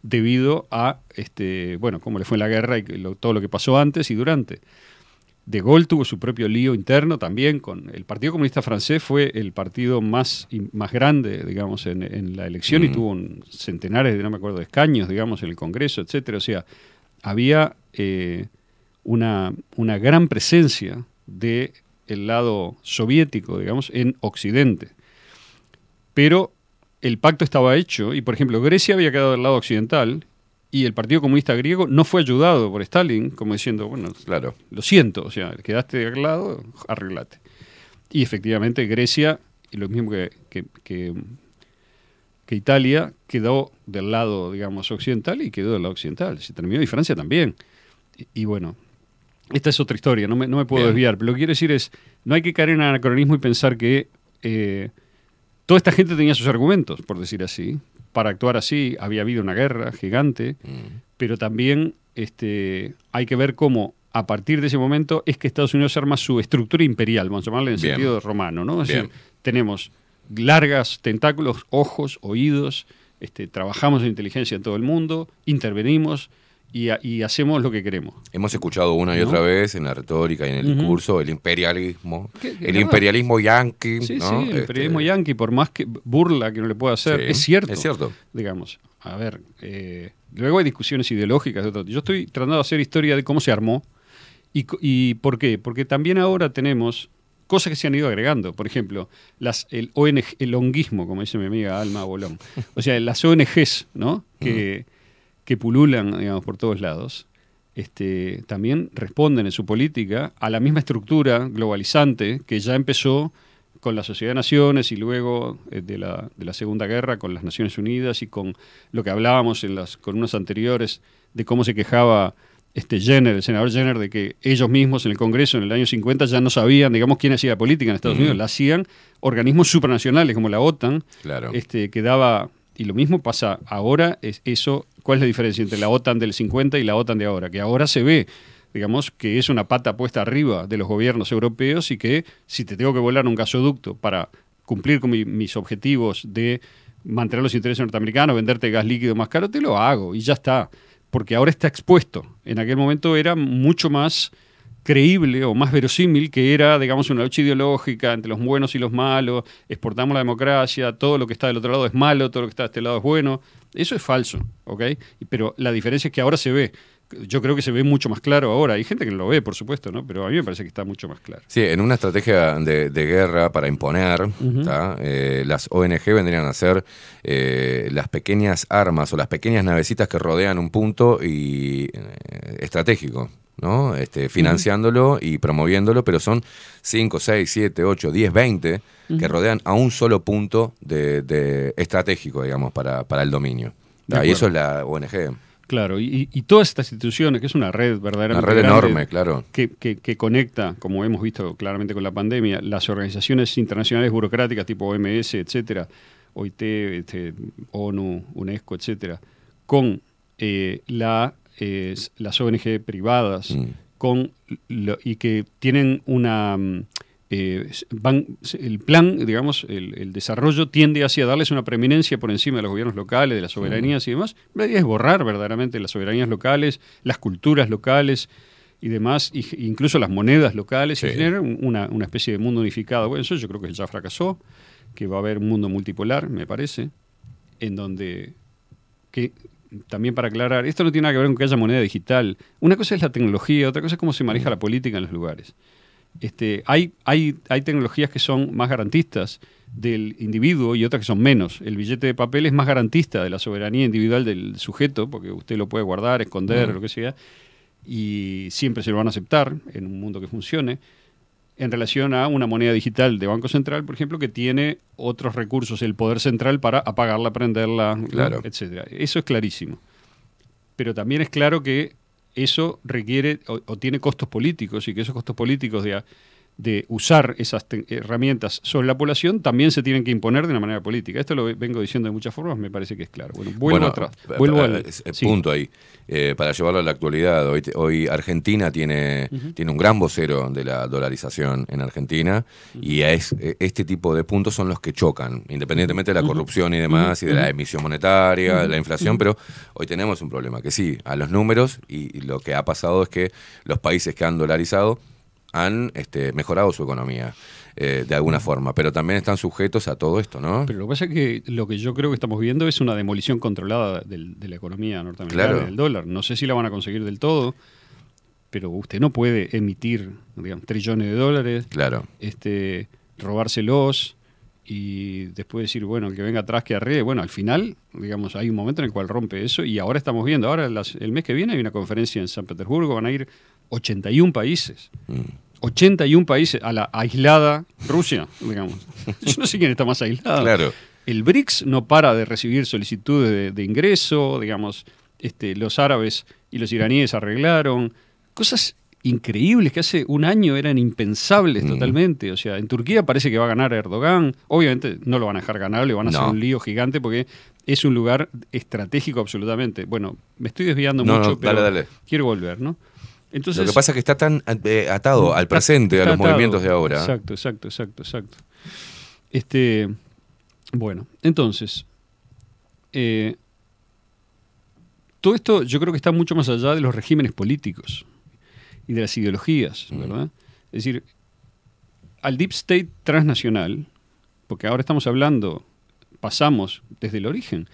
debido a, este, bueno, cómo le fue en la guerra y lo- todo lo que pasó antes y durante. De Gaulle tuvo su propio lío interno también con el Partido Comunista Francés fue el partido más, más grande, digamos, en, en la elección y Mm. tuvo un- centenares, de, no me acuerdo, de escaños, digamos, en el Congreso, etcétera. O sea, había eh, una, una gran presencia del lado soviético, digamos, en Occidente. Pero el pacto estaba hecho y, por ejemplo, Grecia había quedado del lado occidental y el Partido Comunista griego no fue ayudado por Stalin, como diciendo, bueno, claro. lo siento, o sea, quedaste de aquel lado, arreglate. Y efectivamente Grecia, y lo mismo que, que, que- que Italia, quedó del lado, digamos, occidental y quedó del lado occidental. Se terminó y Francia también. Y, y bueno, esta es otra historia, no me, no me puedo Bien. desviar, pero lo que quiero decir es, no hay que caer en anacronismo y pensar que eh, toda esta gente tenía sus argumentos, por decir así. Para actuar así había habido una guerra gigante, Mm. pero también este, hay que ver cómo a partir de ese momento es que Estados Unidos arma su estructura imperial, vamos a llamarle en el Bien. sentido romano, ¿no? Es Bien. decir, tenemos largas tentáculos, ojos, oídos, este, trabajamos en inteligencia en todo el mundo, intervenimos y, ha- y hacemos lo que queremos. Hemos escuchado una y ¿No? otra vez en la retórica y en el Ujú. discurso el imperialismo, el no. imperialismo yanqui, Sí, ¿no? sí, el Este, imperialismo yanqui, por más que burla que no le pueda hacer, Sí, es cierto. es cierto. Digamos, a ver, eh, luego hay discusiones ideológicas de otro Yo estoy tratando de hacer historia de cómo se armó y por qué. Porque también ahora tenemos cosas que se han ido agregando. Por ejemplo, las, el ONG, el honguismo, como dice mi amiga Alma Bolón. O sea, las ONGs, ¿no? Que, que pululan, digamos, por todos lados. Este, también responden en su política a la misma estructura globalizante que ya empezó con la Sociedad de Naciones y luego eh, de, la, de la Segunda Guerra con las Naciones Unidas y con lo que hablábamos en las columnas anteriores de cómo se quejaba este Jenner, el senador Jenner, de que ellos mismos en el Congreso en el año 50 ya no sabían, digamos, quién hacía política en Estados. Unidos, la hacían organismos supranacionales como la OTAN, Claro. este, que daba, y lo mismo pasa ahora, es eso, ¿cuál es la diferencia entre la OTAN del 50 y la OTAN de ahora? Que ahora se ve, digamos, que es una pata puesta arriba de los gobiernos europeos y que si te tengo que volar un gasoducto para cumplir con mi- mis objetivos de mantener los intereses norteamericanos, venderte gas líquido más caro, te lo hago y ya está. Porque ahora está expuesto. En aquel momento era mucho más creíble o más verosímil que era, digamos, una lucha ideológica entre los buenos y los malos, exportamos la democracia, todo lo que está del otro lado es malo, todo lo que está de este lado es bueno. Eso es falso, ¿ok? Pero la diferencia es que ahora se ve. Yo creo que se ve mucho más claro ahora. Hay gente que no lo ve, por supuesto, ¿no? Pero a mí me parece que está mucho más claro. Sí, en una estrategia de, de guerra para imponer. Eh, las ONG vendrían a ser eh, las pequeñas armas o las pequeñas navecitas que rodean un punto y eh, estratégico, ¿no? Este, financiándolo y promoviéndolo, pero son 5, 6, 7, 8, 10, 20 que rodean a un solo punto de, de estratégico, digamos, para, para el dominio. Y eso es la ONG. Claro, y, y todas estas instituciones, que es una red verdaderamente Una red grande, enorme, claro. Que, que- que conecta, como hemos visto claramente con la pandemia, las organizaciones internacionales burocráticas tipo OMS, etcétera, OIT, este, ONU, UNESCO, etcétera, con eh, la, eh, las ONG privadas, Mm. con lo- y que tienen una mm, eh, van, el plan, digamos, el, el desarrollo tiende hacia darles una preeminencia por encima de los gobiernos locales, de las soberanías y demás. La idea es borrar verdaderamente las soberanías locales, las culturas locales y demás, y- incluso las monedas locales, y generar un- una, una especie de mundo unificado. Bueno, eso yo creo que ya fracasó, que va a haber un mundo multipolar, me parece, en donde que también para aclarar, esto no tiene nada que ver con que haya moneda digital. Una cosa es la tecnología, otra cosa es cómo se maneja la política en los lugares. Este, hay, hay, hay tecnologías que son más garantistas del individuo y otras que son menos. El billete de papel es más garantista de la soberanía individual del sujeto, porque usted lo puede guardar, esconder, Mm. lo que sea, y siempre se lo van a aceptar en un mundo que funcione, en relación a una moneda digital de Banco Central, por ejemplo, que tiene otros recursos, el poder central para apagarla, prenderla, etcétera. Eso es clarísimo. Pero también es claro que eso requiere o, o tiene costos políticos y que esos costos políticos de, de usar esas herramientas sobre la población también se tienen que imponer de una manera política. Esto lo ve- vengo diciendo de muchas formas, me parece que es claro. Bueno, vuelvo Bueno, atrás. pa- Vuelvo al es sí. punto ahí. Eh, para llevarlo a la actualidad, hoy, Argentina tiene, tiene un gran vocero de la dolarización en Argentina y es, eh, este tipo de puntos son los que chocan, independientemente de la corrupción y demás y de la emisión monetaria, de la inflación, pero hoy tenemos un problema, que sí, a los números y, y lo que ha pasado es que los países que han dolarizado han este, mejorado su economía eh, de alguna forma, pero también están sujetos a todo esto, ¿no? Pero lo que pasa es que lo que yo creo que estamos viendo es una demolición controlada del- de la economía norteamericana, Claro. del dólar. No sé si la van a conseguir del todo, pero usted no puede emitir digamos, trillones de dólares, Claro. este, robárselos y después decir, bueno, que venga atrás que arregle. Bueno, al final, digamos, hay un momento en el cual rompe eso y ahora estamos viendo, ahora las- el mes que viene hay una conferencia en San Petersburgo, van a ir 81 países. Mm. 81 países a la aislada Rusia, digamos. <laughs> Yo no sé quién está más aislado. Claro. El BRICS no para de recibir solicitudes de, de ingreso, digamos, este, los árabes y los iraníes arreglaron cosas increíbles que hace un año eran impensables Mm. totalmente. O sea, en Turquía parece que va a ganar Erdogan. Obviamente no lo van a dejar ganar, le van a hacer un lío gigante porque es un lugar estratégico absolutamente. Bueno, me estoy desviando No, mucho, no, pero dale, dale. quiero volver, ¿no? Entonces, Lo que pasa es que está tan eh, atado al Está- presente, a los atado. movimientos de ahora. Exacto, exacto, exacto, exacto. Este, bueno, entonces, eh, todo esto yo creo que está mucho más allá de los regímenes políticos y de las ideologías, ¿verdad? Es decir, al deep state transnacional, porque ahora estamos hablando, pasamos desde el origen,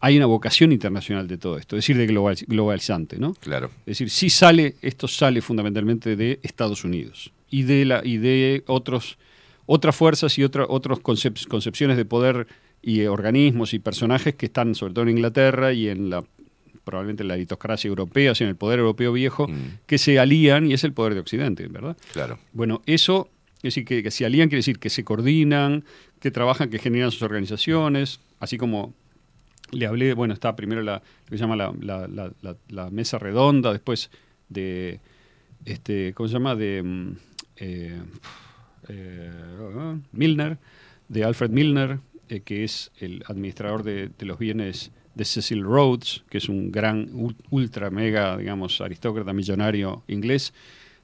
hay una vocación internacional de todo esto, es decir, de global- globalizante, ¿no? Claro. Es decir, sí sale, esto sale fundamentalmente de Estados Unidos y de la y de otros otras fuerzas y otra, otras concepciones de poder y eh, organismos y personajes que están sobre todo en Inglaterra y en la probablemente en la aristocracia europea, o sea, en el poder europeo viejo, que se alían y es el poder de Occidente, ¿verdad? Claro. Bueno, eso, es decir, que, que se alían quiere decir que se coordinan, que trabajan, que generan sus organizaciones, así como le hablé, bueno, está primero la, que se llama la, mesa redonda, después de este, ¿cómo se llama? De mm, eh, eh, Milner, de Alfred Milner, eh, que es el administrador de, de los bienes de Cecil Rhodes, que es un gran, ul- ultra, mega, digamos, aristócrata millonario inglés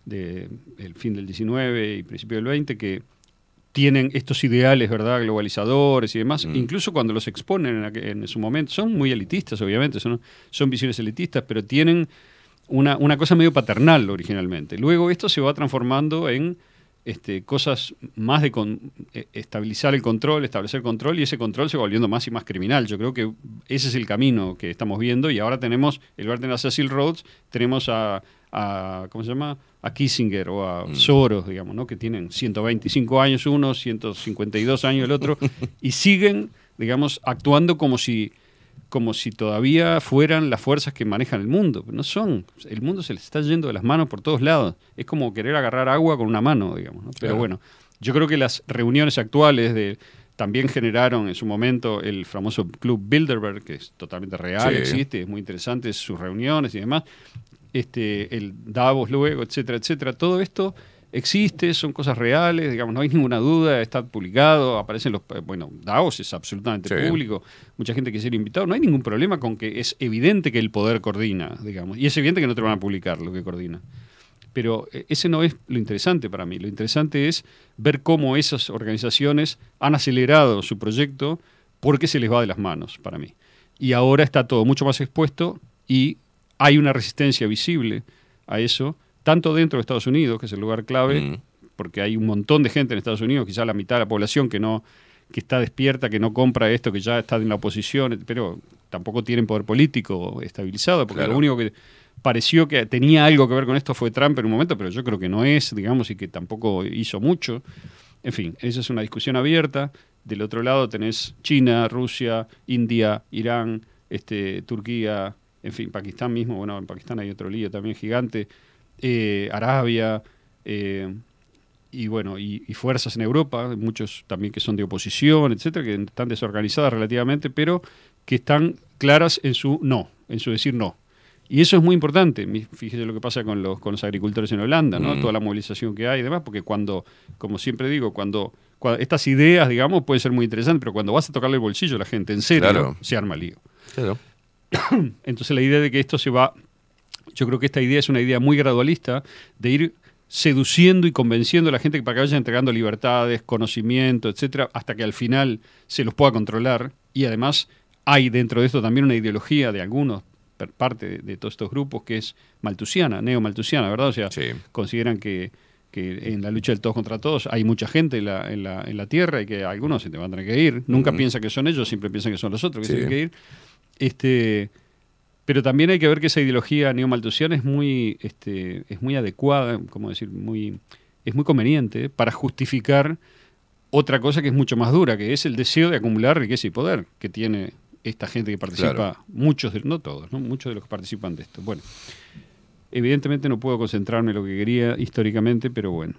del fin del 19 y principio del 20, que tienen estos ideales, ¿verdad?, globalizadores y demás, incluso cuando los exponen en, en su momento, son muy elitistas, obviamente, son, son visiones elitistas, pero tienen una, una cosa medio paternal originalmente. Luego esto se va transformando en este, cosas más de con- eh, estabilizar el control, establecer control, y ese control se va volviendo más y más criminal. Yo creo que ese es el camino que estamos viendo, y ahora tenemos, el lugar de a Cecil Rhodes, tenemos a, a- ¿cómo se llama? A Kissinger o a Soros, digamos, ¿no? que tienen 125 años uno, 152 años el otro, <laughs> y siguen, digamos, actuando como si como si todavía fueran las fuerzas que manejan el mundo. No son. El mundo se les está yendo de las manos por todos lados. Es como querer agarrar agua con una mano, digamos. ¿no? Pero Claro. bueno, yo creo que las reuniones actuales de también generaron en su momento el famoso Club Bilderberg, que es totalmente real, Sí. existe, es muy interesante sus reuniones y demás. Este, el Davos luego, etcétera, etcétera. Todo esto existe, son cosas reales, digamos, no hay ninguna duda, está publicado, aparecen los... Bueno, Davos es absolutamente Sí. público, mucha gente quiere ser invitado, no hay ningún problema con que es evidente que el poder coordina, digamos, y es evidente que no te van a publicar lo que coordina. Pero eh, ese no es lo interesante para mí, lo interesante es ver cómo esas organizaciones han acelerado su proyecto porque se les va de las manos para mí. Y ahora está todo mucho más expuesto y hay una resistencia visible a eso, tanto dentro de Estados Unidos, que es el lugar clave, Mm. porque hay un montón de gente en Estados Unidos, quizá la mitad de la población que no que está despierta, que no compra esto, que ya está en la oposición, pero tampoco tienen poder político estabilizado, porque Claro. lo único que pareció que tenía algo que ver con esto fue Trump en un momento, pero yo creo que no es, digamos, y que tampoco hizo mucho. En fin, esa es una discusión abierta. Del otro lado tenés China, Rusia, India, Irán, este, Turquía, en fin, Pakistán mismo, bueno, en Pakistán hay otro lío también gigante, eh, Arabia, eh, y bueno, y, y fuerzas en Europa, muchos también que son de oposición, etcétera, que están desorganizadas relativamente, pero que están claras en su no, en su decir no. Y eso es muy importante. Fíjese lo que pasa con los, con los agricultores en Holanda, ¿no? Mm. Toda la movilización que hay y demás, porque cuando, como siempre digo, cuando, cua- estas ideas, digamos, pueden ser muy interesantes, pero cuando vas a tocarle el bolsillo a la gente, en serio, Claro. se arma lío. Claro. <coughs> Entonces la idea de que esto se va, yo creo que esta idea es una idea muy gradualista de ir seduciendo y convenciendo a la gente para que vaya entregando libertades, conocimiento, etcétera, hasta que al final se los pueda controlar. Y además hay dentro de esto también una ideología de algunos, parte de, de todos estos grupos, que es maltusiana, neo-maltusiana, ¿verdad? O sea, consideran que, que en la lucha del todos contra todos hay mucha gente en la, en la, en la Tierra y que algunos se te van a tener que ir. Nunca piensan que son ellos, siempre piensan que son los otros que Sí. se tienen que ir. Este, pero también hay que ver que esa ideología neomaltusiana es muy, este, es muy adecuada, como decir, muy, es muy conveniente para justificar otra cosa que es mucho más dura, que es el deseo de acumular riqueza y poder que tiene esta gente que participa, Claro. muchos, de- no todos, ¿no? muchos de los que participan de esto. Bueno, evidentemente no puedo concentrarme en lo que quería históricamente, pero bueno.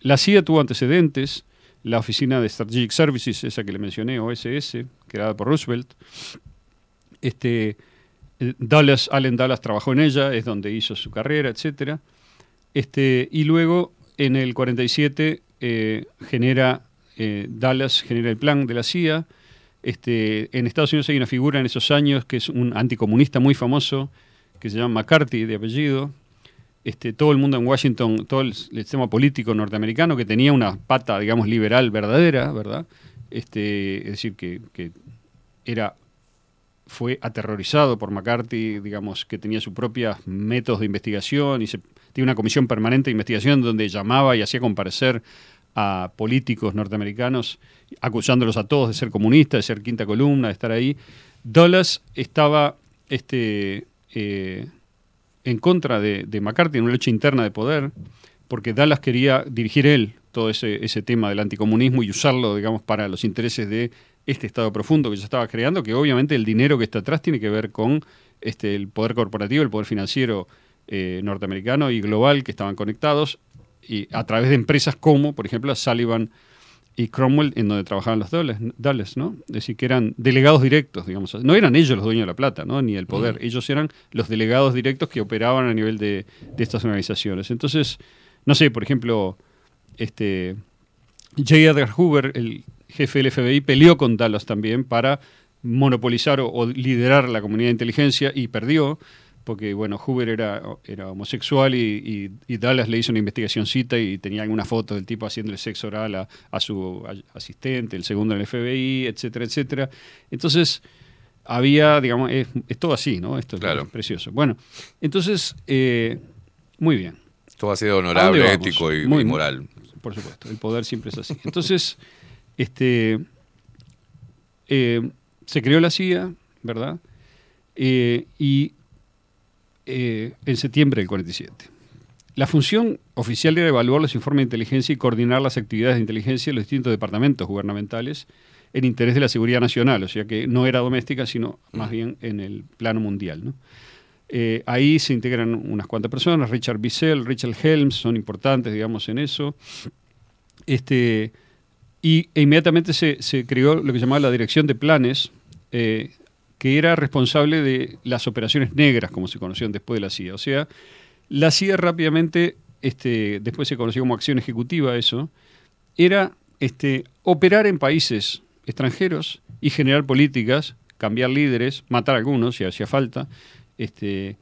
La CIA tuvo antecedentes, la Oficina de Strategic Services, esa que le mencioné, OSS, creada por Roosevelt, este, Dallas, Allen Dallas trabajó en ella, es donde hizo su carrera, etcétera. Este, y luego, en el 47, eh, genera, eh, Dallas genera el plan de la CIA. Este, en Estados Unidos hay una figura en esos años que es un anticomunista muy famoso, que se llama McCarthy de apellido. Este, todo el mundo en Washington, todo el, sistema político norteamericano que tenía una pata, digamos, liberal verdadera, ¿verdad? Este, es decir, que era fue aterrorizado por McCarthy, digamos, que tenía sus propios métodos de investigación y se, tiene una comisión permanente de investigación donde llamaba y hacía comparecer a políticos norteamericanos, acusándolos a todos de ser comunistas, de ser quinta columna, de estar ahí. Dulles estaba este, eh, en contra de, de McCarthy en una lucha interna de poder, porque Dallas quería dirigir él todo ese, ese tema del anticomunismo y usarlo, digamos, para los intereses de este Estado profundo que se estaba creando, que obviamente el dinero que está atrás tiene que ver con este, el poder corporativo, el poder financiero eh, norteamericano y global que estaban conectados y a través de empresas como, por ejemplo, Sullivan y Cromwell en donde trabajaban los Dulles, Dulles, ¿no? Es decir, que eran delegados directos, digamos. No eran ellos los dueños de la plata, ¿no? Ni el poder. Ellos eran los delegados directos que operaban a nivel de, de estas organizaciones. Entonces, no sé, por ejemplo, este J. Edgar Hoover, el jefe del FBI, peleó con Dallas también para monopolizar o, o liderar la comunidad de inteligencia y perdió porque bueno, Hoover era, era homosexual y, y- y Dallas le hizo una investigacióncita y tenía alguna foto del tipo haciéndole sexo oral a, a su a- asistente, el segundo en el FBI, etcétera, etcétera. Entonces, había, digamos, es, es todo así, ¿no? Esto es precioso. Bueno, entonces, eh, muy bien. Todo ha sido ¿A dónde honorable, ético y, Muy- y moral. Por supuesto, el poder siempre es así. Entonces, <laughs> este, eh, se creó la CIA, ¿verdad? Eh, y eh, en septiembre del 47. La función oficial era evaluar los informes de inteligencia y coordinar las actividades de inteligencia de los distintos departamentos gubernamentales en interés de la seguridad nacional, o sea que no era doméstica, sino más bien en el plano mundial. ¿no? Eh, ahí se integran unas cuantas personas, Richard Bissell, Richard Helms, son importantes, digamos, en eso. Este, y e inmediatamente se, se creó lo que llamaba la Dirección de Planes, eh, que era responsable de las operaciones negras, como se conocían después de la CIA. O sea, la CIA rápidamente, este, después se conoció como acción ejecutiva eso, era este, operar en países extranjeros y generar políticas, cambiar líderes, matar a algunos si hacía falta. Este,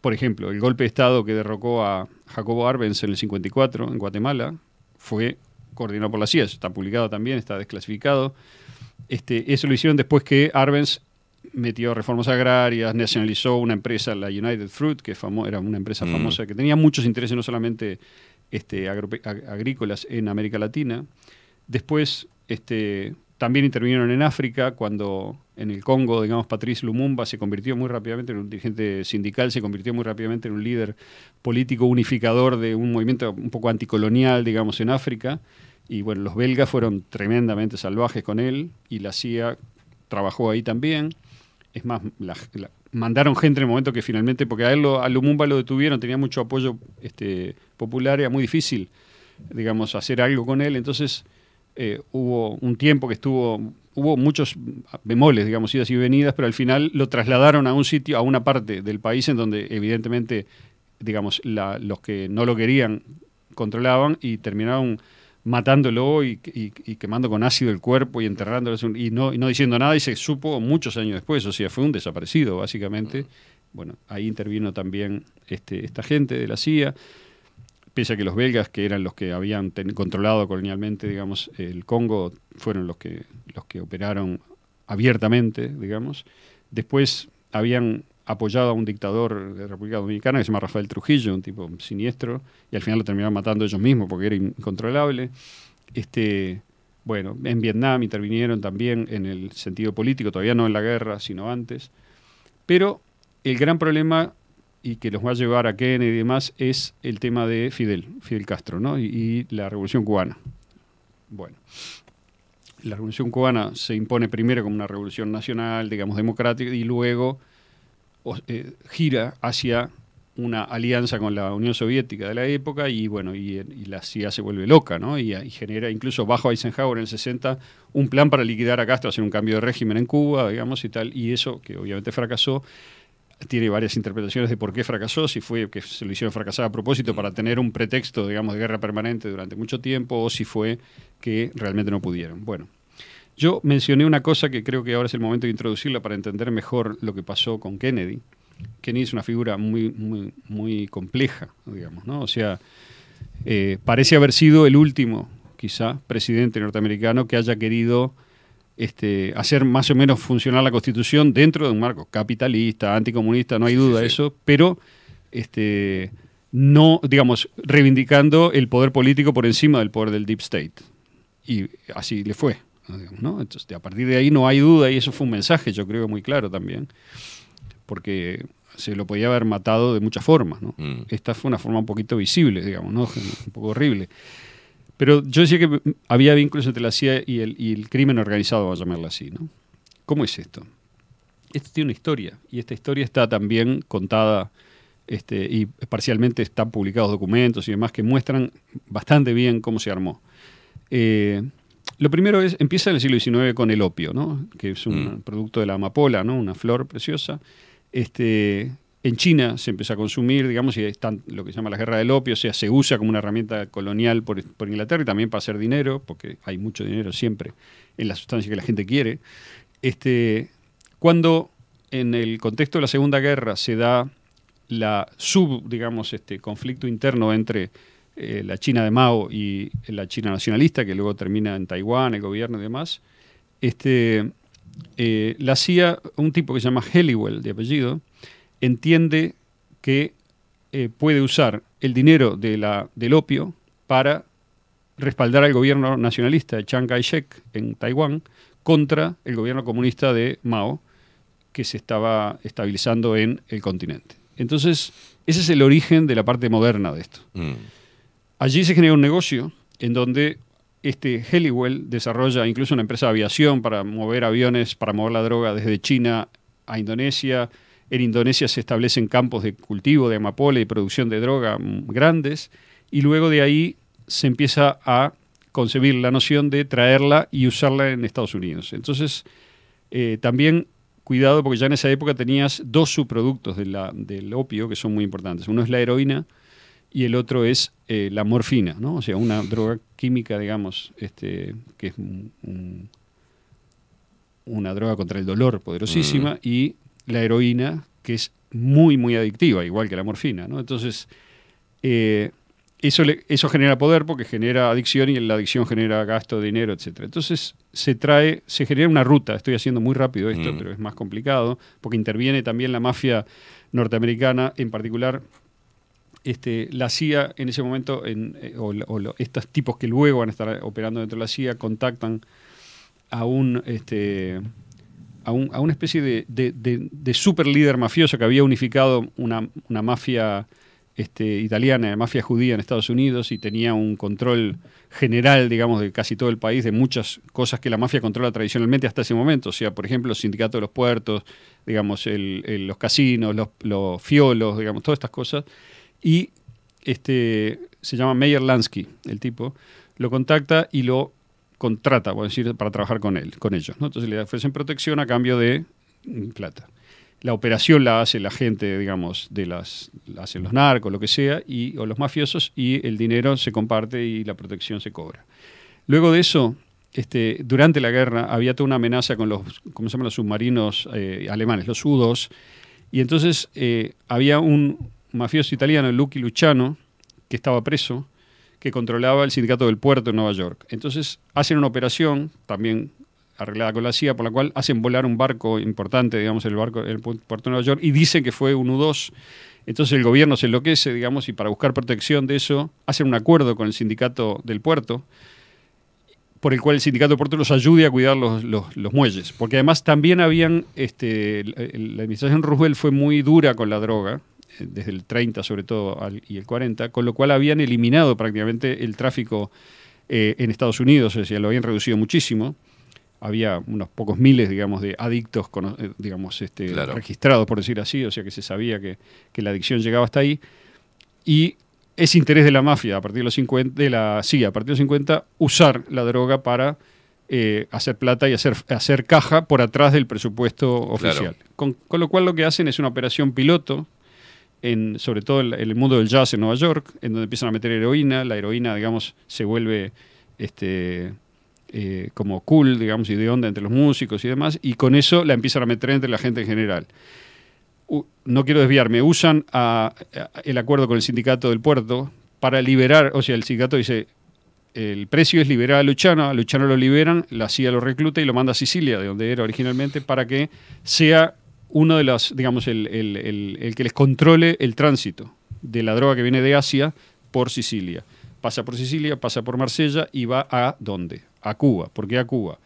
por ejemplo, el golpe de Estado que derrocó a Jacobo Arbenz en el 54 en Guatemala fue coordinado por la CIA, está publicado también, está desclasificado. Este, eso lo hicieron después que Arbenz metió reformas agrarias, nacionalizó una empresa, la United Fruit, que era una empresa Mm. famosa que tenía muchos intereses, no solamente este, agrícolas en América Latina. Después este, también intervinieron en África, cuando en el Congo, digamos, Patrice Lumumba se convirtió muy rápidamente en un dirigente sindical, se convirtió muy rápidamente en un líder político unificador de un movimiento un poco anticolonial, digamos, en África. Y bueno, los belgas fueron tremendamente salvajes con él y la CIA trabajó ahí también. Es más, la- mandaron gente en el momento que finalmente, porque a él lo- a Lumumba lo detuvieron, tenía mucho apoyo este, popular, era muy difícil, digamos, hacer algo con él. Entonces eh, hubo un tiempo que estuvo, hubo muchos bemoles, digamos, idas y venidas, pero al final lo trasladaron a un sitio, a una parte del país en donde evidentemente, digamos, la- los que no lo querían controlaban y terminaron matándolo y, y- y quemando con ácido el cuerpo y enterrándolo y no, y no diciendo nada y se supo muchos años después, o sea, fue un desaparecido básicamente. Bueno, ahí intervino también este, esta gente de la CIA, pese a que los belgas, que eran los que habían controlado colonialmente, digamos, el Congo, fueron los que, los que operaron abiertamente, digamos. Después habían apoyado a un dictador de la República Dominicana que se llama Rafael Trujillo, un tipo siniestro, y al final lo terminaron matando ellos mismos porque era incontrolable. Este, bueno, en Vietnam intervinieron también en el sentido político, todavía no en la guerra, sino antes. Pero el gran problema y que los va a llevar a Kennedy y demás es el tema de Fidel, Fidel Castro, ¿no? Y, la revolución cubana. Bueno, la revolución cubana se impone primero como una revolución nacional, digamos, democrática, y luego eh, gira hacia una alianza con la Unión Soviética de la época y bueno, y, y la CIA se vuelve loca, ¿no? Y, y genera incluso bajo Eisenhower en el 60 un plan para liquidar a Castro, hacer un cambio de régimen en Cuba, digamos, y tal, y eso, que obviamente fracasó, tiene varias interpretaciones de por qué fracasó, si fue que se lo hicieron fracasar a propósito para tener un pretexto, digamos, de guerra permanente durante mucho tiempo, o si fue que realmente no pudieron. Bueno, yo mencioné una cosa que creo que ahora es el momento de introducirla para entender mejor lo que pasó con Kennedy. Kennedy es una figura muy, muy, muy compleja, digamos, ¿no? O sea, eh, parece haber sido el último, quizá, presidente norteamericano que haya querido este, hacer más o menos funcionar la Constitución dentro de un marco capitalista, anticomunista, no hay duda de eso, pero este, no, digamos, reivindicando el poder político por encima del poder del deep state. Y así le fue. ¿no? Entonces, a partir de ahí no hay duda, y eso fue un mensaje, yo creo, muy claro también, porque se lo podía haber matado de muchas formas. ¿no? Esta fue una forma un poquito visible, digamos, ¿no? un poco horrible. Pero yo decía que había vínculos entre la CIA y el, y el crimen organizado, vamos a llamarlo así. ¿no? ¿Cómo es esto? Esto tiene una historia, y esta historia está también contada este, y parcialmente están publicados documentos y demás que muestran bastante bien cómo se armó. Eh, Lo primero es, empieza en el siglo XIX con el opio, ¿no? que es un Mm. producto de la amapola, ¿no? una flor preciosa. Este, en China se empieza a consumir, digamos, y están lo que se llama la guerra del opio, o sea, se usa como una herramienta colonial por, por Inglaterra y también para hacer dinero, porque hay mucho dinero siempre en la sustancia que la gente quiere. Este, cuando en el contexto de la Segunda Guerra se da la sub, digamos, este conflicto interno entre eh, la China de Mao y la China nacionalista, que luego termina en Taiwán, el gobierno y demás, este, eh, la CIA, un tipo que se llama Helliwell, de apellido, entiende que eh, puede usar el dinero de la, del opio para respaldar al gobierno nacionalista de Chiang Kai-shek en Taiwán contra el gobierno comunista de Mao, que se estaba estabilizando en el continente. Entonces, ese es el origen de la parte moderna de esto. Mm. Allí se genera un negocio en donde este Helliwell desarrolla incluso una empresa de aviación para mover aviones, para mover la droga desde China a Indonesia. En Indonesia se establecen campos de cultivo de amapola y producción de droga mm, grandes. Y luego de ahí se empieza a concebir la noción de traerla y usarla en Estados Unidos. Entonces, eh, también cuidado porque ya en esa época tenías dos subproductos de la- del opio que son muy importantes. Uno es la heroína y el otro es eh, la morfina, ¿no? O sea, una droga química, digamos, este, que es un- un- una droga contra el dolor poderosísima, y la heroína, que es muy, muy adictiva, igual que la morfina, ¿no? Entonces, eh, eso, le- eso genera poder porque genera adicción y la adicción genera gasto, dinero, etc. Entonces se trae, se genera una ruta, estoy haciendo muy rápido esto, Mm. pero es más complicado, porque interviene también la mafia norteamericana, en particular este, la CIA en ese momento, en, eh, o, estos tipos que luego van a estar operando dentro de la CIA, contactan a un... Este, a, un- a una especie de, de, super líder mafioso que había unificado una, una mafia este, italiana, mafia judía en Estados Unidos y tenía un control general, digamos, de casi todo el país, de muchas cosas que la mafia controla tradicionalmente hasta ese momento. O sea, por ejemplo, los sindicatos de los puertos, digamos, el- el- los casinos, los, los fiolos, digamos, todas estas cosas. Y este, se llama Meyer Lansky, el tipo, lo contacta y lo contrata, por decir, para trabajar con él, con ellos. ¿no? Entonces le ofrecen protección a cambio de mm, plata. La operación la hace la gente, digamos, de las, la hacen los narcos, lo que sea, y, o los mafiosos, y el dinero se comparte y la protección se cobra. Luego de eso, este, durante la guerra había toda una amenaza con los, ¿cómo se llaman los submarinos eh, alemanes, los U-2, y entonces eh, había un mafioso italiano, Lucky Luciano, que estaba preso, que controlaba el sindicato del puerto en Nueva York. Entonces hacen una operación, también arreglada con la CIA, por la cual hacen volar un barco importante, digamos, el barco el pu- puerto de Nueva York, y dicen que fue un U-2. Entonces el gobierno se enloquece, digamos, y para buscar protección de eso, hacen un acuerdo con el sindicato del puerto, por el cual el sindicato del puerto los ayude a cuidar los, muelles. Porque además también habían, este, la administración Roosevelt fue muy dura con la droga, desde el 30 sobre todo al- y el 40, con lo cual habían eliminado prácticamente el tráfico eh, en Estados Unidos, es decir, lo habían reducido muchísimo. Había unos pocos miles, digamos, de adictos, eh, digamos, este, Claro. registrados, por decir así, o sea que se sabía que, que la adicción llegaba hasta ahí. Y ese interés de la mafia a partir de los 50, de la CIA, a partir de los 50, usar la droga para eh, hacer plata y hacer, hacer caja por atrás del presupuesto oficial. Con, con lo cual lo que hacen es una operación piloto, en, sobre todo en, el mundo del jazz en Nueva York, en donde empiezan a meter heroína. La heroína, digamos, se vuelve este, eh, como cool, digamos, y de onda entre los músicos y demás, y con eso la empiezan a meter entre la gente en general. No quiero desviarme, usan el acuerdo con el sindicato del puerto para liberar, o sea, el sindicato dice, el precio es liberar a Luciano, a Luciano lo liberan, la CIA lo recluta y lo manda a Sicilia, de donde era originalmente, para que sea uno de los, digamos, el, el- el- que les controle el tránsito de la droga que viene de Asia por Sicilia. Pasa por Sicilia, pasa por Marsella y va a dónde? A Cuba. ¿Por qué a Cuba?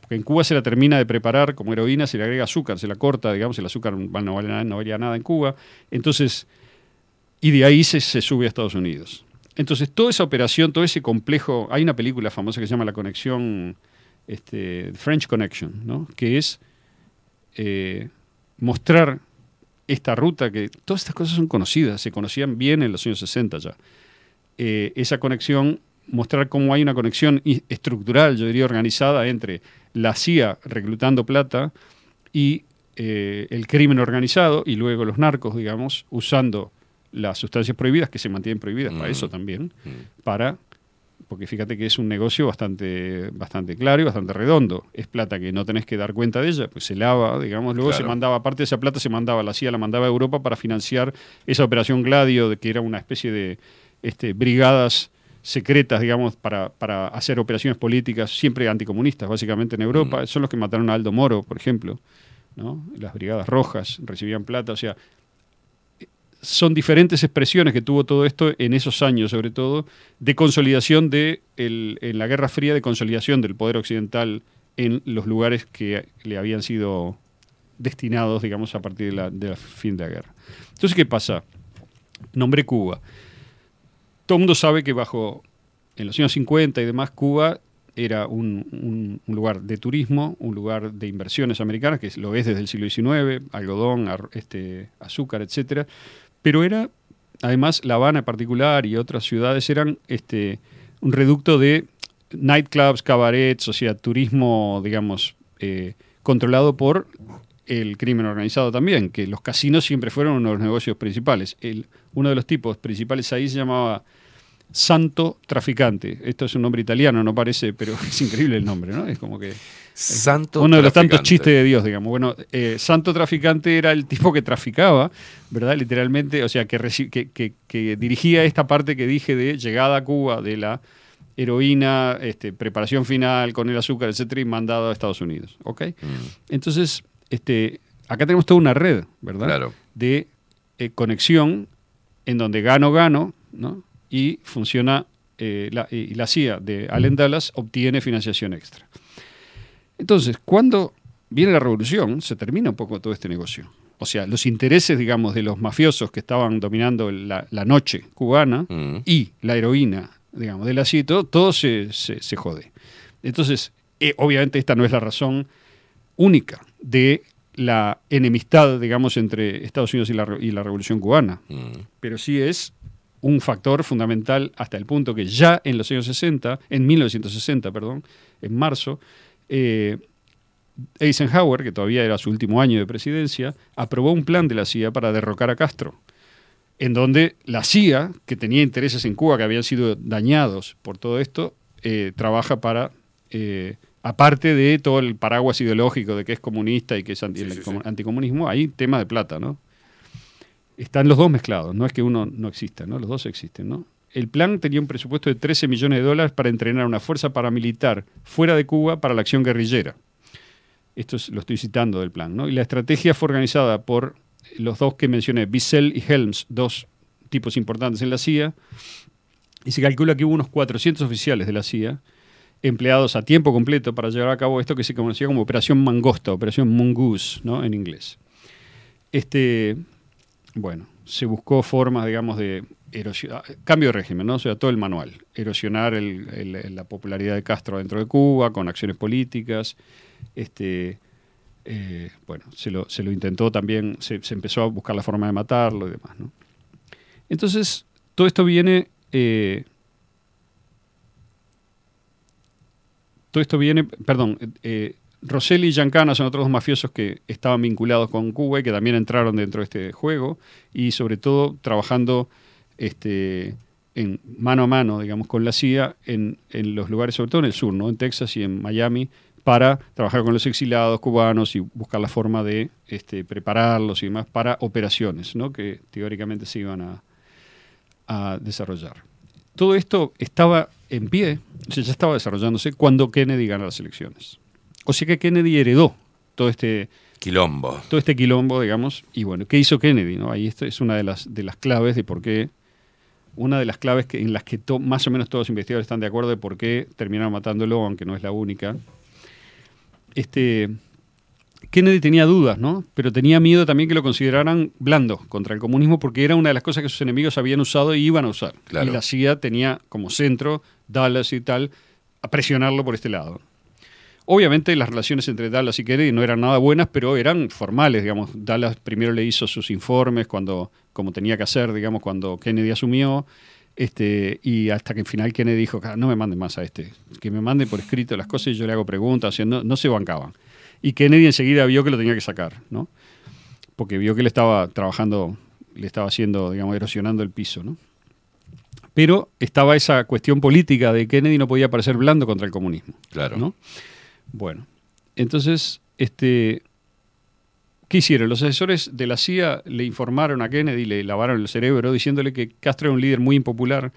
Porque en Cuba se la termina de preparar como heroína, se le agrega azúcar, se la corta, digamos, el azúcar no vale nada, no valía nada en Cuba. Entonces, y de ahí se, se sube a Estados Unidos. Entonces, toda esa operación, todo ese complejo, hay una película famosa que se llama La Conexión, este, French Connection, ¿no? que es eh, mostrar esta ruta, que todas estas cosas son conocidas, se conocían bien en los años 60 ya. Eh, esa conexión mostrar cómo hay una conexión estructural, yo diría organizada, entre la CIA reclutando plata y eh, el crimen organizado y luego los narcos, digamos, usando las sustancias prohibidas, que se mantienen prohibidas para Mm. eso también, para porque fíjate que es un negocio bastante, bastante claro y bastante redondo. Es plata que no tenés que dar cuenta de ella, pues se lava, digamos, luego se mandaba, aparte de esa plata se mandaba, la CIA la mandaba a Europa para financiar esa operación Gladio, de que era una especie de este, brigadas secretas, digamos, para, para hacer operaciones políticas, siempre anticomunistas, básicamente en Europa. Son los que mataron a Aldo Moro, por ejemplo. ¿no? Las brigadas rojas recibían plata, o sea, son diferentes expresiones que tuvo todo esto en esos años, sobre todo, de consolidación de el- en la Guerra Fría, de consolidación del poder occidental en los lugares que le habían sido destinados, digamos, a partir de fin de la guerra. Entonces, ¿qué pasa? Nombré Cuba. Todo mundo sabe que bajo, en los años 50 y demás, Cuba era un, lugar de turismo, un lugar de inversiones americanas, que lo es desde el siglo XIX, algodón, este, azúcar, etcétera, pero era, además, La Habana en particular y otras ciudades eran este, un reducto de nightclubs, cabarets, o sea, turismo, digamos, eh, controlado por el crimen organizado también, que los casinos siempre fueron uno de los negocios principales. El, uno de los tipos principales ahí se llamaba Santo Traficante. Esto es un nombre italiano, no parece, pero <laughs> es increíble el nombre, ¿no? Es como que... Santo Uno de los tantos chistes de Dios, digamos. Bueno, eh, Santo Traficante era el tipo que traficaba, ¿verdad? Literalmente, o sea, que, reci- que, que- que dirigía esta parte que dije de llegada a Cuba de la heroína, este, preparación final con el azúcar, etcétera, y mandado a Estados Unidos, ¿ok? Entonces, este, acá tenemos toda una red, ¿verdad? Claro. De eh, conexión en donde gano, gano, ¿no? Y funciona, eh, la, y la CIA de Allen Dallas obtiene financiación extra. Entonces, cuando viene la revolución, se termina un poco todo este negocio. O sea, los intereses, digamos, de los mafiosos que estaban dominando la, la noche cubana Mm. y la heroína, digamos, de la CIA, y todo, se, se- se jode. Entonces, eh, obviamente esta no es la razón única de la enemistad, digamos, entre Estados Unidos y la, y la revolución cubana, Mm. pero sí es un factor fundamental hasta el punto que ya en los años 60, en 1960, perdón, en marzo, eh, Eisenhower, que todavía era su último año de presidencia, aprobó un plan de la CIA para derrocar a Castro, en donde la CIA, que tenía intereses en Cuba que habían sido dañados por todo esto, eh, trabaja para, eh, aparte de todo el paraguas ideológico de que es comunista y que es anti- anticomunismo, hay tema de plata, ¿no? Están los dos mezclados, no es que uno no exista, ¿no? Los dos existen, ¿no? El plan tenía un presupuesto de 13 millones de dólares para entrenar una fuerza paramilitar fuera de Cuba para la acción guerrillera. Esto es- lo estoy citando del plan, ¿no? Y la estrategia fue organizada por los dos que mencioné, Bissell y Helms, dos tipos importantes en la CIA, y se calcula que hubo unos 400 oficiales de la CIA empleados a tiempo completo para llevar a cabo esto que se conocía como Operación Mangosta, Operación Mongoose, ¿no? En inglés. Este, bueno, se buscó formas, digamos, de erosionar, cambio de régimen, ¿no? O sea, todo el manual, erosionar la popularidad de Castro dentro de Cuba con acciones políticas, este, eh, bueno, se lo, se lo intentó también, se, se empezó a buscar la forma de matarlo y demás, ¿no? Entonces, todo esto viene, eh, todo esto viene, perdón, eh, Rosselli y Giancana son otros dos mafiosos que estaban vinculados con Cuba y que también entraron dentro de este juego y sobre todo trabajando este, en mano a mano, digamos, con la CIA en, en los lugares, sobre todo en el sur, ¿no? en Texas y en Miami, para trabajar con los exiliados cubanos y buscar la forma de este, prepararlos y demás para operaciones ¿no? que teóricamente se iban a, a desarrollar. Todo esto estaba en pie, o sea, ya estaba desarrollándose cuando Kennedy gana las elecciones. O sea que Kennedy heredó todo este Quilombo. todo este quilombo, digamos, y bueno, ¿qué hizo Kennedy? No? Ahí esto es una de las, de las claves de por qué, una de las claves que, en las que to- más o menos todos los investigadores están de acuerdo de por qué terminaron matándolo, aunque no es la única. Este, Kennedy tenía dudas, ¿no? Pero tenía miedo también que lo consideraran blando contra el comunismo porque era una de las cosas que sus enemigos habían usado y iban a usar. Claro. Y la CIA tenía como centro Dallas y tal a presionarlo por este lado. Obviamente las relaciones entre Dallas y Kennedy no eran nada buenas, pero eran formales, digamos. Dallas primero le hizo sus informes cuando, como tenía que hacer, digamos, cuando Kennedy asumió. Este, y hasta que al final Kennedy dijo, "Ah, no me manden más a este, que me mande por escrito las cosas y yo le hago preguntas, o sea, no, no se bancaban. Y Kennedy enseguida vio que lo tenía que sacar, ¿no? Porque vio que le estaba trabajando, le estaba haciendo, digamos, erosionando el piso, ¿no? Pero estaba esa cuestión política de Kennedy no podía parecer blando contra el comunismo. Claro. ¿no? Bueno, entonces, este, ¿qué hicieron? Los asesores de la CIA le informaron a Kennedy, le lavaron el cerebro diciéndole que Castro era un líder muy impopular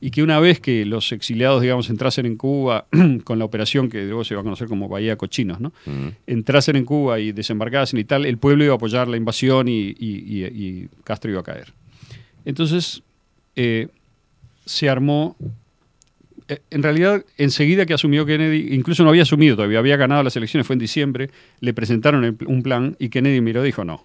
y que una vez que los exiliados, digamos, entrasen en Cuba <clears throat> con la operación que luego se va a conocer como Bahía Cochinos, ¿no? Entrasen en Cuba y desembarcasen y tal, el pueblo iba a apoyar la invasión y, y- y- y Castro iba a caer. Entonces, eh, se armó. Eh, En realidad, enseguida que asumió Kennedy, incluso no había asumido todavía, había ganado las elecciones, fue en diciembre, le presentaron un plan y Kennedy miró y dijo: No,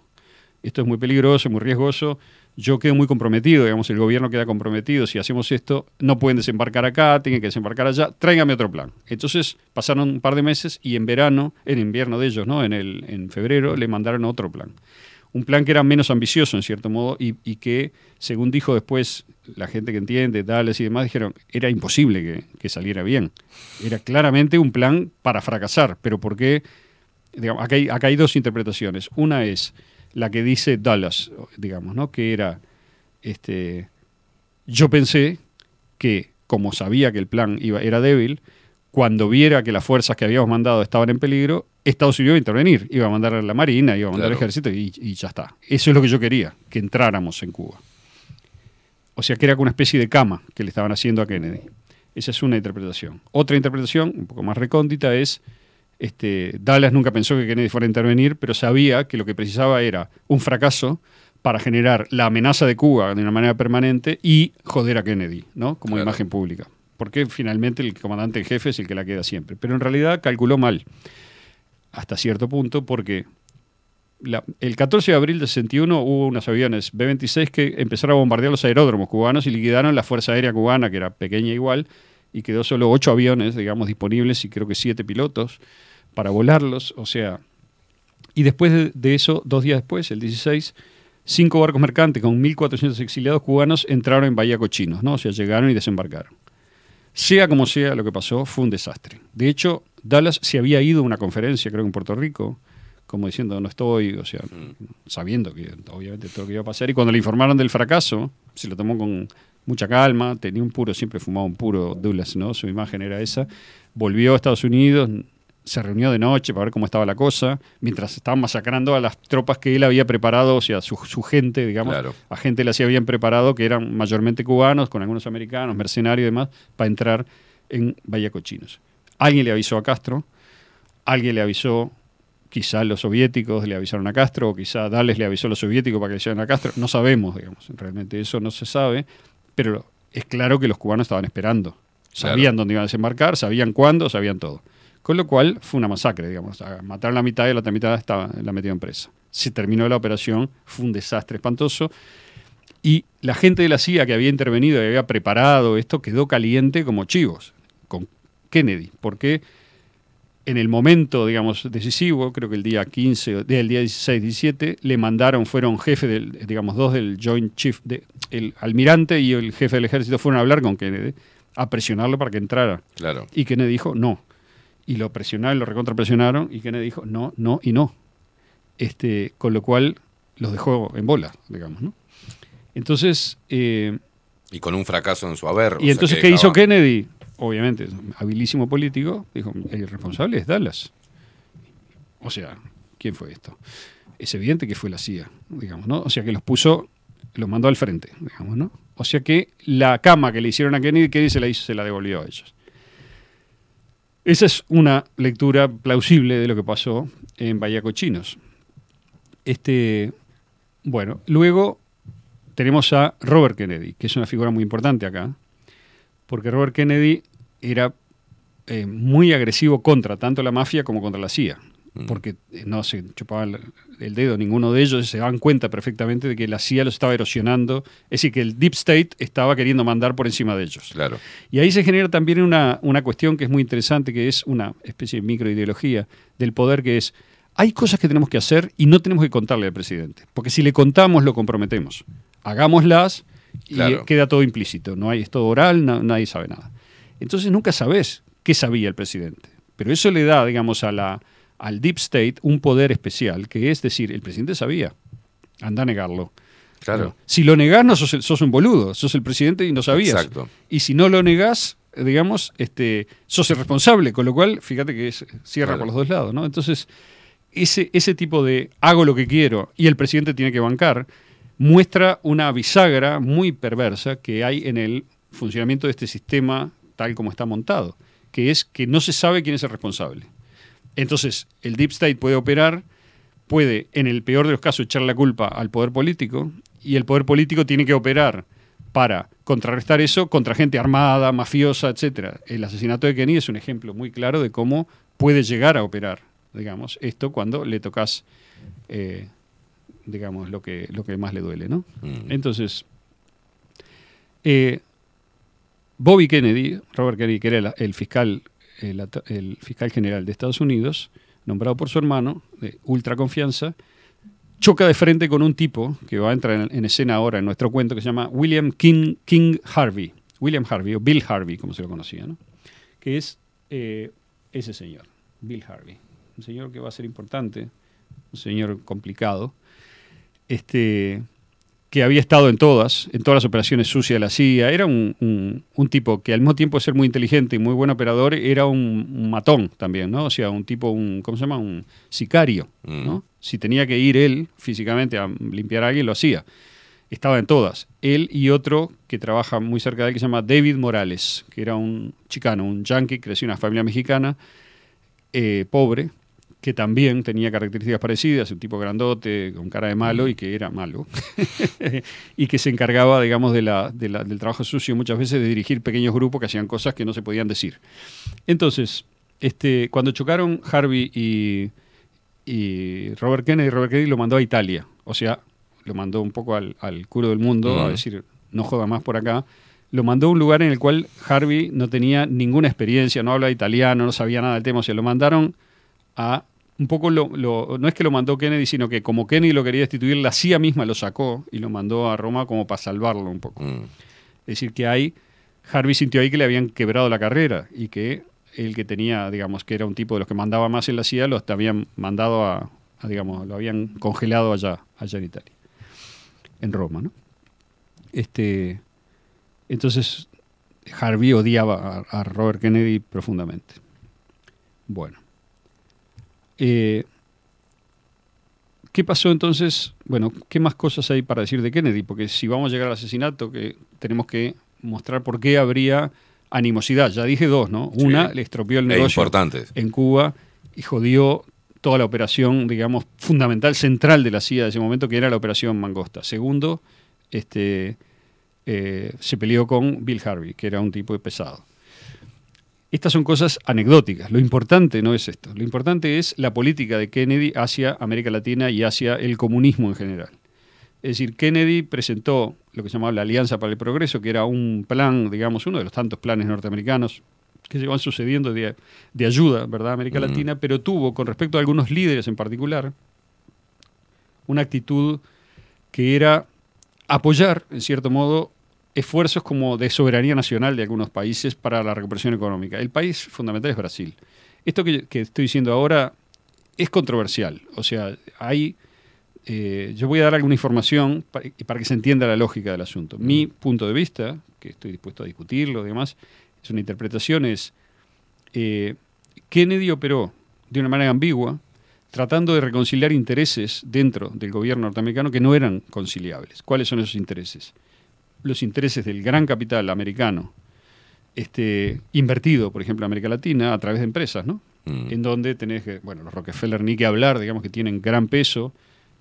esto es muy peligroso, muy riesgoso, yo quedo muy comprometido, digamos, el gobierno queda comprometido, si hacemos esto, no pueden desembarcar acá, tienen que desembarcar allá, tráigame otro plan. Entonces pasaron un par de meses y en verano, en invierno de ellos, ¿no? En, el, en febrero, le mandaron otro plan. Un plan que era menos ambicioso, en cierto modo, y, y que, según dijo después la gente que entiende, Dallas y demás, dijeron, era imposible que, que saliera bien. Era claramente un plan para fracasar, pero ¿por qué? Digamos, acá, hay, acá hay dos interpretaciones. Una es la que dice Dallas, digamos, ¿no? Que era, este, yo pensé que, como sabía que el plan iba, era débil, cuando viera que las fuerzas que habíamos mandado estaban en peligro, Estados Unidos iba a intervenir, iba a mandar a la Marina, iba a mandar al Claro. ejército y, y ya está. Eso es lo que yo quería, que entráramos en Cuba. O sea que era como una especie de cama que le estaban haciendo a Kennedy. Esa es una interpretación. Otra interpretación, un poco más recóndita, es este, Dallas nunca pensó que Kennedy fuera a intervenir, pero sabía que lo que precisaba era un fracaso para generar la amenaza de Cuba de una manera permanente y joder a Kennedy, ¿no? Como Claro. imagen pública. Porque finalmente el comandante en jefe es el que la queda siempre. Pero en realidad calculó mal, hasta cierto punto, porque el 14 de abril del 61 hubo unos aviones B-26 que empezaron a bombardear los aeródromos cubanos y liquidaron la Fuerza Aérea Cubana, que era pequeña igual, y quedó solo ocho aviones, digamos, disponibles y creo que siete pilotos para volarlos. O sea, y después de, de eso, dos días después, el 16, cinco barcos mercantes con 1.400 exiliados cubanos entraron en Bahía Cochinos, ¿no? O sea, llegaron y desembarcaron. Sea como sea lo que pasó, fue un desastre. De hecho, Dallas se había ido a una conferencia, creo que en Puerto Rico, como diciendo, no estoy, o sea, sabiendo que obviamente todo lo que iba a pasar. Y cuando le informaron del fracaso, se lo tomó con mucha calma, tenía un puro, siempre fumaba un puro Douglas, ¿no? Su imagen era esa. Volvió a Estados Unidos, se reunió de noche para ver cómo estaba la cosa, mientras estaban masacrando a las tropas que él había preparado, o sea, su, su gente, digamos, Claro. a gente le habían preparado, que eran mayormente cubanos, con algunos americanos, mercenarios y demás, para entrar en Bahía Cochinos. Alguien le avisó a Castro, alguien le avisó, quizá los soviéticos le avisaron a Castro, o quizá Dales le avisó a los soviéticos para que le avisaran a Castro, no sabemos, digamos, realmente eso no se sabe, pero es claro que los cubanos estaban esperando. Sabían Claro. dónde iban a desembarcar, sabían cuándo, sabían todo. Con lo cual fue una masacre, digamos. A- Mataron la mitad y la otra mitad estaba, la metieron presa. Se terminó la operación, fue un desastre espantoso. Y la gente de la CIA que había intervenido y había preparado esto quedó caliente como chivos con Kennedy. Porque en el momento, digamos, decisivo, creo que el día 15, o- del día 16, 17, le mandaron, fueron jefe del, digamos, dos del Joint Chief, de- el almirante y el jefe del ejército fueron a hablar con Kennedy, a presionarlo para que entrara. Claro. Y Kennedy dijo no. Y lo presionaron, lo recontrapresionaron, y Kennedy dijo no, no y no. Este, con lo cual los dejó en bola, digamos, ¿no? Entonces, eh, Y con un fracaso en su haber. y entonces, ¿qué hizo Kennedy? Obviamente, habilísimo político, dijo, el responsable es Dallas. O sea, ¿quién fue esto? Es evidente que fue la CIA, digamos, ¿no? O sea, que los puso, los mandó al frente, digamos, ¿no? O sea que la cama que le hicieron a Kennedy, Kennedy se la hizo, se la devolvió a ellos. Esa es una lectura plausible de lo que pasó en Bahía Cochinos. Este, bueno, luego tenemos a Robert Kennedy, que es una figura muy importante acá, porque Robert Kennedy era eh, muy agresivo contra tanto la mafia como contra la CIA, porque eh, no se chupaba el, dedo ninguno de ellos, se daban cuenta perfectamente de que la CIA los estaba erosionando, es decir, que el Deep State estaba queriendo mandar por encima de ellos. Claro. Y ahí se genera también una, una cuestión que es muy interesante, que es una especie de microideología del poder, que es, hay cosas que tenemos que hacer y no tenemos que contarle al presidente, porque si le contamos lo comprometemos. Hagámoslas Y Claro. queda todo implícito, no hay, es todo oral, na- nadie sabe nada. Entonces nunca sabes qué sabía el presidente. Pero eso le da, digamos, a la, al Deep State un poder especial, que es decir, el presidente sabía. Anda a negarlo. Claro. No. Si lo negás, no sos, el- sos un boludo, sos el presidente y no sabías. Exacto. Y si no lo negás, eh, digamos, este, sos el responsable, con lo cual, fíjate que es, cierra Claro. por los dos lados, ¿no? Entonces, ese, ese tipo de hago lo que quiero y el presidente tiene que bancar, muestra una bisagra muy perversa que hay en el funcionamiento de este sistema tal como está montado, que es que no se sabe quién es el responsable. Entonces, el Deep State puede operar, puede, en el peor de los casos, echar la culpa al poder político, y el poder político tiene que operar para contrarrestar eso contra gente armada, mafiosa, etcétera. El asesinato de Kenny es un ejemplo muy claro de cómo puede llegar a operar, digamos, esto cuando le tocas, eh, digamos, lo que, lo que más le duele, ¿no? Mm. Entonces, eh, Bobby Kennedy, Robert Kennedy, que era el, fiscal, el, fiscal general de Estados Unidos, nombrado por su hermano, de ultra confianza, choca de frente con un tipo que va a entrar en, en escena ahora en nuestro cuento, que se llama William King, King Harvey. William Harvey, o Bill Harvey, como se lo conocía, ¿no? Que es eh, ese señor, Bill Harvey. Un señor que va a ser importante, un señor complicado, este, que había estado en todas, en todas las operaciones sucias de la CIA. Era un, un- un tipo que al mismo tiempo de ser muy inteligente y muy buen operador, era un, un matón también, ¿no? O sea, un tipo, un, ¿cómo se llama? Un sicario, ¿no? Si tenía que ir él físicamente a limpiar a alguien, lo hacía. Estaba en todas. Él y otro que trabaja muy cerca de él, que se llama David Morales, que era un chicano, un yankee, creció en una familia mexicana, eh, pobre, que también tenía características parecidas, un tipo grandote, con cara de malo y que era malo, <laughs> y que se encargaba, digamos, de la- de la- del trabajo sucio muchas veces de dirigir pequeños grupos que hacían cosas que no se podían decir. Entonces, este, cuando chocaron Harvey y, y Robert Kennedy, Robert Kennedy lo mandó a Italia, o sea, lo mandó un poco al, al culo del mundo, a decir, no joda más por acá. Lo mandó a un lugar en el cual Harvey no tenía ninguna experiencia, no hablaba italiano, no sabía nada del tema, o sea, lo mandaron a un poco lo, lo- no es que lo mandó Kennedy, sino que como Kennedy lo quería destituir, la CIA misma lo sacó y lo mandó a Roma como para salvarlo un poco. Mm. Es decir, que ahí Harvey sintió ahí que le habían quebrado la carrera y que el que tenía, digamos, que era un tipo de los que mandaba más en la CIA, los habían mandado a, a, digamos, lo habían congelado allá, allá en Italia, en Roma, ¿no? Este, entonces Harvey odiaba a, a Robert Kennedy profundamente. Bueno. Eh, ¿Qué pasó entonces? Bueno, ¿qué más cosas hay para decir de Kennedy? Porque si vamos a llegar al asesinato, que tenemos que mostrar por qué habría animosidad. Ya dije dos, ¿no? Sí. Una, le estropeó el negocio en Cuba y jodió toda la operación, digamos, fundamental, central de la CIA de ese momento, que era la operación Mangosta. Segundo, este, eh, se peleó con Bill Harvey, que era un tipo de pesado. Estas son cosas anecdóticas. Lo importante no es esto. Lo importante es la política de Kennedy hacia América Latina y hacia el comunismo en general. Es decir, Kennedy presentó lo que se llamaba la Alianza para el Progreso, que era un plan, digamos, uno de los tantos planes norteamericanos que se van sucediendo de, de ayuda, ¿verdad?, a América Ujú. Latina, pero tuvo, con respecto a algunos líderes en particular, una actitud que era apoyar, en cierto modo, esfuerzos como de soberanía nacional de algunos países para la recuperación económica. El país fundamental es Brasil. Esto que, que estoy diciendo ahora es controversial. O sea, hay... eh, yo voy a dar alguna información para, para que se entienda la lógica del asunto. Mi punto de vista, que estoy dispuesto a discutirlo y demás, es una interpretación, es eh, Kennedy operó de una manera ambigua, tratando de reconciliar intereses dentro del gobierno norteamericano que no eran conciliables. ¿Cuáles son esos intereses? Los intereses del gran capital americano, este, invertido, por ejemplo, en América Latina a través de empresas, ¿no? Mm. En donde tenés, que, bueno, los Rockefeller ni que hablar, digamos que tienen gran peso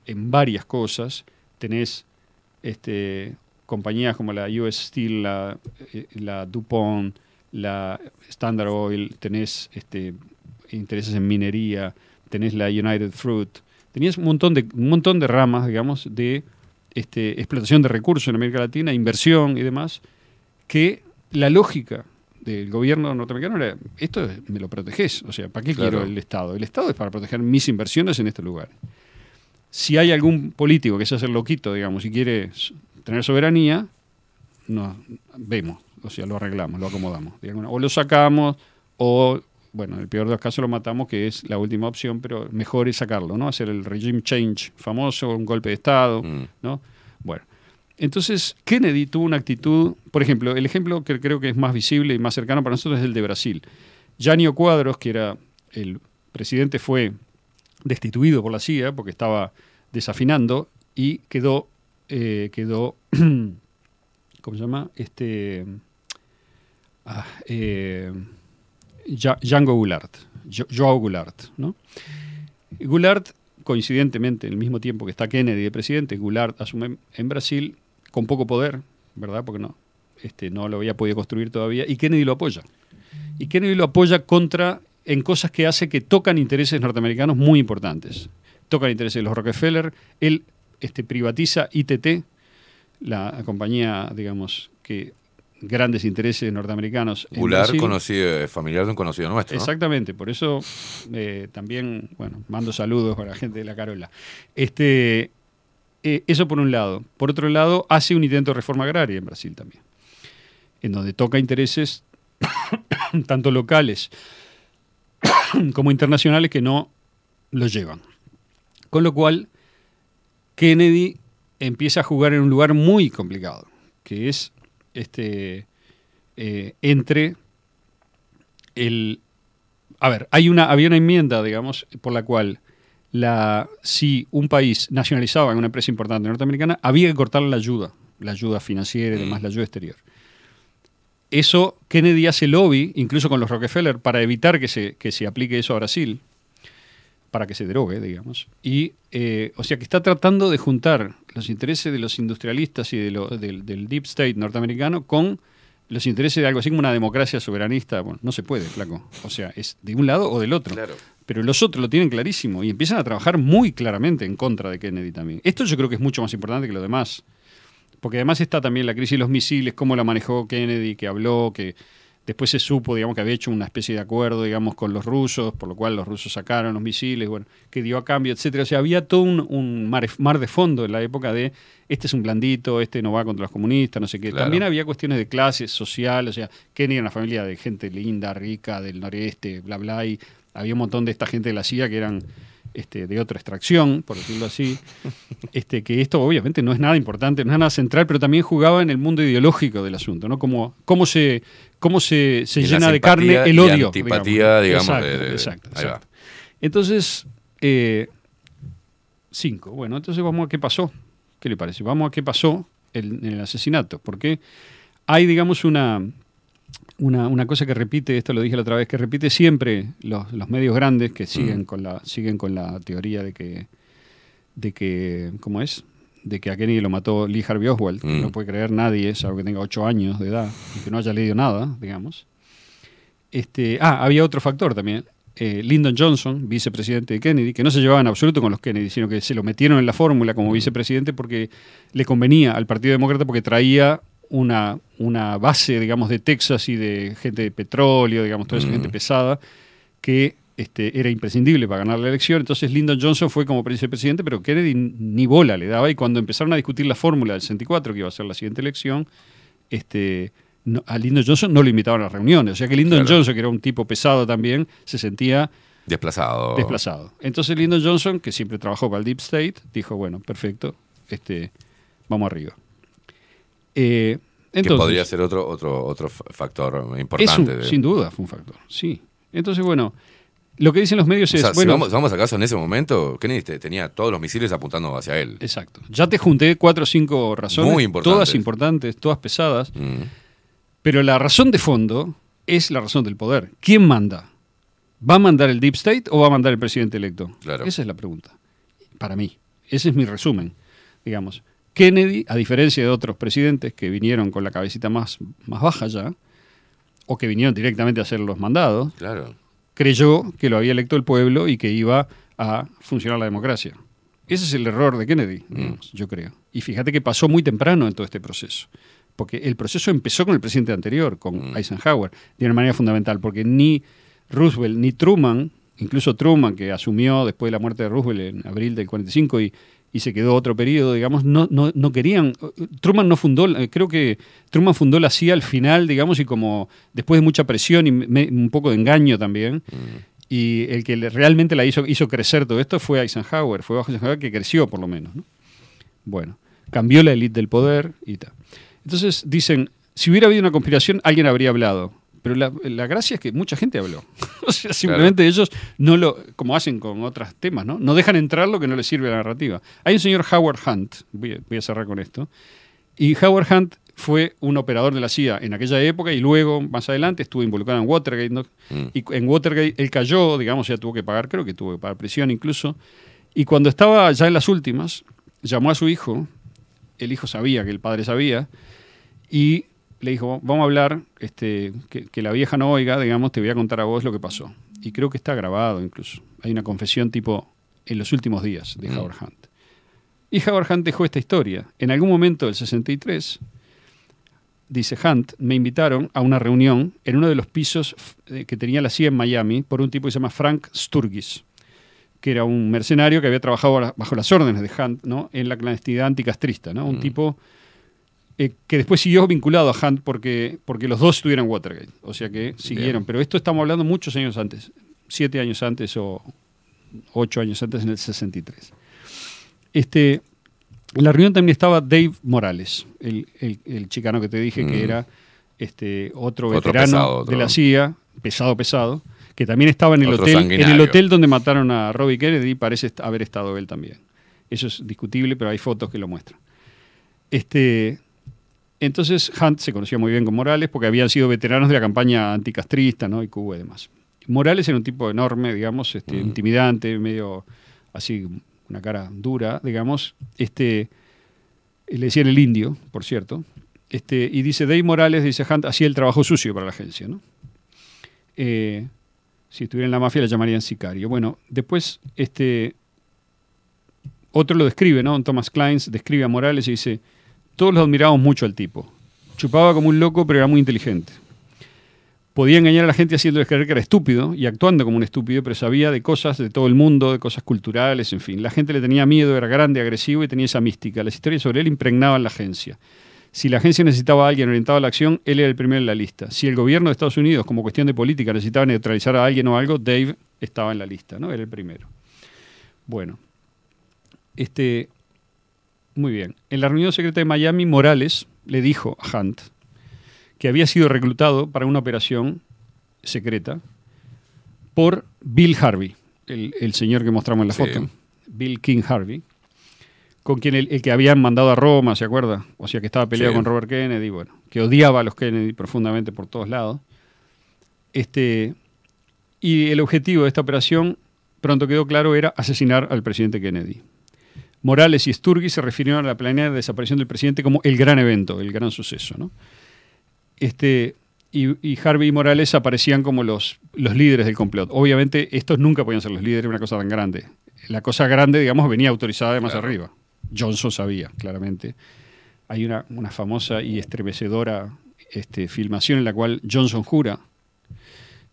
en varias cosas. Tenés este, compañías como la US Steel, la, eh, la DuPont, la Standard Oil, tenés este, intereses en minería, tenés la United Fruit, tenías un montón de, un montón de ramas, digamos, de este, explotación de recursos en América Latina, inversión y demás, que la lógica del gobierno norteamericano era, esto es- me lo proteges, o sea, ¿para qué Claro. quiero el Estado? El Estado es para proteger mis inversiones en este lugar. Si hay algún político que se hace loquito, digamos, y quiere tener soberanía, nos vemos, o sea, lo arreglamos, lo acomodamos. O lo sacamos, o, bueno, en el peor de los casos lo matamos, que es la última opción, pero mejor es sacarlo, ¿no? Hacer el regime change famoso, un golpe de Estado, ¿no? Bueno. Entonces, Kennedy tuvo una actitud, por ejemplo, el ejemplo que creo que es más visible y más cercano para nosotros es el de Brasil. Janio Cuadros, que era el presidente, fue destituido por la CIA porque estaba desafinando y quedó, eh, quedó <clears throat> ¿cómo se llama? Este, ah, eh, Django Goulart, Jo- Joao Goulart, ¿no? Goulart, coincidentemente, en el mismo tiempo que está Kennedy de presidente, Goulart asume en Brasil con poco poder, ¿verdad? Porque no, este, no lo había podido construir todavía, y Kennedy lo apoya. Y Kennedy lo apoya contra en cosas que hace que tocan intereses norteamericanos muy importantes. Tocan intereses de los Rockefeller, él este, privatiza ITT, la compañía, digamos, que grandes intereses norteamericanos. Brasil. conocido, familiar de un conocido nuestro. ¿no? Exactamente, por eso eh, también, bueno, mando saludos a la gente de la Carola. Este, eh, eso por un lado. Por otro lado, hace un intento de reforma agraria en Brasil también, en donde toca intereses <coughs> tanto locales <coughs> como internacionales que no lo llevan. Con lo cual, Kennedy empieza a jugar en un lugar muy complicado, que es este, eh, entre el... A ver, hay una, había una enmienda, digamos, por la cual la, si un país nacionalizaba en una empresa importante norteamericana, había que cortarle la ayuda, la ayuda financiera y demás, la ayuda exterior. Eso, Kennedy hace lobby, incluso con los Rockefeller, para evitar que se, que se aplique eso a Brasil, para que se drogue, digamos. Y, eh, o sea, que está tratando de juntar los intereses de los industrialistas y de lo- del, del deep state norteamericano con los intereses de algo así como una democracia soberanista. Bueno, no se puede, flaco. O sea, es de un lado o del otro. Pero los otros lo tienen clarísimo y empiezan a trabajar muy claramente en contra de Kennedy también. Esto yo creo que es mucho más importante que lo demás. Porque además está también la crisis de los misiles, cómo la manejó Kennedy, que habló, que después se supo, digamos, que había hecho una especie de acuerdo, digamos, con los rusos, por lo cual los rusos sacaron los misiles, bueno, que dio a cambio, etcétera. O sea, había todo un, un mar, mar de fondo en la época de este es un blandito, este no va contra los comunistas, no sé qué. Claro. También había cuestiones de clase social, o sea, Kennedy era una familia de gente linda, rica, del noreste, bla, bla, y había un montón de esta gente de la CIA que eran este, de otra extracción, por decirlo así, <laughs> este, que esto obviamente no es nada importante, no es nada central, pero también jugaba en el mundo ideológico del asunto, ¿no? Cómo, cómo se, cómo se, se Y llena de carne el y odio. antipatía, digamos, Exacto, de- de- exacto, ahí va. exacto. Entonces, eh, cinco. Bueno, entonces vamos a qué pasó. ¿Qué le parece? Vamos a qué pasó el- en el asesinato. Porque hay, digamos, una, una, una cosa que repite, esto lo dije la otra vez, que repite siempre los, los medios grandes que siguen, Mm. con la, siguen con la teoría de que, de que, ¿cómo es? De que a Kennedy lo mató Lee Harvey Oswald, que Mm. no puede creer nadie, salvo que tenga ocho años de edad y que no haya leído nada, digamos. Este, ah, había otro factor también. Eh, Lyndon Johnson, vicepresidente de Kennedy, que no se llevaba en absoluto con los Kennedy, sino que se lo metieron en la fórmula como vicepresidente porque le convenía al Partido Demócrata porque traía una, una base, digamos, de Texas y de gente de petróleo, digamos, toda esa Mm. gente pesada, que este, era imprescindible para ganar la elección. Entonces Lyndon Johnson fue como vicepresidente, pero Kennedy ni bola le daba. Y cuando empezaron a discutir la fórmula del 64, que iba a ser la siguiente elección, este, no- a Lyndon Johnson no lo invitaban a las reuniones. O sea que Lyndon Claro. Johnson, que era un tipo pesado también, se sentía Desplazado. desplazado. Entonces Lyndon Johnson, que siempre trabajó para el Deep State, dijo, bueno, perfecto, este, vamos arriba. Eh, que podría ser otro, otro, otro fa- factor importante. un- de- sin duda fue un factor, sí. Entonces, bueno, lo que dicen los medios O es, sea, si vamos, vamos acaso en ese momento, Kennedy te- tenía todos los misiles apuntando hacia él. Exacto. Ya te junté cuatro o cinco razones, Muy importantes. todas importantes, todas pesadas, Mm. pero la razón de fondo es la razón del poder. ¿Quién manda? ¿Va a mandar el Deep State o va a mandar el presidente electo? Claro. Esa es la pregunta, para mí. Ese es mi resumen, digamos. Kennedy, a diferencia de otros presidentes que vinieron con la cabecita más, más baja ya, o que vinieron directamente a hacer los mandados, Claro. creyó que lo había electo el pueblo y que iba a funcionar la democracia. Ese es el error de Kennedy, Mm. digamos, yo creo. Y fíjate que pasó muy temprano en todo este proceso. Porque el proceso empezó con el presidente anterior, con Mm. Eisenhower, de una manera fundamental, porque ni Roosevelt ni Truman, incluso Truman, que asumió después de la muerte de Roosevelt en abril del 45 y y se quedó otro periodo, digamos, no, no, no querían. Truman no fundó, eh, creo que Truman fundó la CIA al final, digamos, y como después de mucha presión y me- un poco de engaño también. Y el que realmente la hizo, hizo crecer todo esto fue Eisenhower, fue bajo Eisenhower que creció por lo menos. ¿no? Bueno, cambió la élite del poder y tal. Entonces dicen, si hubiera habido una conspiración, alguien habría hablado. Pero la, la gracia es que mucha gente habló. <laughs> o sea, simplemente ellos no lo, como hacen con otros temas, ¿no? No dejan entrar lo que no les sirve a la narrativa. Hay un señor Howard Hunt, voy a, voy a cerrar con esto, y Howard Hunt fue un operador de la CIA en aquella época y luego, más adelante, estuvo involucrado en Watergate. ¿no? Y en Watergate él cayó, digamos, ya tuvo que pagar, creo que tuvo que pagar prisión incluso. Y cuando estaba ya en las últimas, llamó a su hijo, el hijo sabía que el padre sabía, y le dijo, vamos a hablar, este, que, que la vieja no oiga, digamos, te voy a contar a vos lo que pasó. Y creo que está grabado incluso. Hay una confesión tipo en los últimos días de Howard Hunt. Y Howard Hunt dejó esta historia. En algún momento del 63, dice Hunt, me invitaron a una reunión en uno de los pisos eh, que tenía la CIA en Miami por un tipo que se llama Frank Sturgis, que era un mercenario que había trabajado bajo- las órdenes de Hunt ¿no? en la clandestinidad anticastrista, ¿no? un tipo eh, que después siguió vinculado a Hunt porque, porque los dos estuvieron en Watergate, o sea que siguieron, pero esto estamos hablando muchos años antes, siete años antes o ocho años antes, en el 63. Este, en la reunión también estaba Dave Morales, el, el- el chicano que te dije que Mm. era este, otro Otro veterano pesado, otro- de la CIA, pesado, pesado, que también estaba en el, Otro hotel, en el hotel donde mataron a Robbie Kennedy, parece haber estado él también. Eso es discutible, pero hay fotos que lo muestran. Este, entonces Hunt se conocía muy bien con Morales porque habían sido veteranos de la campaña anticastrista ¿no? y Cuba y demás. Morales era un tipo enorme, digamos, este, intimidante, medio así, una cara dura, digamos. Este, le decían el indio, por cierto. Este, y dice Dave Morales, dice Hunt, hacía el trabajo sucio para la agencia. ¿no? Eh, si estuviera en la mafia le llamarían sicario. Bueno, después este, otro lo describe, ¿no? Thomas Kleins describe a Morales y dice, todos lo admirábamos mucho al tipo. Chupaba como un loco, pero era muy inteligente. Podía engañar a la gente haciéndoles creer que era estúpido y actuando como un estúpido, pero sabía de cosas de todo el mundo, de cosas culturales, en fin. La gente le tenía miedo, era grande, agresivo y tenía esa mística. Las historias sobre él impregnaban la agencia. Si la agencia necesitaba a alguien orientado a la acción, él era el primero en la lista. Si el gobierno de Estados Unidos, como cuestión de política, necesitaba neutralizar a alguien o algo, Dave estaba en la lista, ¿no? Era el primero. Bueno, este, muy bien. En la reunión secreta de Miami, Morales le dijo a Hunt que había sido reclutado para una operación secreta por Bill Harvey, el, el señor que mostramos en la Sí. foto, Bill King Harvey, con quien el, el que habían mandado a Roma, ¿se acuerda? O sea, que estaba peleado Sí. con Robert Kennedy, bueno, que odiaba a los Kennedy profundamente por todos lados. Este, y el objetivo de esta operación, pronto quedó claro, era asesinar al presidente Kennedy. Morales y Sturgis se refirieron a la planeada desaparición del presidente como el gran evento, el gran suceso. ¿no? Este, y, y Harvey y Morales aparecían como los, los líderes del complot. Obviamente estos nunca podían ser los líderes de una cosa tan grande. La cosa grande, digamos, venía autorizada de más arriba. Johnson sabía, claramente. Hay una, una famosa y estremecedora este, filmación en la cual Johnson jura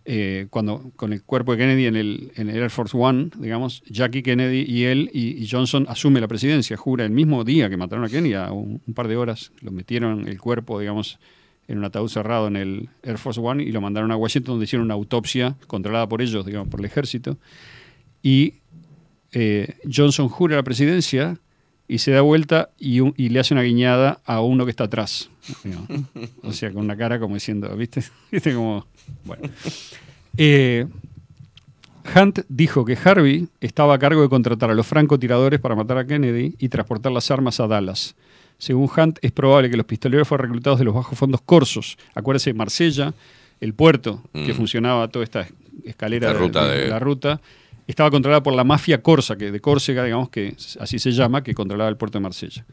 eh, cuando con el cuerpo de Kennedy en el, en el Air Force One, digamos, Jackie Kennedy y él y, Johnson asume la presidencia, jura el mismo día que mataron a Kennedy, a un, un par de horas, lo metieron el cuerpo, digamos, en un ataúd cerrado en el Air Force One y lo mandaron a Washington donde hicieron una autopsia controlada por ellos, digamos, por el ejército. Y eh, Johnson jura la presidencia y se da vuelta y, un- y le hace una guiñada a uno que está atrás. O sea, con una cara como diciendo, ¿viste? <laughs> ¿Viste? Como, bueno. Eh, Hunt dijo que Harvey estaba a cargo de contratar a los francotiradores para matar a Kennedy y transportar las armas a Dallas. Según Hunt, es probable que los pistoleros fueran reclutados de los bajos fondos corsos. Acuérdese, Marsella, el puerto que Mm. funcionaba toda esta escalera ruta de- la ruta, estaba controlada por la mafia corsa, que de Córcega, digamos que así se llama, que controlaba el puerto de Marsella.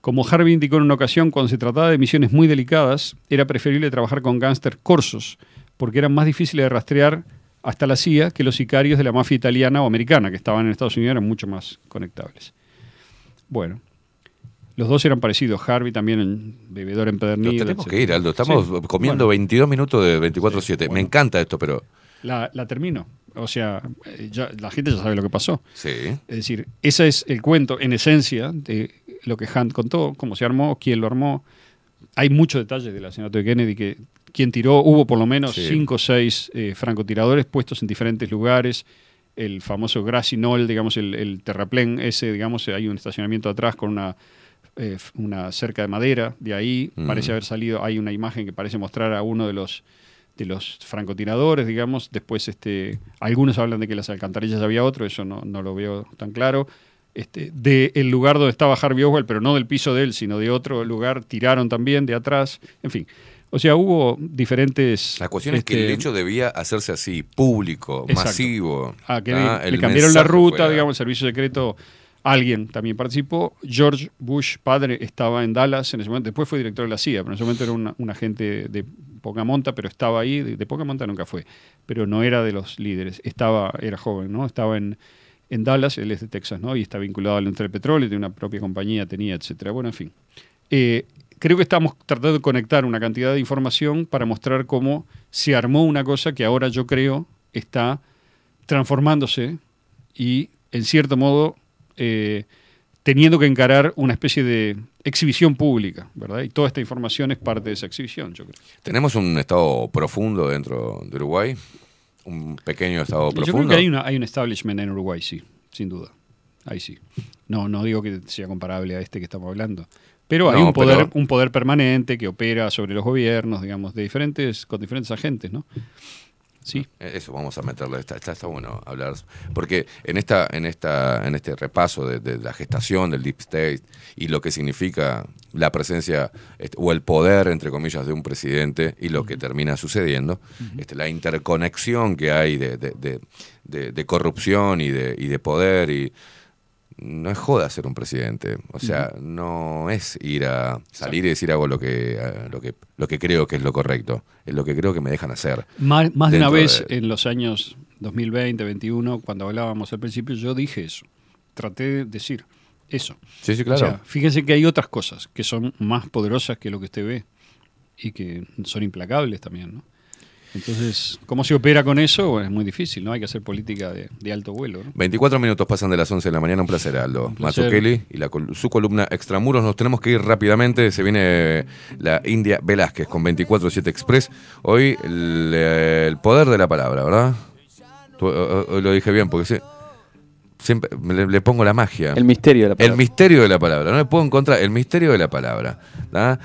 Como Harvey indicó en una ocasión, cuando se trataba de misiones muy delicadas, era preferible trabajar con gángsters corsos, porque eran más difíciles de rastrear hasta la CIA que los sicarios de la mafia italiana o americana, que estaban en Estados Unidos, eran mucho más conectables. Bueno, los dos eran parecidos. Harvey también en bebedor empedernido. Nos tenemos etcétera. que ir, Aldo. Estamos Sí. comiendo Bueno, 22 minutos de 24-7. Me encanta esto, pero La, la termino. O sea, eh, ya, la gente ya sabe lo que pasó. Sí. Es decir, ese es el cuento en esencia de lo que Hunt contó, cómo se armó, quién lo armó. Hay muchos detalles del asesinato de Kennedy que quién tiró, hubo por lo menos Sí. cinco o seis eh, francotiradores puestos en diferentes lugares. El famoso Grassy Knoll, digamos, el, el terraplén ese, digamos, hay un estacionamiento atrás con una, eh, una cerca de madera. De ahí Mm. parece haber salido, hay una imagen que parece mostrar a uno de los de los francotiradores, digamos. Después, este, algunos hablan de que las alcantarillas había otro, eso no, no lo veo tan claro. Este, de el lugar donde estaba Harvey Oswald, pero no del piso de él, sino de otro lugar, tiraron también de atrás. En fin, o sea, hubo diferentes. La cuestión es que el este, hecho debía hacerse así, público, Exacto. masivo. Ah, que ¿ah? le, le cambiaron la ruta, fuera- digamos, el servicio secreto. Alguien también participó. George Bush, padre, estaba en Dallas en ese momento. Después fue director de la CIA, pero en ese momento era un agente de poca monta, pero estaba ahí. De, de poca monta nunca fue, pero no era de los líderes. Estaba, era joven, ¿no? Estaba en, en Dallas, él es de Texas, ¿no? Y está vinculado a la industria del petróleo, tiene una propia compañía, tenía, etcétera. Bueno, en fin. Eh, creo que estamos tratando de conectar una cantidad de información para mostrar cómo se armó una cosa que ahora yo creo está transformándose y, en cierto modo, eh, teniendo que encarar una especie de exhibición pública, ¿verdad? Y toda esta información es parte de esa exhibición, yo creo. Tenemos un estado profundo dentro de Uruguay. Un pequeño estado Yo creo profundo. que hay, una, hay un establishment en Uruguay, sí, sin duda. Ahí sí. No, no digo que sea comparable a este que estamos hablando. Pero hay No, un poder, pero- un poder permanente que opera sobre los gobiernos, digamos, de diferentes, con diferentes agentes, ¿no? Sí. Eh, Eso vamos a meterle, está, está, está bueno hablar. Porque en esta, en esta, en este repaso de, de la gestación del Deep State y lo que significa la presencia este, o el poder, entre comillas, de un presidente y lo que termina sucediendo, este, la interconexión que hay de- de- de corrupción y de, y de poder y no es joda ser un presidente. O sea, no es ir a salir y decir hago lo que, lo que lo que creo que es lo correcto. Es lo que creo que me dejan hacer. Más, más de una vez de- en los años 2020, 2021, cuando hablábamos al principio, yo dije eso. Traté de decir eso. Sí, sí, claro. O sea, fíjense que hay otras cosas que son más poderosas que lo que usted ve y que son implacables también, ¿no? Entonces, ¿cómo se opera con eso? Bueno, es muy difícil, ¿no? Hay que hacer política de, de alto vuelo, ¿no? 24 minutos pasan de las 11 de la mañana. Un placer, Aldo. Mazzucchelli y la col- su columna Extramuros. Nos tenemos que ir rápidamente. Se viene la India Velázquez con 24-7 Express. Hoy el, el poder de la palabra, ¿verdad? Tú, lo dije bien porque se- siempre le, le pongo la magia. El misterio de la palabra. El misterio de la palabra. No le puedo encontrar el misterio de la palabra. ¿tá?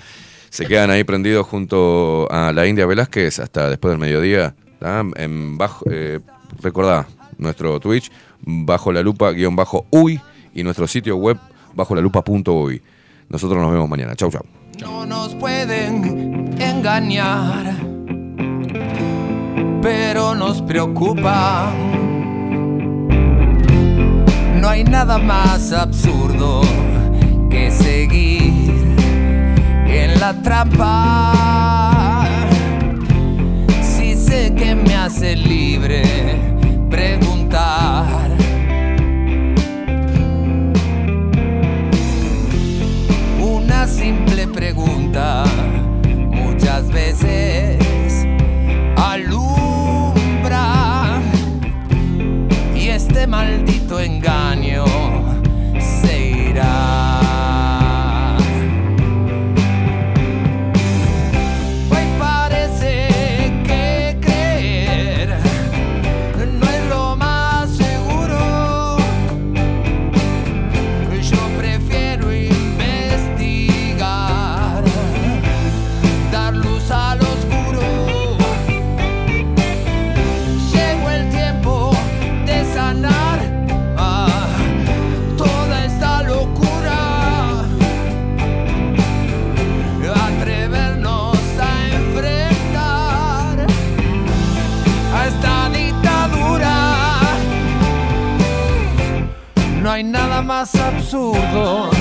Se quedan ahí prendidos junto a la India Velázquez hasta después del mediodía. ¿tá? Eh, recordá, nuestro Twitch, bajo la lupa, guion bajo uy, y nuestro sitio web, bajo la lupa.uy. Nosotros nos vemos mañana. Chau, chau. No nos pueden engañar, pero nos preocupa. No hay nada más absurdo que seguir en la trampa. Si sé que me hace libre preguntar. Una simple pregunta muchas veces más absurdo